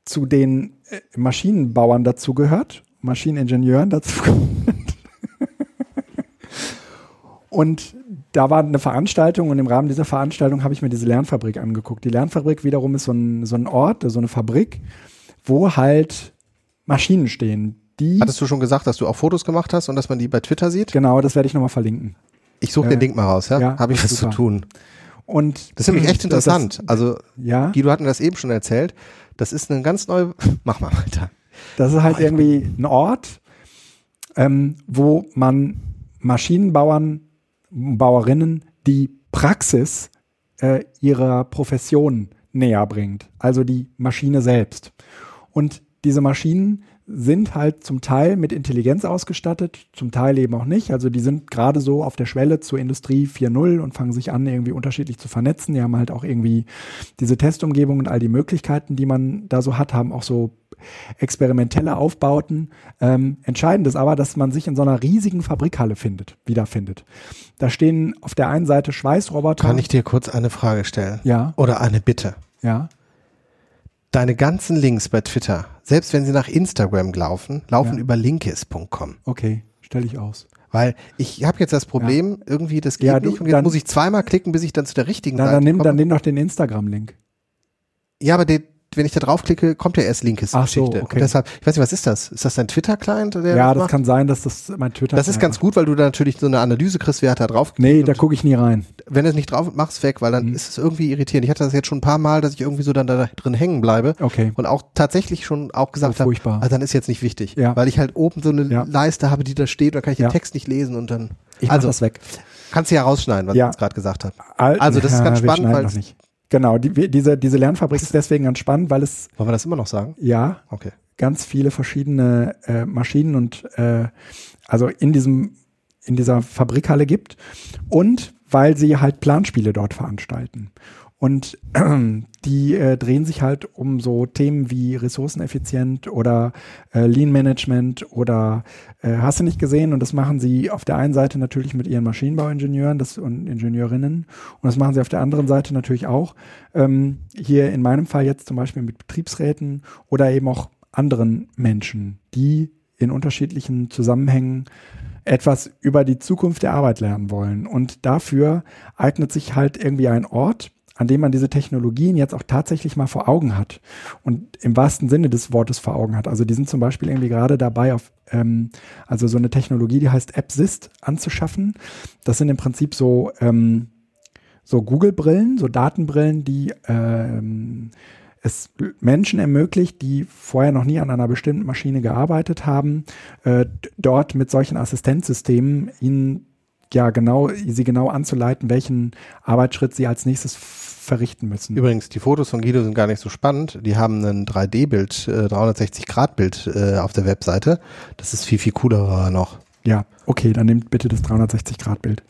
zu den äh, Maschinenbauern dazu gehört, Maschineningenieuren dazu gehört. Und da war eine Veranstaltung und im Rahmen dieser Veranstaltung habe ich mir diese Lernfabrik angeguckt. Die Lernfabrik wiederum ist so ein, so ein Ort, so eine Fabrik, wo halt Maschinen stehen. Die, Hattest du schon gesagt, dass du auch Fotos gemacht hast und dass man die bei Twitter sieht? genau, das werde ich nochmal verlinken. Ich suche Äh, den Link mal raus, ja? ja, Habe ich was super. zu tun. Und Das ist nämlich echt das- das- interessant. also, ja, Guido hat mir das eben schon erzählt. Das ist eine ganz neue. Mach mal weiter. Das ist halt Oh, irgendwie ein Ort, ähm, wo man Maschinenbauern, Bauerinnen die Praxis äh, ihrer Profession näher bringt, also die Maschine selbst. Und diese Maschinen sind halt zum Teil mit Intelligenz ausgestattet, zum Teil eben auch nicht. Also die sind gerade so auf der Schwelle zur Industrie 4.0 und fangen sich an, irgendwie unterschiedlich zu vernetzen. Die haben halt auch irgendwie diese Testumgebung und all die Möglichkeiten, die man da so hat, haben auch so experimentelle Aufbauten. Ähm, entscheidend ist aber, dass man sich in so einer riesigen Fabrikhalle findet, wiederfindet. Da stehen auf der einen Seite Schweißroboter. Kann ich dir kurz eine Frage stellen? Ja, Oder eine Bitte? ja. Deine ganzen Links bei Twitter, selbst wenn sie nach Instagram laufen, laufen Ja. über linkis.com. Okay, stelle ich aus. Weil ich habe jetzt das Problem, irgendwie, das geht Ja, du, nicht und jetzt dann- muss ich zweimal klicken, bis ich dann zu der richtigen Na, Seite dann nimm, komme. dann nimm doch den Instagram-Link. Ja, aber der, wenn ich da draufklicke, kommt ja erst linkes Ach so, Geschichte. okay. Und deshalb, ich weiß nicht, was ist das? Ist das dein Twitter-Client? Ja, das macht? kann sein, dass das mein Twitter Das ist ganz gut, weil du da natürlich so eine Analyse kriegst, wer hat da drauf Nee, da gucke ich nie rein. wenn du es nicht drauf machst, weg, weil dann Mhm. ist es irgendwie irritierend. Ich hatte das jetzt schon ein paar Mal, dass ich irgendwie so dann da drin hängen bleibe Okay. und auch tatsächlich schon auch gesagt Oh, habe, furchtbar. also dann ist jetzt nicht wichtig, Ja. weil ich halt oben so eine Ja. Leiste habe, die da steht, da kann ich den Ja. Text nicht lesen und dann Ich mach also das weg. kannst du ja rausschneiden, was Ja. ich jetzt gerade gesagt habe. Al- Also, das ist ganz wir spannend, weil. Genau, die, diese, diese Lernfabrik ist deswegen ganz spannend, weil es. Wollen wir das immer noch sagen? Ja. Okay. Ganz viele verschiedene äh, Maschinen und äh, also in diesem in dieser Fabrikhalle gibt und weil sie halt Planspiele dort veranstalten. Und die äh, drehen sich halt um so Themen wie ressourceneffizient oder äh, Lean Management oder äh, hast du nicht gesehen? Und das machen sie auf der einen Seite natürlich mit ihren Maschinenbauingenieuren das, und Ingenieurinnen und das machen sie auf der anderen Seite natürlich auch. Ähm, hier in meinem Fall jetzt zum Beispiel mit Betriebsräten oder eben auch anderen Menschen, die in unterschiedlichen Zusammenhängen etwas über die Zukunft der Arbeit lernen wollen. Und dafür eignet sich halt irgendwie ein Ort, an dem man diese Technologien jetzt auch tatsächlich mal vor Augen hat und im wahrsten Sinne des Wortes vor Augen hat. Also die sind zum Beispiel irgendwie gerade dabei, auf ähm, also so eine Technologie, die heißt AppSist anzuschaffen. Das sind im Prinzip so ähm, so Google-Brillen, so Datenbrillen, die ähm, es Menschen ermöglicht, die vorher noch nie an einer bestimmten Maschine gearbeitet haben, äh, dort mit solchen Assistenzsystemen ihnen ja genau, sie genau anzuleiten, welchen Arbeitsschritt sie als nächstes verrichten müssen. Übrigens, die Fotos von Guido sind gar nicht so spannend. Die haben ein 3D-Bild, äh, 360-Grad-Bild äh, auf der Webseite. Das ist viel, viel cooler noch. Ja, okay, dann nehmt bitte das 360-Grad-Bild.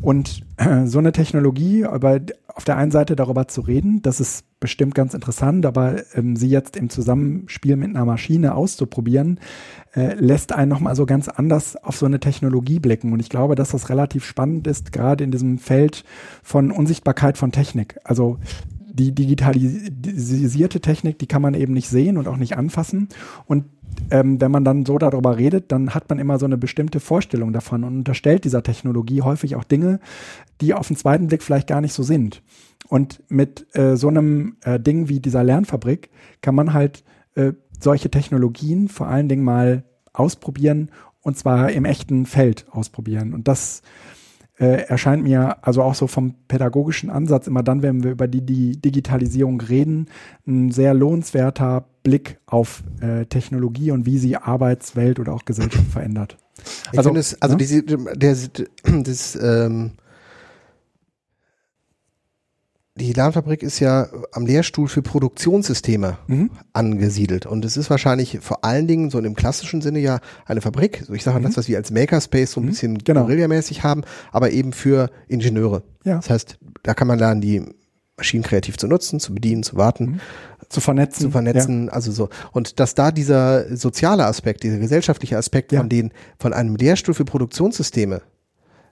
Und äh, so eine Technologie, aber auf der einen Seite darüber zu reden, das ist bestimmt ganz interessant, aber ähm, sie jetzt im Zusammenspiel mit einer Maschine auszuprobieren, äh, lässt einen nochmal so ganz anders auf so eine Technologie blicken. Und ich glaube, dass das relativ spannend ist, gerade in diesem Feld von Unsichtbarkeit von Technik. Also die digitalisierte Technik, die kann man eben nicht sehen und auch nicht anfassen. Und ähm, wenn man dann so darüber redet, dann hat man immer so eine bestimmte Vorstellung davon und unterstellt dieser Technologie häufig auch Dinge, die auf den zweiten Blick vielleicht gar nicht so sind. Und mit äh, so einem äh, Ding wie dieser Lernfabrik kann man halt äh, solche Technologien vor allen Dingen mal ausprobieren und zwar im echten Feld ausprobieren. Und das äh, erscheint mir also auch so vom pädagogischen Ansatz immer dann, wenn wir über die, die Digitalisierung reden, ein sehr lohnenswerter Blick auf äh, Technologie und wie sie Arbeitswelt oder auch Gesellschaft verändert. Ich also, es, also ne? diese, der, das, ähm, die Lernfabrik ist ja am Lehrstuhl für Produktionssysteme mhm. angesiedelt. Und es ist wahrscheinlich vor allen Dingen so im klassischen Sinne ja eine Fabrik. So ich sage mhm. das, was wir als Makerspace so ein mhm. bisschen genau. Guerilla-mäßig haben, aber eben für Ingenieure. Ja. Das heißt, da kann man lernen, die Maschinen kreativ zu nutzen, zu bedienen, zu warten. Mhm. Zu vernetzen. Zu vernetzen, ja. also so. Und dass da dieser soziale Aspekt, dieser gesellschaftliche Aspekt ja. von den, von einem Lehrstuhl für Produktionssysteme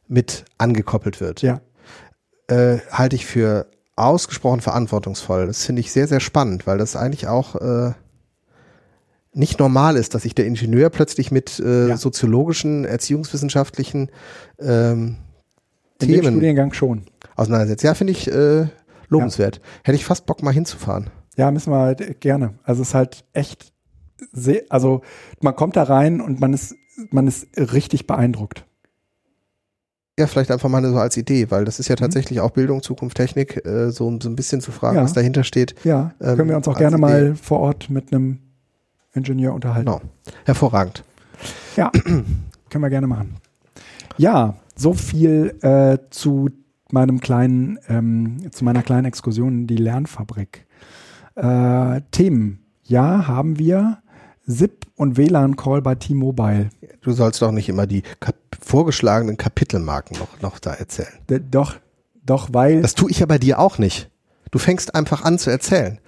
mit angekoppelt wird, ja. äh, halte ich für ausgesprochen verantwortungsvoll. Das finde ich sehr, sehr spannend, weil das eigentlich auch äh, nicht normal ist, dass sich der Ingenieur plötzlich mit äh, ja. soziologischen, erziehungswissenschaftlichen ähm, In Themen Studiengang schon auseinandersetzt. Ja, finde ich äh, lobenswert. Ja. Hätte ich fast Bock mal hinzufahren. Ja, müssen wir halt gerne. Also es ist halt echt sehr, also man kommt da rein und man ist, man ist richtig beeindruckt. Ja, vielleicht einfach mal so als Idee, weil das ist ja mhm. tatsächlich auch Bildung, Zukunft, Technik, äh, so, so ein bisschen zu fragen, ja. was dahinter steht. Ja, ähm, können wir uns auch gerne Idee. mal vor Ort mit einem Ingenieur unterhalten. Genau. Hervorragend. Ja, können wir gerne machen. Ja, so viel äh, zu meinem kleinen, ähm, zu meiner kleinen Exkursion in die Lernfabrik. Äh, Themen. Ja, haben wir. SIP und WLAN-Call bei T-Mobile. Du sollst doch nicht immer die Kap vorgeschlagenen Kapitelmarken noch, noch da erzählen. D doch, doch, weil. Das tue ich ja bei dir auch nicht. Du fängst einfach an zu erzählen.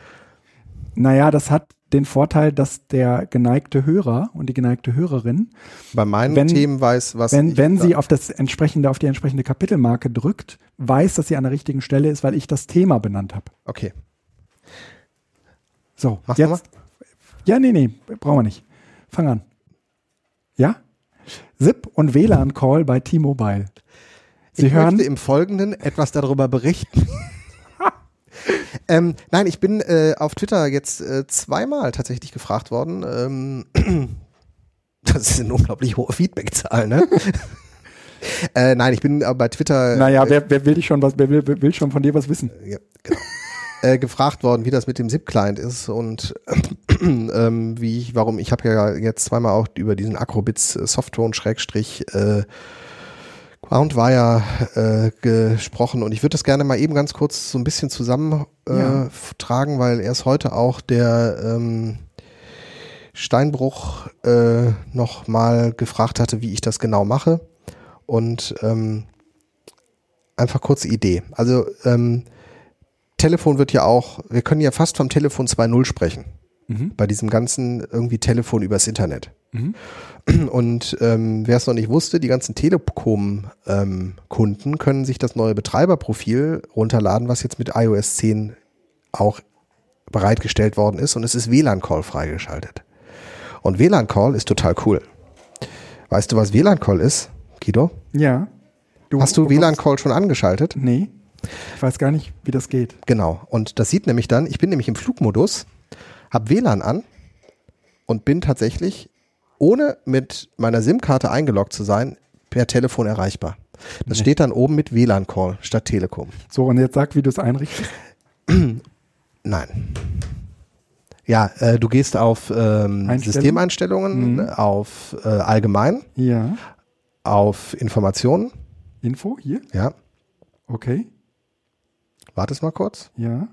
Naja, das hat den Vorteil, dass der geneigte Hörer und die geneigte Hörerin bei meinen wenn, Themen weiß, was wenn, wenn sie auf das entsprechende auf die entsprechende Kapitelmarke drückt, weiß, dass sie an der richtigen Stelle ist, weil ich das Thema benannt habe. Okay. So, Mach jetzt. Mal. Ja, nee, nee, brauchen wir nicht. Fang an. Ja? SIP und WLAN-Call bei T-Mobile. Sie ich hören möchte im Folgenden etwas darüber berichten. Ähm, nein, ich bin äh, auf Twitter jetzt äh, zweimal tatsächlich gefragt worden. Ähm, das ist eine unglaublich hohe Feedbackzahl, ne? äh, nein, ich bin äh, bei Twitter. Naja, wer, wer will dich schon was, wer will, will schon von dir was wissen? Ja, genau äh, gefragt worden, wie das mit dem SIP-Client ist und ähm, wie ich, warum, ich habe ja jetzt zweimal auch über diesen Acrobits äh, Softphone Schrägstrich äh, Ground war ja äh, gesprochen und ich würde das gerne mal eben ganz kurz so ein bisschen zusammentragen, äh, Ja. tragen, weil erst heute auch der ähm, Steinbruch äh, noch mal gefragt hatte, wie ich das genau mache und ähm, einfach kurze Idee. Also ähm, Telefon wird ja auch, wir können ja fast vom Telefon 2.0 sprechen Mhm. bei diesem ganzen irgendwie Telefon übers Internet. Mhm. Und ähm, wer es noch nicht wusste, die ganzen Telekom-Kunden können sich das neue Betreiberprofil runterladen, was jetzt mit iOS 10 auch bereitgestellt worden ist. Und es ist WLAN-Call freigeschaltet. Und WLAN-Call ist total cool. Weißt du, was WLAN-Call ist, Guido? Ja. Hast du WLAN-Call schon angeschaltet? Nee. Ich weiß gar nicht, wie das geht. Genau. Und das sieht nämlich dann, ich bin nämlich im Flugmodus, habe WLAN an und bin tatsächlich, ohne mit meiner SIM-Karte eingeloggt zu sein, per Telefon erreichbar. Das Nee. steht dann oben mit WLAN-Call statt Telekom. So, und jetzt sag, wie du es einrichtest. Nein. Ja, äh, du gehst auf ähm, Einstellungen? Systemeinstellungen, Mhm. auf äh, Allgemein, Ja. auf Informationen. Info hier? Ja, Okay. warte mal kurz. Ja.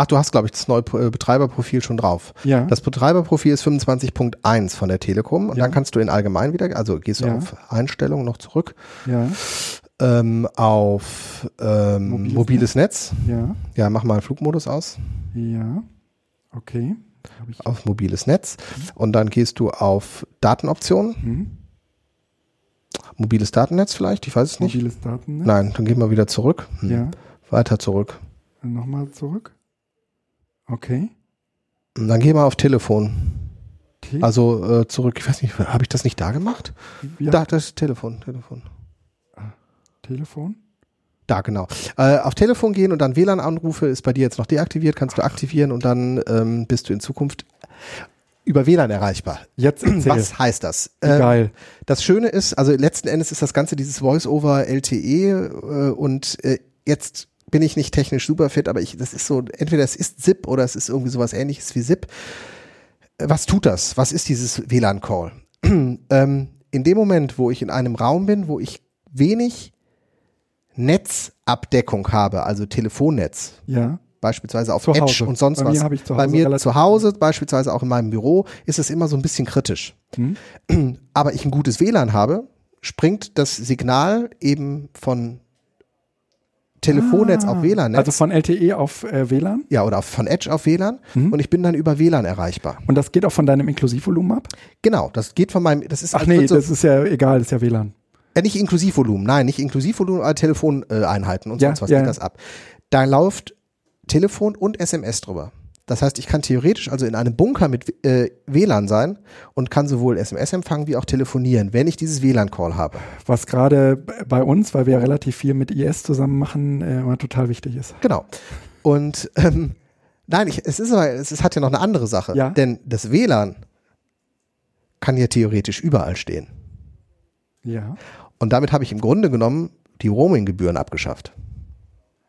Ach, du hast, glaube ich, das neue äh, Betreiberprofil schon drauf. Ja. Das Betreiberprofil ist 25.1 von der Telekom und Ja. dann kannst du in allgemein wieder, also gehst du Ja. auf Einstellungen noch zurück, ja. ähm, auf ähm, Mobiles mobiles, Netz. Ja. Ja, mach mal Flugmodus aus. Ja. Okay. Auf mobiles Netz und dann gehst du auf Datenoptionen, Mhm. mobiles Datennetz vielleicht, ich weiß es nicht. Mobiles Datennetz. Nein, dann gehen wir wieder zurück. Hm. Ja. Weiter zurück. Nochmal zurück. Okay. Und dann gehen wir auf Telefon. T Also äh, zurück, ich weiß nicht, habe ich das nicht da gemacht? ja. Da, das ist Telefon, Telefon. Telefon. Da, genau. Äh, auf Telefon gehen und dann WLAN-Anrufe ist bei dir jetzt noch deaktiviert, kannst du aktivieren und dann ähm, bist du in Zukunft über WLAN erreichbar. Jetzt erzähl. Was heißt das? Wie Äh, Geil. das Schöne ist, also letzten Endes ist das Ganze dieses Voice-over LTE äh, und äh, jetzt bin ich nicht technisch super fit, aber ich, das ist so, entweder es ist ZIP oder es ist irgendwie sowas ähnliches wie ZIP. Äh, Was tut das? Was ist dieses WLAN-Call? ähm, in dem Moment, wo ich in einem Raum bin, wo ich wenig Netzabdeckung habe, also Telefonnetz, Ja. beispielsweise auf Zu Edge Hause. und sonst Bei mir was. ich zu Bei Hause mir relativ- zu Hause, beispielsweise auch in meinem Büro, ist es immer so ein bisschen kritisch. Hm? Aber ich ein gutes WLAN habe, springt das Signal eben von Telefonnetz Ah, auf WLAN-Netz. Also von LTE auf äh, WLAN. ja, oder von Edge auf WLAN Mhm. und ich bin dann über WLAN erreichbar. Und das geht auch von deinem Inklusivvolumen ab? Genau, das geht von meinem, das ist Ach als nee, so, das ist ja egal, das ist ja WLAN. ja, nicht Inklusivvolumen, nein, nicht Inklusivvolumen, aber Telefoneinheiten und Ja, sonst was ja, geht das ab. Da läuft Telefon und SMS drüber. Das heißt, ich kann theoretisch also in einem Bunker mit äh, WLAN sein und kann sowohl SMS empfangen wie auch telefonieren, wenn ich dieses WLAN-Call habe. Was gerade bei uns, weil wir ja relativ viel mit IS zusammen machen, äh, immer total wichtig ist. Genau. Und ähm, nein, ich, es ist aber, es ist, hat ja noch eine andere Sache. Ja. Denn das WLAN kann ja theoretisch überall stehen. Ja. Und damit habe ich im Grunde genommen die Roaming-Gebühren abgeschafft.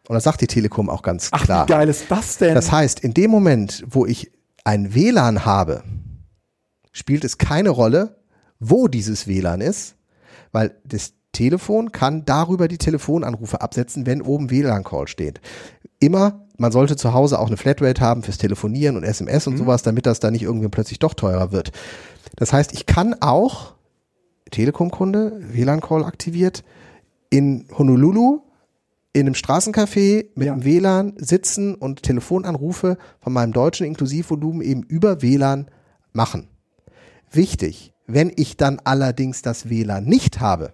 Und das sagt die Telekom auch ganz Ach, klar. wie geil ist das denn? Das heißt, in dem Moment, wo ich ein WLAN habe, spielt es keine Rolle, wo dieses WLAN ist, weil das Telefon kann darüber die Telefonanrufe absetzen, wenn oben WLAN-Call steht. Immer, man sollte zu Hause auch eine Flatrate haben fürs Telefonieren und SMS und sowas, damit das da nicht irgendwie plötzlich doch teurer wird. Das heißt, ich kann auch, Telekom-Kunde, WLAN-Call aktiviert, in Honolulu in einem Straßencafé mit Ja. einem WLAN sitzen und Telefonanrufe von meinem deutschen Inklusivvolumen eben über WLAN machen. Wichtig, wenn ich dann allerdings das WLAN nicht habe,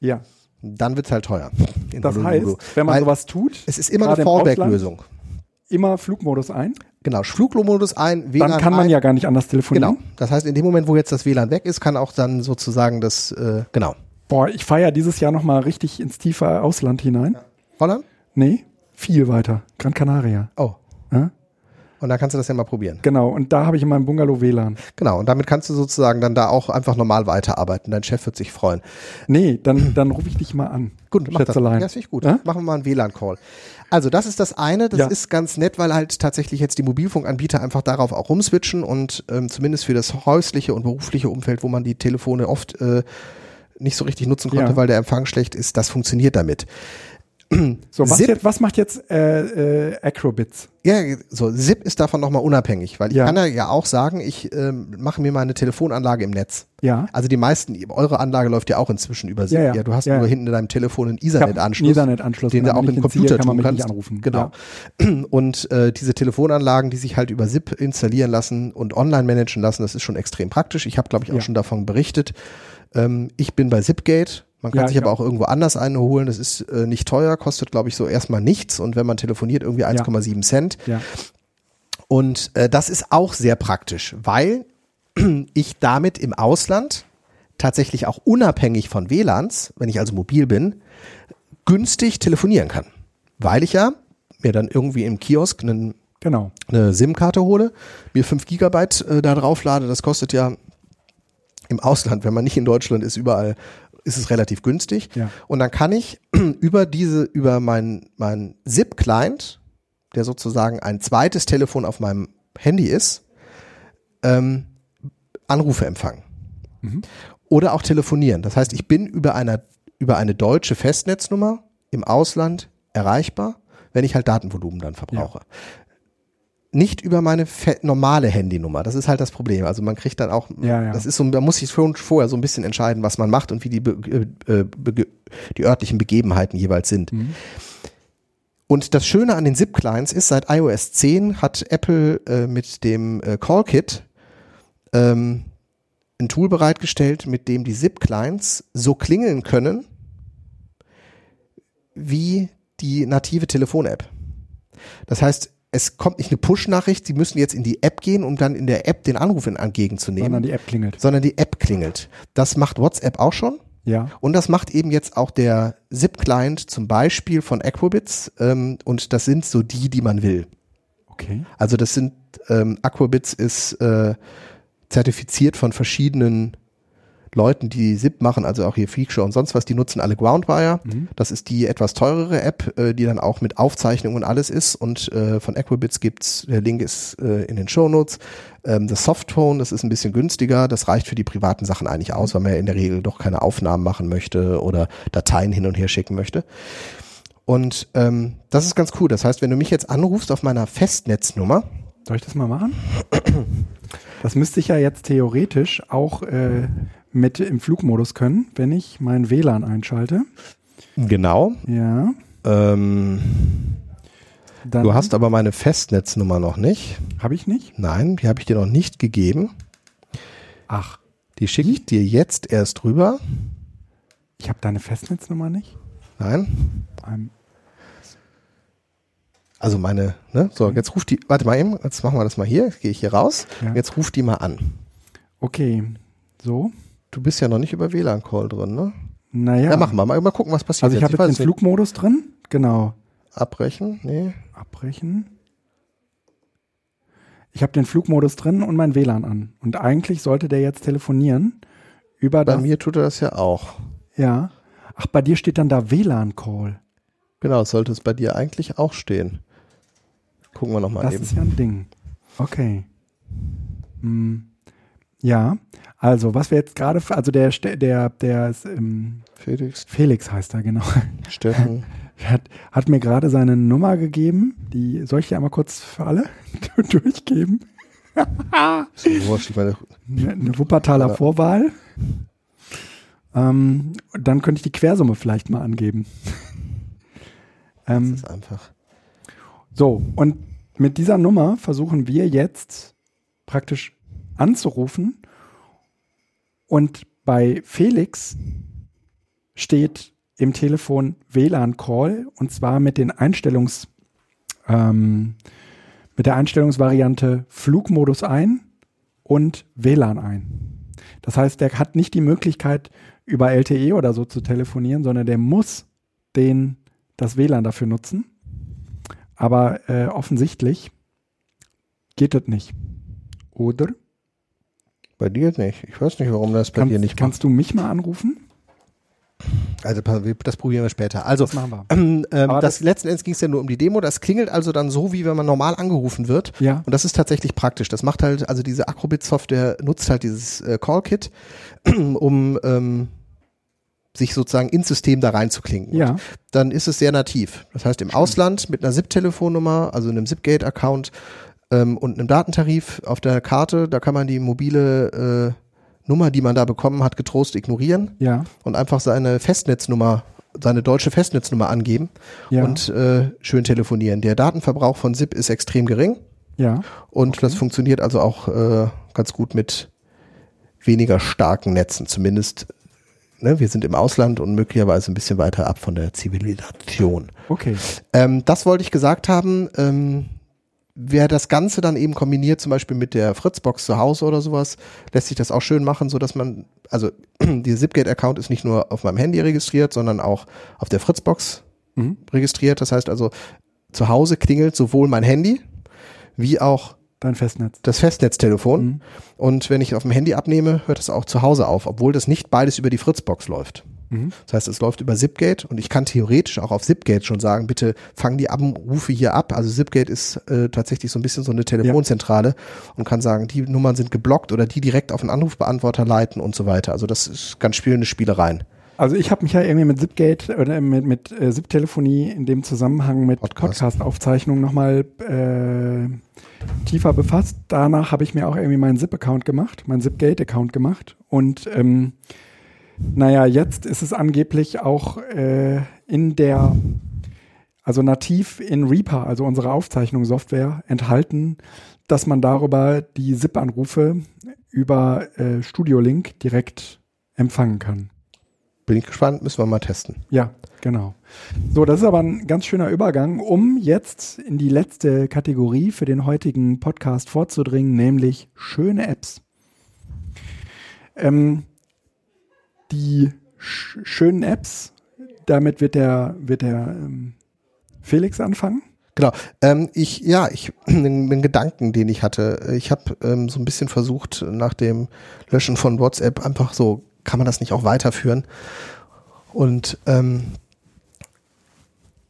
ja. dann wird's halt teuer. Das Honolulu. heißt, wenn man Weil sowas tut, es ist immer eine Fallback-Lösung. immer Flugmodus ein, Genau, Flugmodus ein, WLAN dann kann man ein. ja gar nicht anders telefonieren. Genau. Das heißt, in dem Moment, wo jetzt das WLAN weg ist, kann auch dann sozusagen das, äh, genau. Boah, ich feiere dieses Jahr nochmal richtig ins tiefe Ausland hinein. Holland? Nee, viel weiter. Gran Canaria. Oh. Ja? Und dann kannst du das ja mal probieren. Genau, und da habe ich in meinem Bungalow WLAN. Genau. Und damit kannst du sozusagen dann da auch einfach normal weiterarbeiten. Dein Chef wird sich freuen. Nee, dann, dann rufe ich dich mal an. Gut, mach das. Ja, das finde ich gut. Ja? Machen wir mal einen WLAN-Call. Also das ist das eine, das Ja. ist ganz nett, weil halt tatsächlich jetzt die Mobilfunkanbieter einfach darauf auch rumswitchen und ähm, zumindest für das häusliche und berufliche Umfeld, wo man die Telefone oft äh, nicht so richtig nutzen konnte, Ja. weil der Empfang schlecht ist. Das funktioniert damit. So, was, Zip- jetzt, was macht jetzt äh, äh, Acrobits? Ja, so Zip ist davon nochmal unabhängig, weil ich Ja. kann ja, ja auch sagen, ich ähm, mache mir meine Telefonanlage im Netz. Ja. Also die meisten, eure Anlage läuft ja auch inzwischen über Zip. Ja, ja. du hast Ja. nur hinten in deinem Telefon einen Ethernet-Anschluss. Ethernet-Anschluss. den du auch ziehe, Computer kann man tun kannst. anrufen. Genau. Ja. Und äh, diese Telefonanlagen, die sich halt über SIP installieren lassen und online managen lassen, das ist schon extrem praktisch. Ich habe, glaube ich, auch Ja. schon davon berichtet. Ähm, ich bin bei Zipgate. Man kann Ja, sich ich aber auch. auch irgendwo anders eine holen. Das ist äh, nicht teuer, kostet, glaube ich, so erstmal nichts. Und wenn man telefoniert, irgendwie 1,7 Cent. Ja. Und äh, das ist auch sehr praktisch, weil ich damit im Ausland tatsächlich auch unabhängig von WLANs, wenn ich also mobil bin, günstig telefonieren kann. Weil ich ja mir dann irgendwie im Kiosk einen, Genau. eine SIM-Karte hole, mir 5 Gigabyte äh, da drauf lade. Das kostet ja im Ausland, wenn man nicht in Deutschland ist, überall ist es relativ günstig. Ja. Und dann kann ich über diese, über mein, mein SIP-Client, der sozusagen ein zweites Telefon auf meinem Handy ist, ähm, Anrufe empfangen. Mhm. Oder auch telefonieren. Das heißt, ich bin über einer, über eine deutsche Festnetznummer im Ausland erreichbar, wenn ich halt Datenvolumen dann verbrauche. Nicht über meine normale Handynummer. Das ist halt das Problem. Also man kriegt dann auch, Ja, ja. das ist so, man muss sich schon vorher so ein bisschen entscheiden, was man macht und wie die, äh, be, die örtlichen Begebenheiten jeweils sind. Mhm. Und das Schöne an den SIP-Clients ist, seit iOS 10 hat Apple äh, mit dem äh, CallKit ähm, ein Tool bereitgestellt, mit dem die SIP-Clients so klingeln können wie die native Telefon-App. Das heißt, es kommt nicht eine Push-Nachricht, Sie müssen jetzt in die App gehen, um dann in der App den Anruf entgegenzunehmen, Sondern die App klingelt. sondern die App klingelt. Das macht WhatsApp auch schon. Ja. Und das macht eben jetzt auch der SIP-Client zum Beispiel von Aquabits. Ähm, und das sind so die, die man will. Okay. Also das sind, ähm, Aquabits ist äh, zertifiziert von verschiedenen Leuten, die SIP machen, also auch hier Feature und sonst was, die nutzen alle Groundwire. Mhm. Das ist die etwas teurere App, äh, die dann auch mit Aufzeichnung und alles ist. Und äh, von Aquabits gibt's, der Link ist äh, in den Shownotes. Ähm, das Softphone, das ist ein bisschen günstiger. Das reicht für die privaten Sachen eigentlich aus, weil man ja in der Regel doch keine Aufnahmen machen möchte oder Dateien hin und her schicken möchte. Und ähm, das ist ganz cool. Das heißt, wenn du mich jetzt anrufst auf meiner Festnetznummer, Soll ich das mal machen? Das müsste ich ja jetzt theoretisch auch äh, mit im Flugmodus können, wenn ich mein WLAN einschalte. genau, Ja. ähm, du hast aber meine Festnetznummer noch nicht. Habe ich nicht? Nein, die habe ich dir noch nicht gegeben. Ach, Die schicke ich dir jetzt erst rüber. ich habe deine Festnetznummer nicht? Nein, Ähm, also meine, ne? So, jetzt ruft die, warte mal eben, jetzt machen wir das mal hier, jetzt gehe ich hier raus. Ja. Jetzt ruft die mal an. okay. So. Du bist ja noch nicht über WLAN-Call drin, ne? Naja. Ja, machen wir mal, mal gucken, was passiert. Also ich habe weiß jetzt den. Flugmodus drin. Genau. Abbrechen, nee. Abbrechen. Ich habe den Flugmodus drin und mein WLAN an. Und eigentlich sollte der jetzt telefonieren über Bei das. mir tut er das ja auch. Ja. Ach, bei dir steht dann da WLAN-Call. Genau, sollte es bei dir eigentlich auch stehen. Gucken wir nochmal Das eben. ist ja ein Ding. Okay. Hm. Ja, also was wir jetzt gerade, also der, der, der ist, ähm, Felix, Felix heißt er, genau. Steffen. Er hat, hat mir gerade seine Nummer gegeben. Die soll ich dir einmal kurz für alle durchgeben? Eine, eine Wuppertaler. Vorwahl. Ähm, dann könnte ich die Quersumme vielleicht mal angeben. das ähm, ist einfach. so, und mit dieser Nummer versuchen wir jetzt praktisch anzurufen. Und bei Felix steht im Telefon WLAN-Call und zwar mit den Einstellungs, ähm, mit der Einstellungsvariante Flugmodus ein und WLAN ein. Das heißt, der hat nicht die Möglichkeit, über LTE oder so zu telefonieren, sondern der muss den, das WLAN dafür nutzen. Aber äh, offensichtlich geht das nicht. Oder? Bei dir nicht. Ich weiß nicht, warum das bei Kannst, dir nicht kannst du mich mal anrufen? Also das probieren wir später. Also Das machen wir. ähm, ähm, das, das- letzten Endes ging es ja nur um die Demo. Das klingelt also dann so, wie wenn man normal angerufen wird. Ja. Und das ist tatsächlich praktisch. Das macht halt, also diese Acrobit-Software nutzt halt dieses äh, Call-Kit, um ähm, sich sozusagen ins System da reinzuklinken. Ja. Dann ist es sehr nativ. Das heißt, im Ausland mit einer SIP-Telefonnummer, also einem Zipgate-Account ähm, und einem Datentarif auf der Karte, da kann man die mobile äh, Nummer, die man da bekommen hat, getrost ignorieren Ja. und einfach seine Festnetznummer, seine deutsche Festnetznummer angeben Ja. und äh, schön telefonieren. Der Datenverbrauch von SIP ist extrem gering Ja. und das funktioniert also auch äh, ganz gut mit weniger starken Netzen, zumindest. Ne, wir sind im Ausland und möglicherweise ein bisschen weiter ab von der Zivilisation. Okay. Ähm, das wollte ich gesagt haben. Ähm, wer das Ganze dann eben kombiniert, zum Beispiel mit der Fritzbox zu Hause oder sowas, lässt sich das auch schön machen, so dass man, also dieser Zipgate-Account ist nicht nur auf meinem Handy registriert, sondern auch auf der Fritzbox Mhm. registriert. Das heißt also, zu Hause klingelt sowohl mein Handy wie auch Dein Festnetz. das Festnetztelefon. Mhm. Und wenn ich auf dem Handy abnehme, hört es auch zu Hause auf, obwohl das nicht beides über die Fritzbox läuft. Mhm. Das heißt, es läuft über Zipgate und ich kann theoretisch auch auf Zipgate schon sagen, bitte fang die Anrufe hier ab. Also Zipgate ist äh, tatsächlich so ein bisschen so eine Telefonzentrale und kann sagen, die Nummern sind geblockt oder die direkt auf einen Anrufbeantworter leiten und so weiter. Also das ist ganz spielende Spielereien. Also ich habe mich ja irgendwie mit Zipgate oder mit, mit äh, Zip-Telefonie in dem Zusammenhang mit Podcast. Podcast-Aufzeichnungen nochmal äh, tiefer befasst. Danach habe ich mir auch irgendwie meinen Zip-Account gemacht, meinen Zipgate-Account gemacht. Und ähm, naja, jetzt ist es angeblich auch äh, in der, also nativ in Reaper, also unserer Aufzeichnungssoftware, enthalten, dass man darüber die Zip-Anrufe über äh, Studio Link direkt empfangen kann. Bin ich gespannt, müssen wir mal testen. Ja, genau. So, das ist aber ein ganz schöner Übergang, um jetzt in die letzte Kategorie für den heutigen Podcast vorzudringen, nämlich schöne Apps. Ähm, die sch schönen Apps, damit wird der, wird der ähm, Felix anfangen. Genau. Ähm, ich, ja, ich, einen Gedanken, den ich hatte. Ich habe ähm, so ein bisschen versucht, nach dem Löschen von WhatsApp einfach so, kann man das nicht auch weiterführen? Und ähm,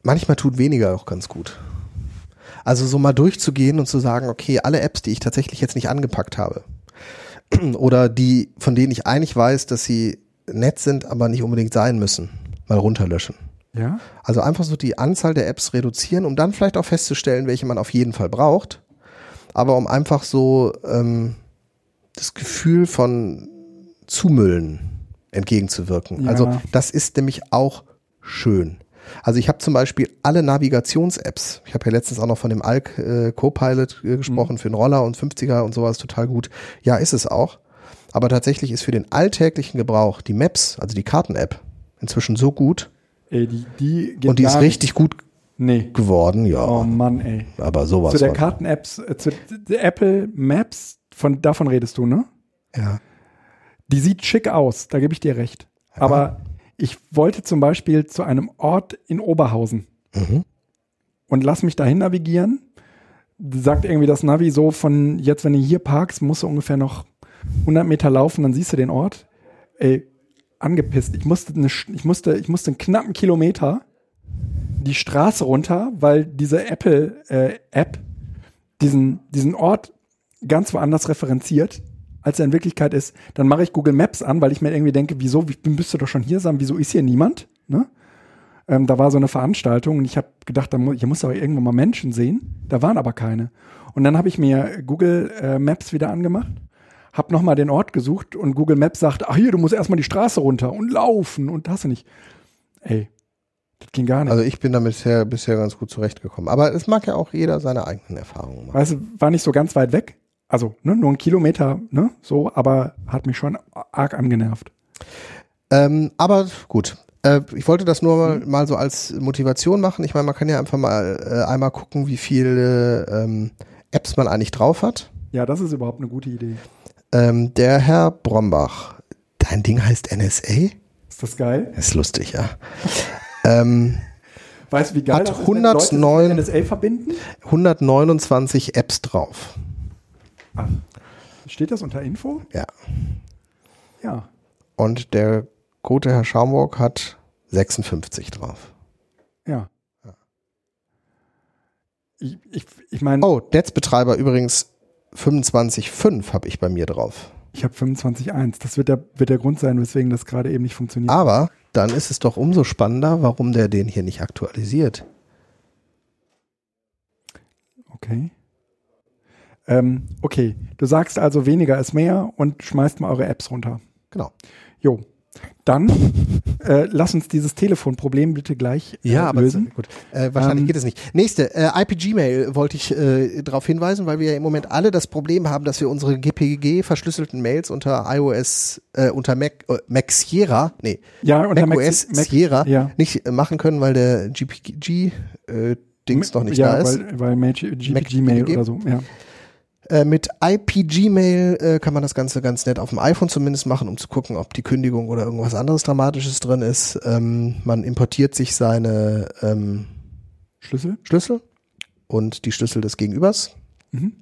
manchmal tut weniger auch ganz gut. Also so mal durchzugehen und zu sagen, okay, alle Apps, die ich tatsächlich jetzt nicht angepackt habe, oder die, von denen ich eigentlich weiß, dass sie nett sind, aber nicht unbedingt sein müssen, mal runterlöschen. Ja. Also einfach so die Anzahl der Apps reduzieren, um dann vielleicht auch festzustellen, welche man auf jeden Fall braucht. Aber um einfach so ähm, das Gefühl von Zumüllen entgegenzuwirken. Ja. Also das ist nämlich auch schön. Also ich habe zum Beispiel alle Navigations-Apps. Ich habe ja letztens auch noch von dem Alk äh, Copilot äh, gesprochen für den Roller und 50er und sowas total gut. Ja, ist es auch. Aber tatsächlich ist für den alltäglichen Gebrauch die Maps, also die Karten-App, inzwischen so gut. Ey, die, die geht Und die ist richtig gut Nee. geworden, ja. Oh Mann, ey. aber sowas. zu der. Karten-Apps, äh, zu Apple Maps, von, davon redest du, ne? Ja. Die sieht schick aus, da gebe ich dir recht. Aber ich wollte zum Beispiel zu einem Ort in Oberhausen Mhm. und lass mich dahin navigieren. Sagt irgendwie das Navi so von jetzt, wenn du hier parkst, musst du ungefähr noch 100 Meter laufen, dann siehst du den Ort. Ey, angepisst. Ich musste, eine, ich musste, ich musste einen knappen Kilometer die Straße runter, weil diese Apple-App diesen, diesen Ort ganz woanders referenziert, als er in Wirklichkeit ist. Dann mache ich Google Maps an, weil ich mir irgendwie denke, wieso, wie müsste doch schon hier sein, wieso ist hier niemand? Ne? Ähm, da war so eine Veranstaltung und ich habe gedacht, da mu hier muss aber irgendwo mal Menschen sehen. Da waren aber keine. Und dann habe ich mir Google äh, Maps wieder angemacht, habe nochmal den Ort gesucht und Google Maps sagt, ach hier, du musst erstmal die Straße runter und laufen und hast du nicht. Ey, das ging gar nicht. Also ich bin damit bisher, bisher ganz gut zurechtgekommen. Aber es mag ja auch jeder seine eigenen Erfahrungen machen. Weißt du, war nicht so ganz weit weg. Also, ne, nur ein Kilometer, ne, so, aber hat mich schon arg angenervt. Ähm, aber gut. Äh, ich wollte das nur mal, mal so als Motivation machen. Ich meine, man kann ja einfach mal äh, einmal gucken, wie viele ähm, Apps man eigentlich drauf hat. Ja, das ist überhaupt eine gute Idee. Ähm, der Herr Brombach, dein Ding heißt NSA? Ist das geil? ist lustig, ja. ähm, Weißt du, wie geil Hat das ist, wenn Leute sich 109 mit NSA verbinden? 129 Apps drauf. Ach, steht das unter Info? Ja. Ja. Und der gute Herr Schaumburg hat 56 drauf. Ja. Ich, ich, ich meine, Oh, Netzbetreiber übrigens 25,5 habe ich bei mir drauf. ich habe 25.1. Das wird der, wird der Grund sein, weswegen das gerade eben nicht funktioniert. Aber dann ist es doch umso spannender, warum der den hier nicht aktualisiert. Okay. Ähm, okay, du sagst also, weniger ist mehr und schmeißt mal eure Apps runter. Genau. Jo. Dann äh, lass uns dieses Telefonproblem bitte gleich äh, Ja, aber lösen. gut. Äh, wahrscheinlich Ähm, geht es nicht. Nächste, äh, IPG-Mail wollte ich äh, darauf hinweisen, weil wir ja im Moment alle das Problem haben, dass wir unsere GPG verschlüsselten Mails unter iOS, äh, unter Mac, äh, Mac Sierra, nee, Ja, unter Mac, Mac- OS Mac- Sierra ja. nicht äh, machen können, weil der GPG äh, Dings noch nicht ja, da ist. Weil, weil Mail, GPG Mac- Mail GPG. oder so, ja. Äh, mit IPG-Mail äh, kann man das Ganze ganz nett auf dem iPhone zumindest machen, um zu gucken, ob die Kündigung oder irgendwas anderes Dramatisches drin ist. Ähm, man importiert sich seine ähm, Schlüssel? Schlüssel und die Schlüssel des Gegenübers. Mhm.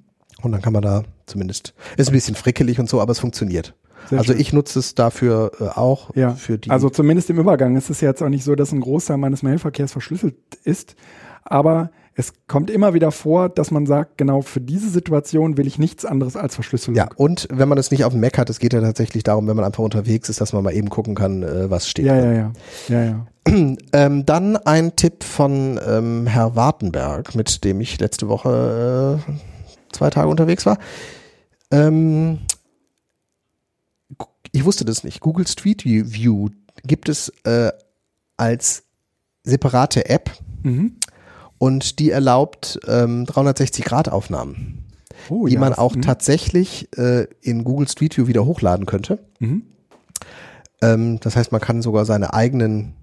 Und dann kann man da zumindest, ist ein bisschen frickelig und so, aber es funktioniert. Sehr also schön. ich nutze es dafür äh, auch Ja, für die. also zumindest im Übergang. Es ist jetzt auch nicht so, dass ein Großteil meines Mailverkehrs verschlüsselt ist, aber es kommt immer wieder vor, dass man sagt, genau für diese Situation will ich nichts anderes als Verschlüsselung. ja, und wenn man es nicht auf dem Mac hat, es geht ja tatsächlich darum, wenn man einfach unterwegs ist, dass man mal eben gucken kann, äh, was steht. ja, drin. ja, ja, ja, ja. Ähm, dann ein Tipp von ähm, Herr Wartenberg, mit dem ich letzte Woche äh, zwei Tage unterwegs war. Ähm, ich wusste das nicht. Google Street View gibt es äh, als separate App Mhm. Und die erlaubt ähm, 360-Grad-Aufnahmen, Oh, die ja, man auch mhm. tatsächlich äh, in Google Street View wieder hochladen könnte. Mhm. Ähm, das heißt, man kann sogar seine eigenen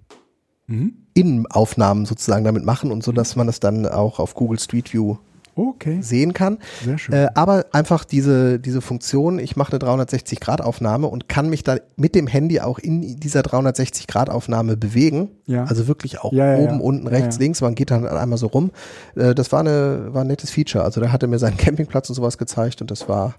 Mhm. Innenaufnahmen sozusagen damit machen und so, dass man das dann auch auf Google Street View Okay, sehen kann. sehr schön. Äh, aber einfach diese, diese Funktion, ich mache eine 360-Grad-Aufnahme und kann mich dann mit dem Handy auch in dieser 360-Grad-Aufnahme bewegen. Ja. Also wirklich auch Ja, ja, oben, unten, rechts, links. Man geht dann einmal so rum. Äh, das war, eine, war ein nettes Feature. Also der hatte mir seinen Campingplatz und sowas gezeigt und das war,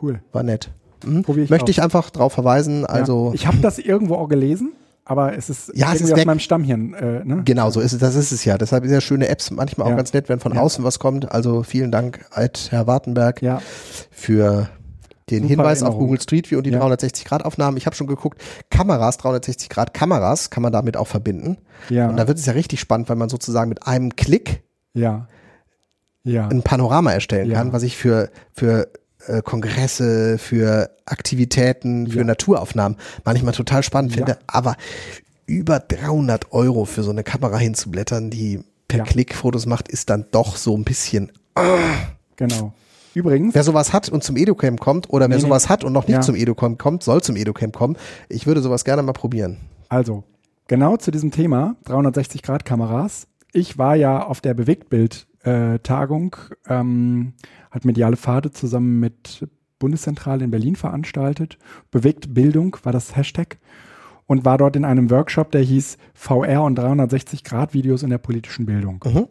cool. war nett. Mhm. Ich Möchte aus. ich einfach drauf verweisen. Also. Ich habe das irgendwo auch gelesen, aber es ist Ja, es ist aus meinem Stammhirn. Äh, ne? Genau, so ist es, das ist es ja. Deshalb sehr schöne Apps, manchmal auch Ja. ganz nett, wenn von Ja. außen was kommt. Also vielen Dank, Ed, Herr Wartenberg, Ja, für den Super Hinweis auf Erinnerung. Google Street View und die Ja. 360-Grad-Aufnahmen. Ich habe schon geguckt, Kameras, 360-Grad-Kameras kann man damit auch verbinden. ja, Und da wird es ja richtig spannend, weil man sozusagen mit einem Klick ja, ja. ein Panorama erstellen kann, was ich für, für äh, Kongresse, für Aktivitäten, für Ja. Naturaufnahmen manchmal total spannend Ja. finde. Aber über 300 Euro für so eine Kamera hinzublättern, die per Ja. Klick Fotos macht, ist dann doch so ein bisschen. Genau. Übrigens, Wer sowas hat und zum Educamp kommt oder wer Nee, nee. sowas hat und noch nicht Ja. zum Educamp kommt, soll zum Educamp kommen. Ich würde sowas gerne mal probieren. also, genau zu diesem Thema 360-Grad-Kameras. Ich war ja auf der Bewegtbild-Tagung, ähm, hat Mediale Pfade zusammen mit Bundeszentrale in Berlin veranstaltet. Bewegtbildung war das Hashtag und war dort in einem Workshop, der hieß VR und 360-Grad-Videos in der politischen Bildung. Mhm.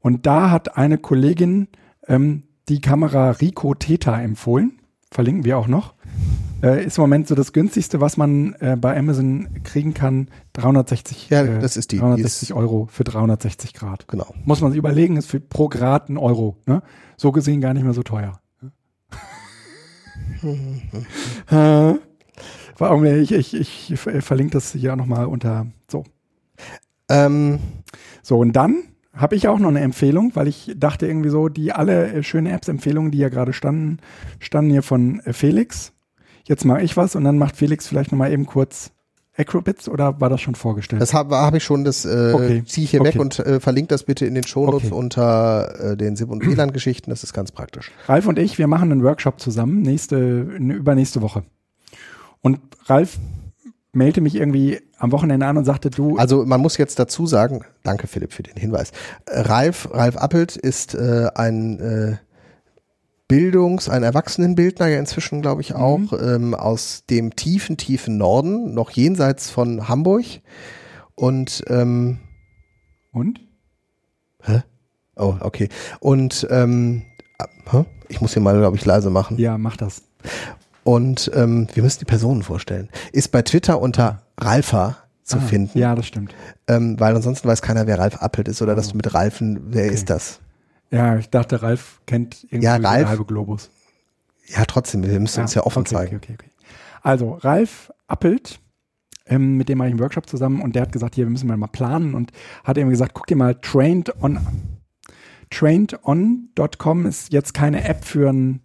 Und da hat eine Kollegin ähm, die Kamera Ricoh Theta empfohlen. Verlinken wir auch noch. Äh, ist im Moment so das günstigste, was man äh, bei Amazon kriegen kann. 360, Ja, äh, das ist die. Die 360 ist- Euro für 360 Grad. Genau. Muss man sich überlegen, ist für pro Grad ein Euro. Ne? So gesehen gar nicht mehr so teuer. Äh, Warum ich, ich, ich verlinke das hier auch nochmal unter so. Ähm, So, und dann habe ich auch noch eine Empfehlung, weil ich dachte irgendwie so, die alle äh, schöne Apps-Empfehlungen, die ja gerade standen, standen hier von äh, Felix. Jetzt mache ich was und dann macht Felix vielleicht nochmal eben kurz Acrobits oder war das schon vorgestellt? das habe hab ich schon, das äh, Okay. ziehe ich hier Okay. weg und äh, verlinke das bitte in den Shownotes Okay. unter äh, den SIP und WLAN-Geschichten. Das ist ganz praktisch. Ralf und ich, wir machen einen Workshop zusammen, nächste, übernächste Woche. Und Ralf mailte mich irgendwie am Wochenende an und sagte, du, Also man muss jetzt dazu sagen, danke Philipp für den Hinweis. Ralf, Ralf Appelt ist äh, ein äh, Bildungs-, ein Erwachsenenbildner ja inzwischen, glaube ich, auch, ähm, aus dem tiefen, tiefen Norden, noch jenseits von Hamburg. Und ähm, und? oh, okay. Und ähm, hä? ich muss hier mal, glaube ich, leise machen. Ja, mach das. Und ähm, wir müssen die Personen vorstellen. Ist bei Twitter unter Ralfa zu Ah, finden. Ja, das stimmt. Ähm, weil ansonsten weiß keiner, wer Ralf Appelt ist oder dass Oh. du mit Ralfen, wer ist das? Ja, ich dachte, Ralf kennt irgendwie Ja, Ralf- halbe Globus. Ja, trotzdem, wir müssen uns ja offen okay, zeigen. Okay, okay. Also, Ralf Appelt ähm, mit dem mache ich einen Workshop zusammen und der hat gesagt, hier, wir müssen mal planen und hat eben gesagt, guck dir mal Trained on trainedon.com ist jetzt keine App für ein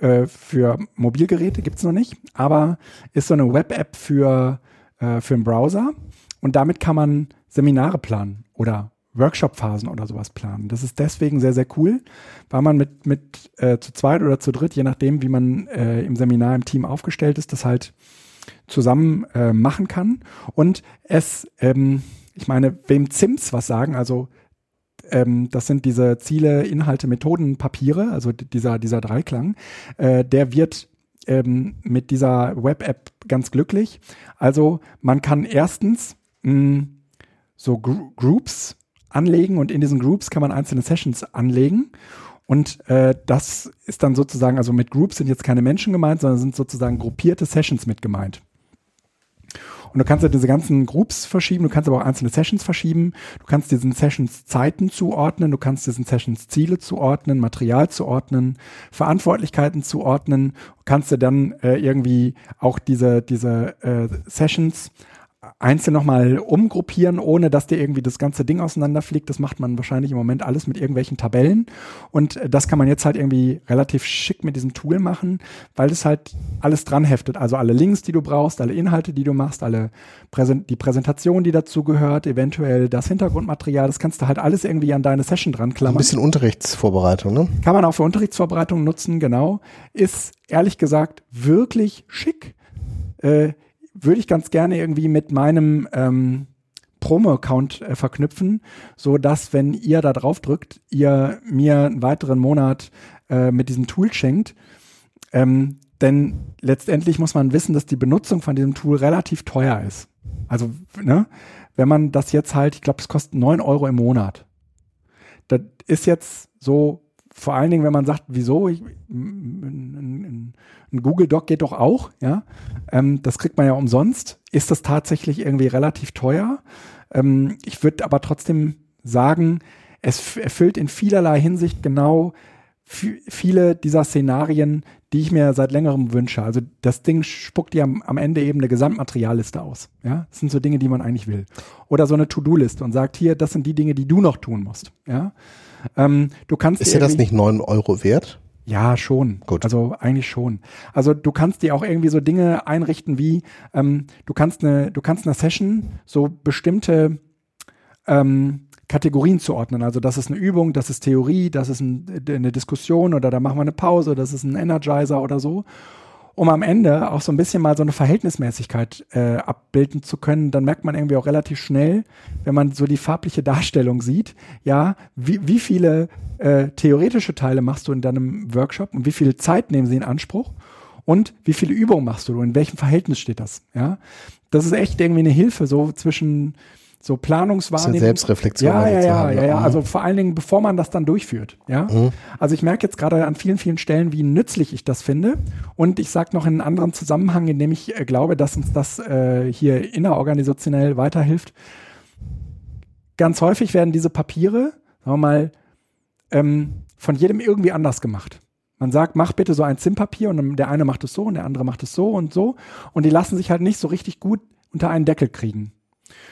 äh, für Mobilgeräte, gibt's noch nicht, aber ist so eine Web-App für, äh, für einen Browser und damit kann man Seminare planen oder Workshop-Phasen oder sowas planen. Das ist deswegen sehr, sehr cool, weil man mit, mit äh, zu zweit oder zu dritt, je nachdem, wie man äh, im Seminar im Team aufgestellt ist, das halt zusammen äh, machen kann. Und es, ähm, ich meine, wem ZIMS was sagen, also ähm, das sind diese Ziele, Inhalte, Methoden, Papiere, also dieser, dieser Dreiklang, äh, der wird ähm, mit dieser Web-App ganz glücklich. Also man kann erstens mh, so Gr Groups anlegen und in diesen Groups kann man einzelne Sessions anlegen. Und äh, das ist dann sozusagen, also mit Groups sind jetzt keine Menschen gemeint, sondern sind sozusagen gruppierte Sessions mit gemeint. Und du kannst ja diese ganzen Groups verschieben, du kannst aber auch einzelne Sessions verschieben, du kannst diesen Sessions Zeiten zuordnen, du kannst diesen Sessions Ziele zuordnen, Material zuordnen, Verantwortlichkeiten zuordnen, kannst du dann äh, irgendwie auch diese, diese äh, Sessions einzeln nochmal umgruppieren, ohne dass dir irgendwie das ganze Ding auseinanderfliegt. Das macht man wahrscheinlich im Moment alles mit irgendwelchen Tabellen. Und äh, das kann man jetzt halt irgendwie relativ schick mit diesem Tool machen, weil es halt alles dran heftet. Also alle Links, die du brauchst, alle Inhalte, die du machst, alle Präsent die Präsentation, die dazu gehört, eventuell das Hintergrundmaterial, das kannst du halt alles irgendwie an deine Session dran klammern. Ein bisschen Unterrichtsvorbereitung, ne? Kann man auch für Unterrichtsvorbereitung nutzen, genau. Ist ehrlich gesagt wirklich schick. Äh, würde ich ganz gerne irgendwie mit meinem ähm, Promo-Account äh, verknüpfen, so dass wenn ihr da drauf drückt, ihr mir einen weiteren Monat äh, mit diesem Tool schenkt. Ähm, denn letztendlich muss man wissen, dass die Benutzung von diesem Tool relativ teuer ist. Also, ne, wenn man das jetzt halt, ich glaube, es kostet neun Euro im Monat. Das ist jetzt so vor allen Dingen, wenn man sagt, wieso, ich, ein, ein, Google Doc geht doch auch, ja, ähm, das kriegt man ja umsonst, ist das tatsächlich irgendwie relativ teuer. Ähm, ich würde aber trotzdem sagen, es erfüllt in vielerlei Hinsicht genau viele dieser Szenarien, die ich mir seit längerem wünsche. Also das Ding spuckt dir am, am, Ende eben eine Gesamtmaterialliste aus. Ja, das sind so Dinge, die man eigentlich will. Oder so eine To-Do-Liste und sagt hier, das sind die Dinge, die du noch tun musst. Ja, ähm, du kannst ist dir das nicht neun Euro wert? Ja, schon. Gut. Also eigentlich schon. Also du kannst dir auch irgendwie so Dinge einrichten wie ähm, du kannst eine du kannst eine Session so bestimmte ähm, Kategorien zuordnen. Also das ist eine Übung, das ist Theorie, das ist ein, eine Diskussion oder da machen wir eine Pause, das ist ein Energizer oder so. Um am Ende auch so ein bisschen mal so eine Verhältnismäßigkeit äh, abbilden zu können, dann merkt man irgendwie auch relativ schnell, wenn man so die farbliche Darstellung sieht, ja, wie, wie viele äh, theoretische Teile machst du in deinem Workshop und wie viel Zeit nehmen sie in Anspruch und wie viele Übungen machst du, in welchem Verhältnis steht das, ja. Das ist echt irgendwie eine Hilfe so zwischen so Planungswahrnehmung. Selbstreflexion. Ja, ja, ja, ja, ja. Mhm. Also vor allen Dingen, bevor man das dann durchführt. Ja. Mhm. Also ich merke jetzt gerade an vielen, vielen Stellen, wie nützlich ich das finde. Und ich sage noch in einem anderen Zusammenhang, in dem ich äh, glaube, dass uns das äh, hier innerorganisationell weiterhilft. Ganz häufig werden diese Papiere, sagen wir mal, ähm, von jedem irgendwie anders gemacht. Man sagt, mach bitte so ein Zimpapier und der eine macht es so und der andere macht es so und so. Und die lassen sich halt nicht so richtig gut unter einen Deckel kriegen.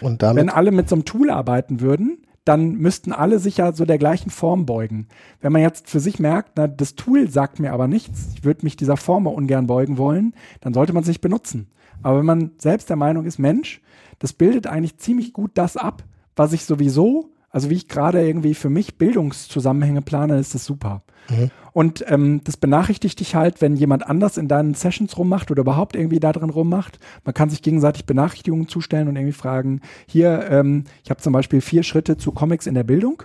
Und damit Wenn alle mit so einem Tool arbeiten würden, dann müssten alle sich ja so der gleichen Form beugen. Wenn man jetzt für sich merkt, na, das Tool sagt mir aber nichts, ich würde mich dieser Form ungern beugen wollen, dann sollte man es nicht benutzen. Aber wenn man selbst der Meinung ist, Mensch, das bildet eigentlich ziemlich gut das ab, was ich sowieso, also wie ich gerade irgendwie für mich Bildungszusammenhänge plane, ist das super. Mhm. Und ähm, das benachrichtigt dich halt, wenn jemand anders in deinen Sessions rummacht oder überhaupt irgendwie da drin rummacht. Man kann sich gegenseitig Benachrichtigungen zustellen und irgendwie fragen, hier, ähm, ich habe zum Beispiel vier Schritte zu Comics in der Bildung.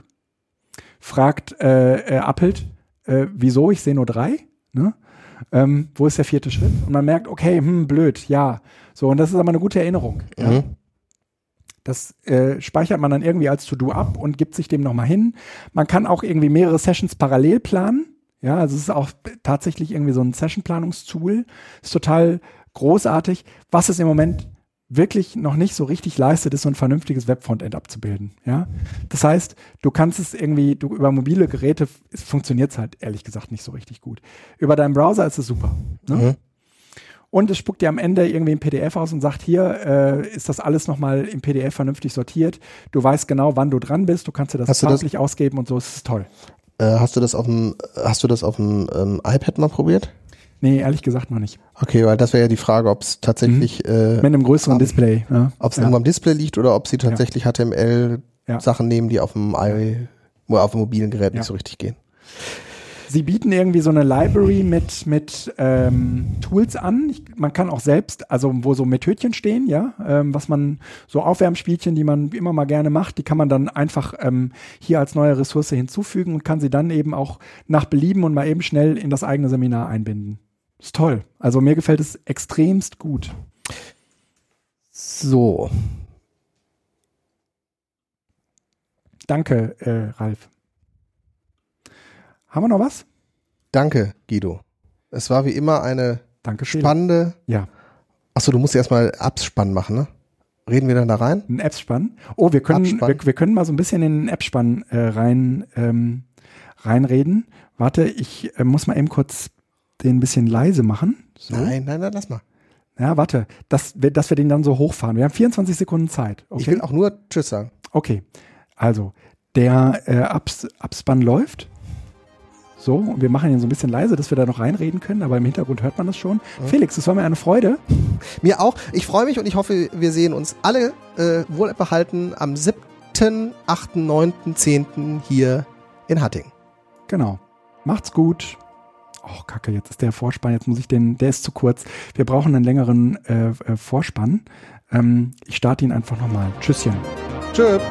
Fragt äh, äh, Appelt, äh, wieso, ich sehe nur drei. Ne? Ähm, wo ist der vierte Schritt? Und man merkt, okay, hm, blöd, ja. So, und das ist aber eine gute Erinnerung. Mhm. Ja. Das äh, speichert man dann irgendwie als To-Do ab und gibt sich dem nochmal hin. Man kann auch irgendwie mehrere Sessions parallel planen. Ja, also es ist auch tatsächlich irgendwie so ein Session-Planungstool. Ist total großartig. Was es im Moment wirklich noch nicht so richtig leistet, ist so ein vernünftiges Web-Frontend abzubilden. Ja, das heißt, du kannst es irgendwie, du über mobile Geräte funktioniert es halt ehrlich gesagt nicht so richtig gut. Über deinen Browser ist es super. Ne? Mhm. Und es spuckt dir am Ende irgendwie ein PDF aus und sagt, hier äh, ist das alles nochmal im PDF vernünftig sortiert. Du weißt genau, wann du dran bist. Du kannst dir das Hast du das- farblich ausgeben und so. Es ist toll. Äh, hast du das auf dem, hast du das auf dem ähm, iPad mal probiert? Nee, ehrlich gesagt noch nicht. Okay, weil das wäre ja die Frage, ob es tatsächlich, Mit äh, einem größeren Am- Display. Ja. ob es ja. irgendwo am Display liegt oder ob sie tatsächlich HTML-Sachen Ja. nehmen, die auf dem i, auf dem mobilen Gerät nicht so richtig gehen. Sie bieten irgendwie so eine Library mit, mit ähm, Tools an. Ich, man kann auch selbst, also wo so Methödchen stehen, ja, ähm, was man, so Aufwärmspielchen, die man immer mal gerne macht, die kann man dann einfach ähm, hier als neue Ressource hinzufügen und kann sie dann eben auch nach Belieben und mal eben schnell in das eigene Seminar einbinden. Ist toll. Also mir gefällt es extremst gut. So, Danke, äh, Ralf. Haben wir noch was? danke, Guido. Es war wie immer eine Danke, spannende. Ja, Achso, du musst erstmal Abspann machen, ne? Reden wir dann da rein? ein Appspann. Oh, wir können, Abspann. wir, wir können mal so ein bisschen in den Appspann äh, rein, ähm, reinreden. Warte, ich äh, muss mal eben kurz den ein bisschen leise machen. So. Nein, nein, nein, lass mal. Ja, warte, dass wir, dass wir den dann so hochfahren. Wir haben 24 Sekunden Zeit. Okay, Ich will auch nur Tschüss sagen. okay. also der äh, Abs, Abspann läuft. So, und wir machen ihn so ein bisschen leise, dass wir da noch reinreden können, aber im Hintergrund hört man das schon. Felix, es war mir eine Freude. Mir auch. Ich freue mich und ich hoffe, wir sehen uns alle äh, wohlbehalten am 7., 8., 9., 10. hier in Hattingen. Genau. Macht's gut. Oh, Kacke, jetzt ist der Vorspann, jetzt muss ich den, der ist zu kurz. Wir brauchen einen längeren äh, äh, Vorspann. Ähm, ich starte ihn einfach nochmal. Tschüsschen. Tschüss.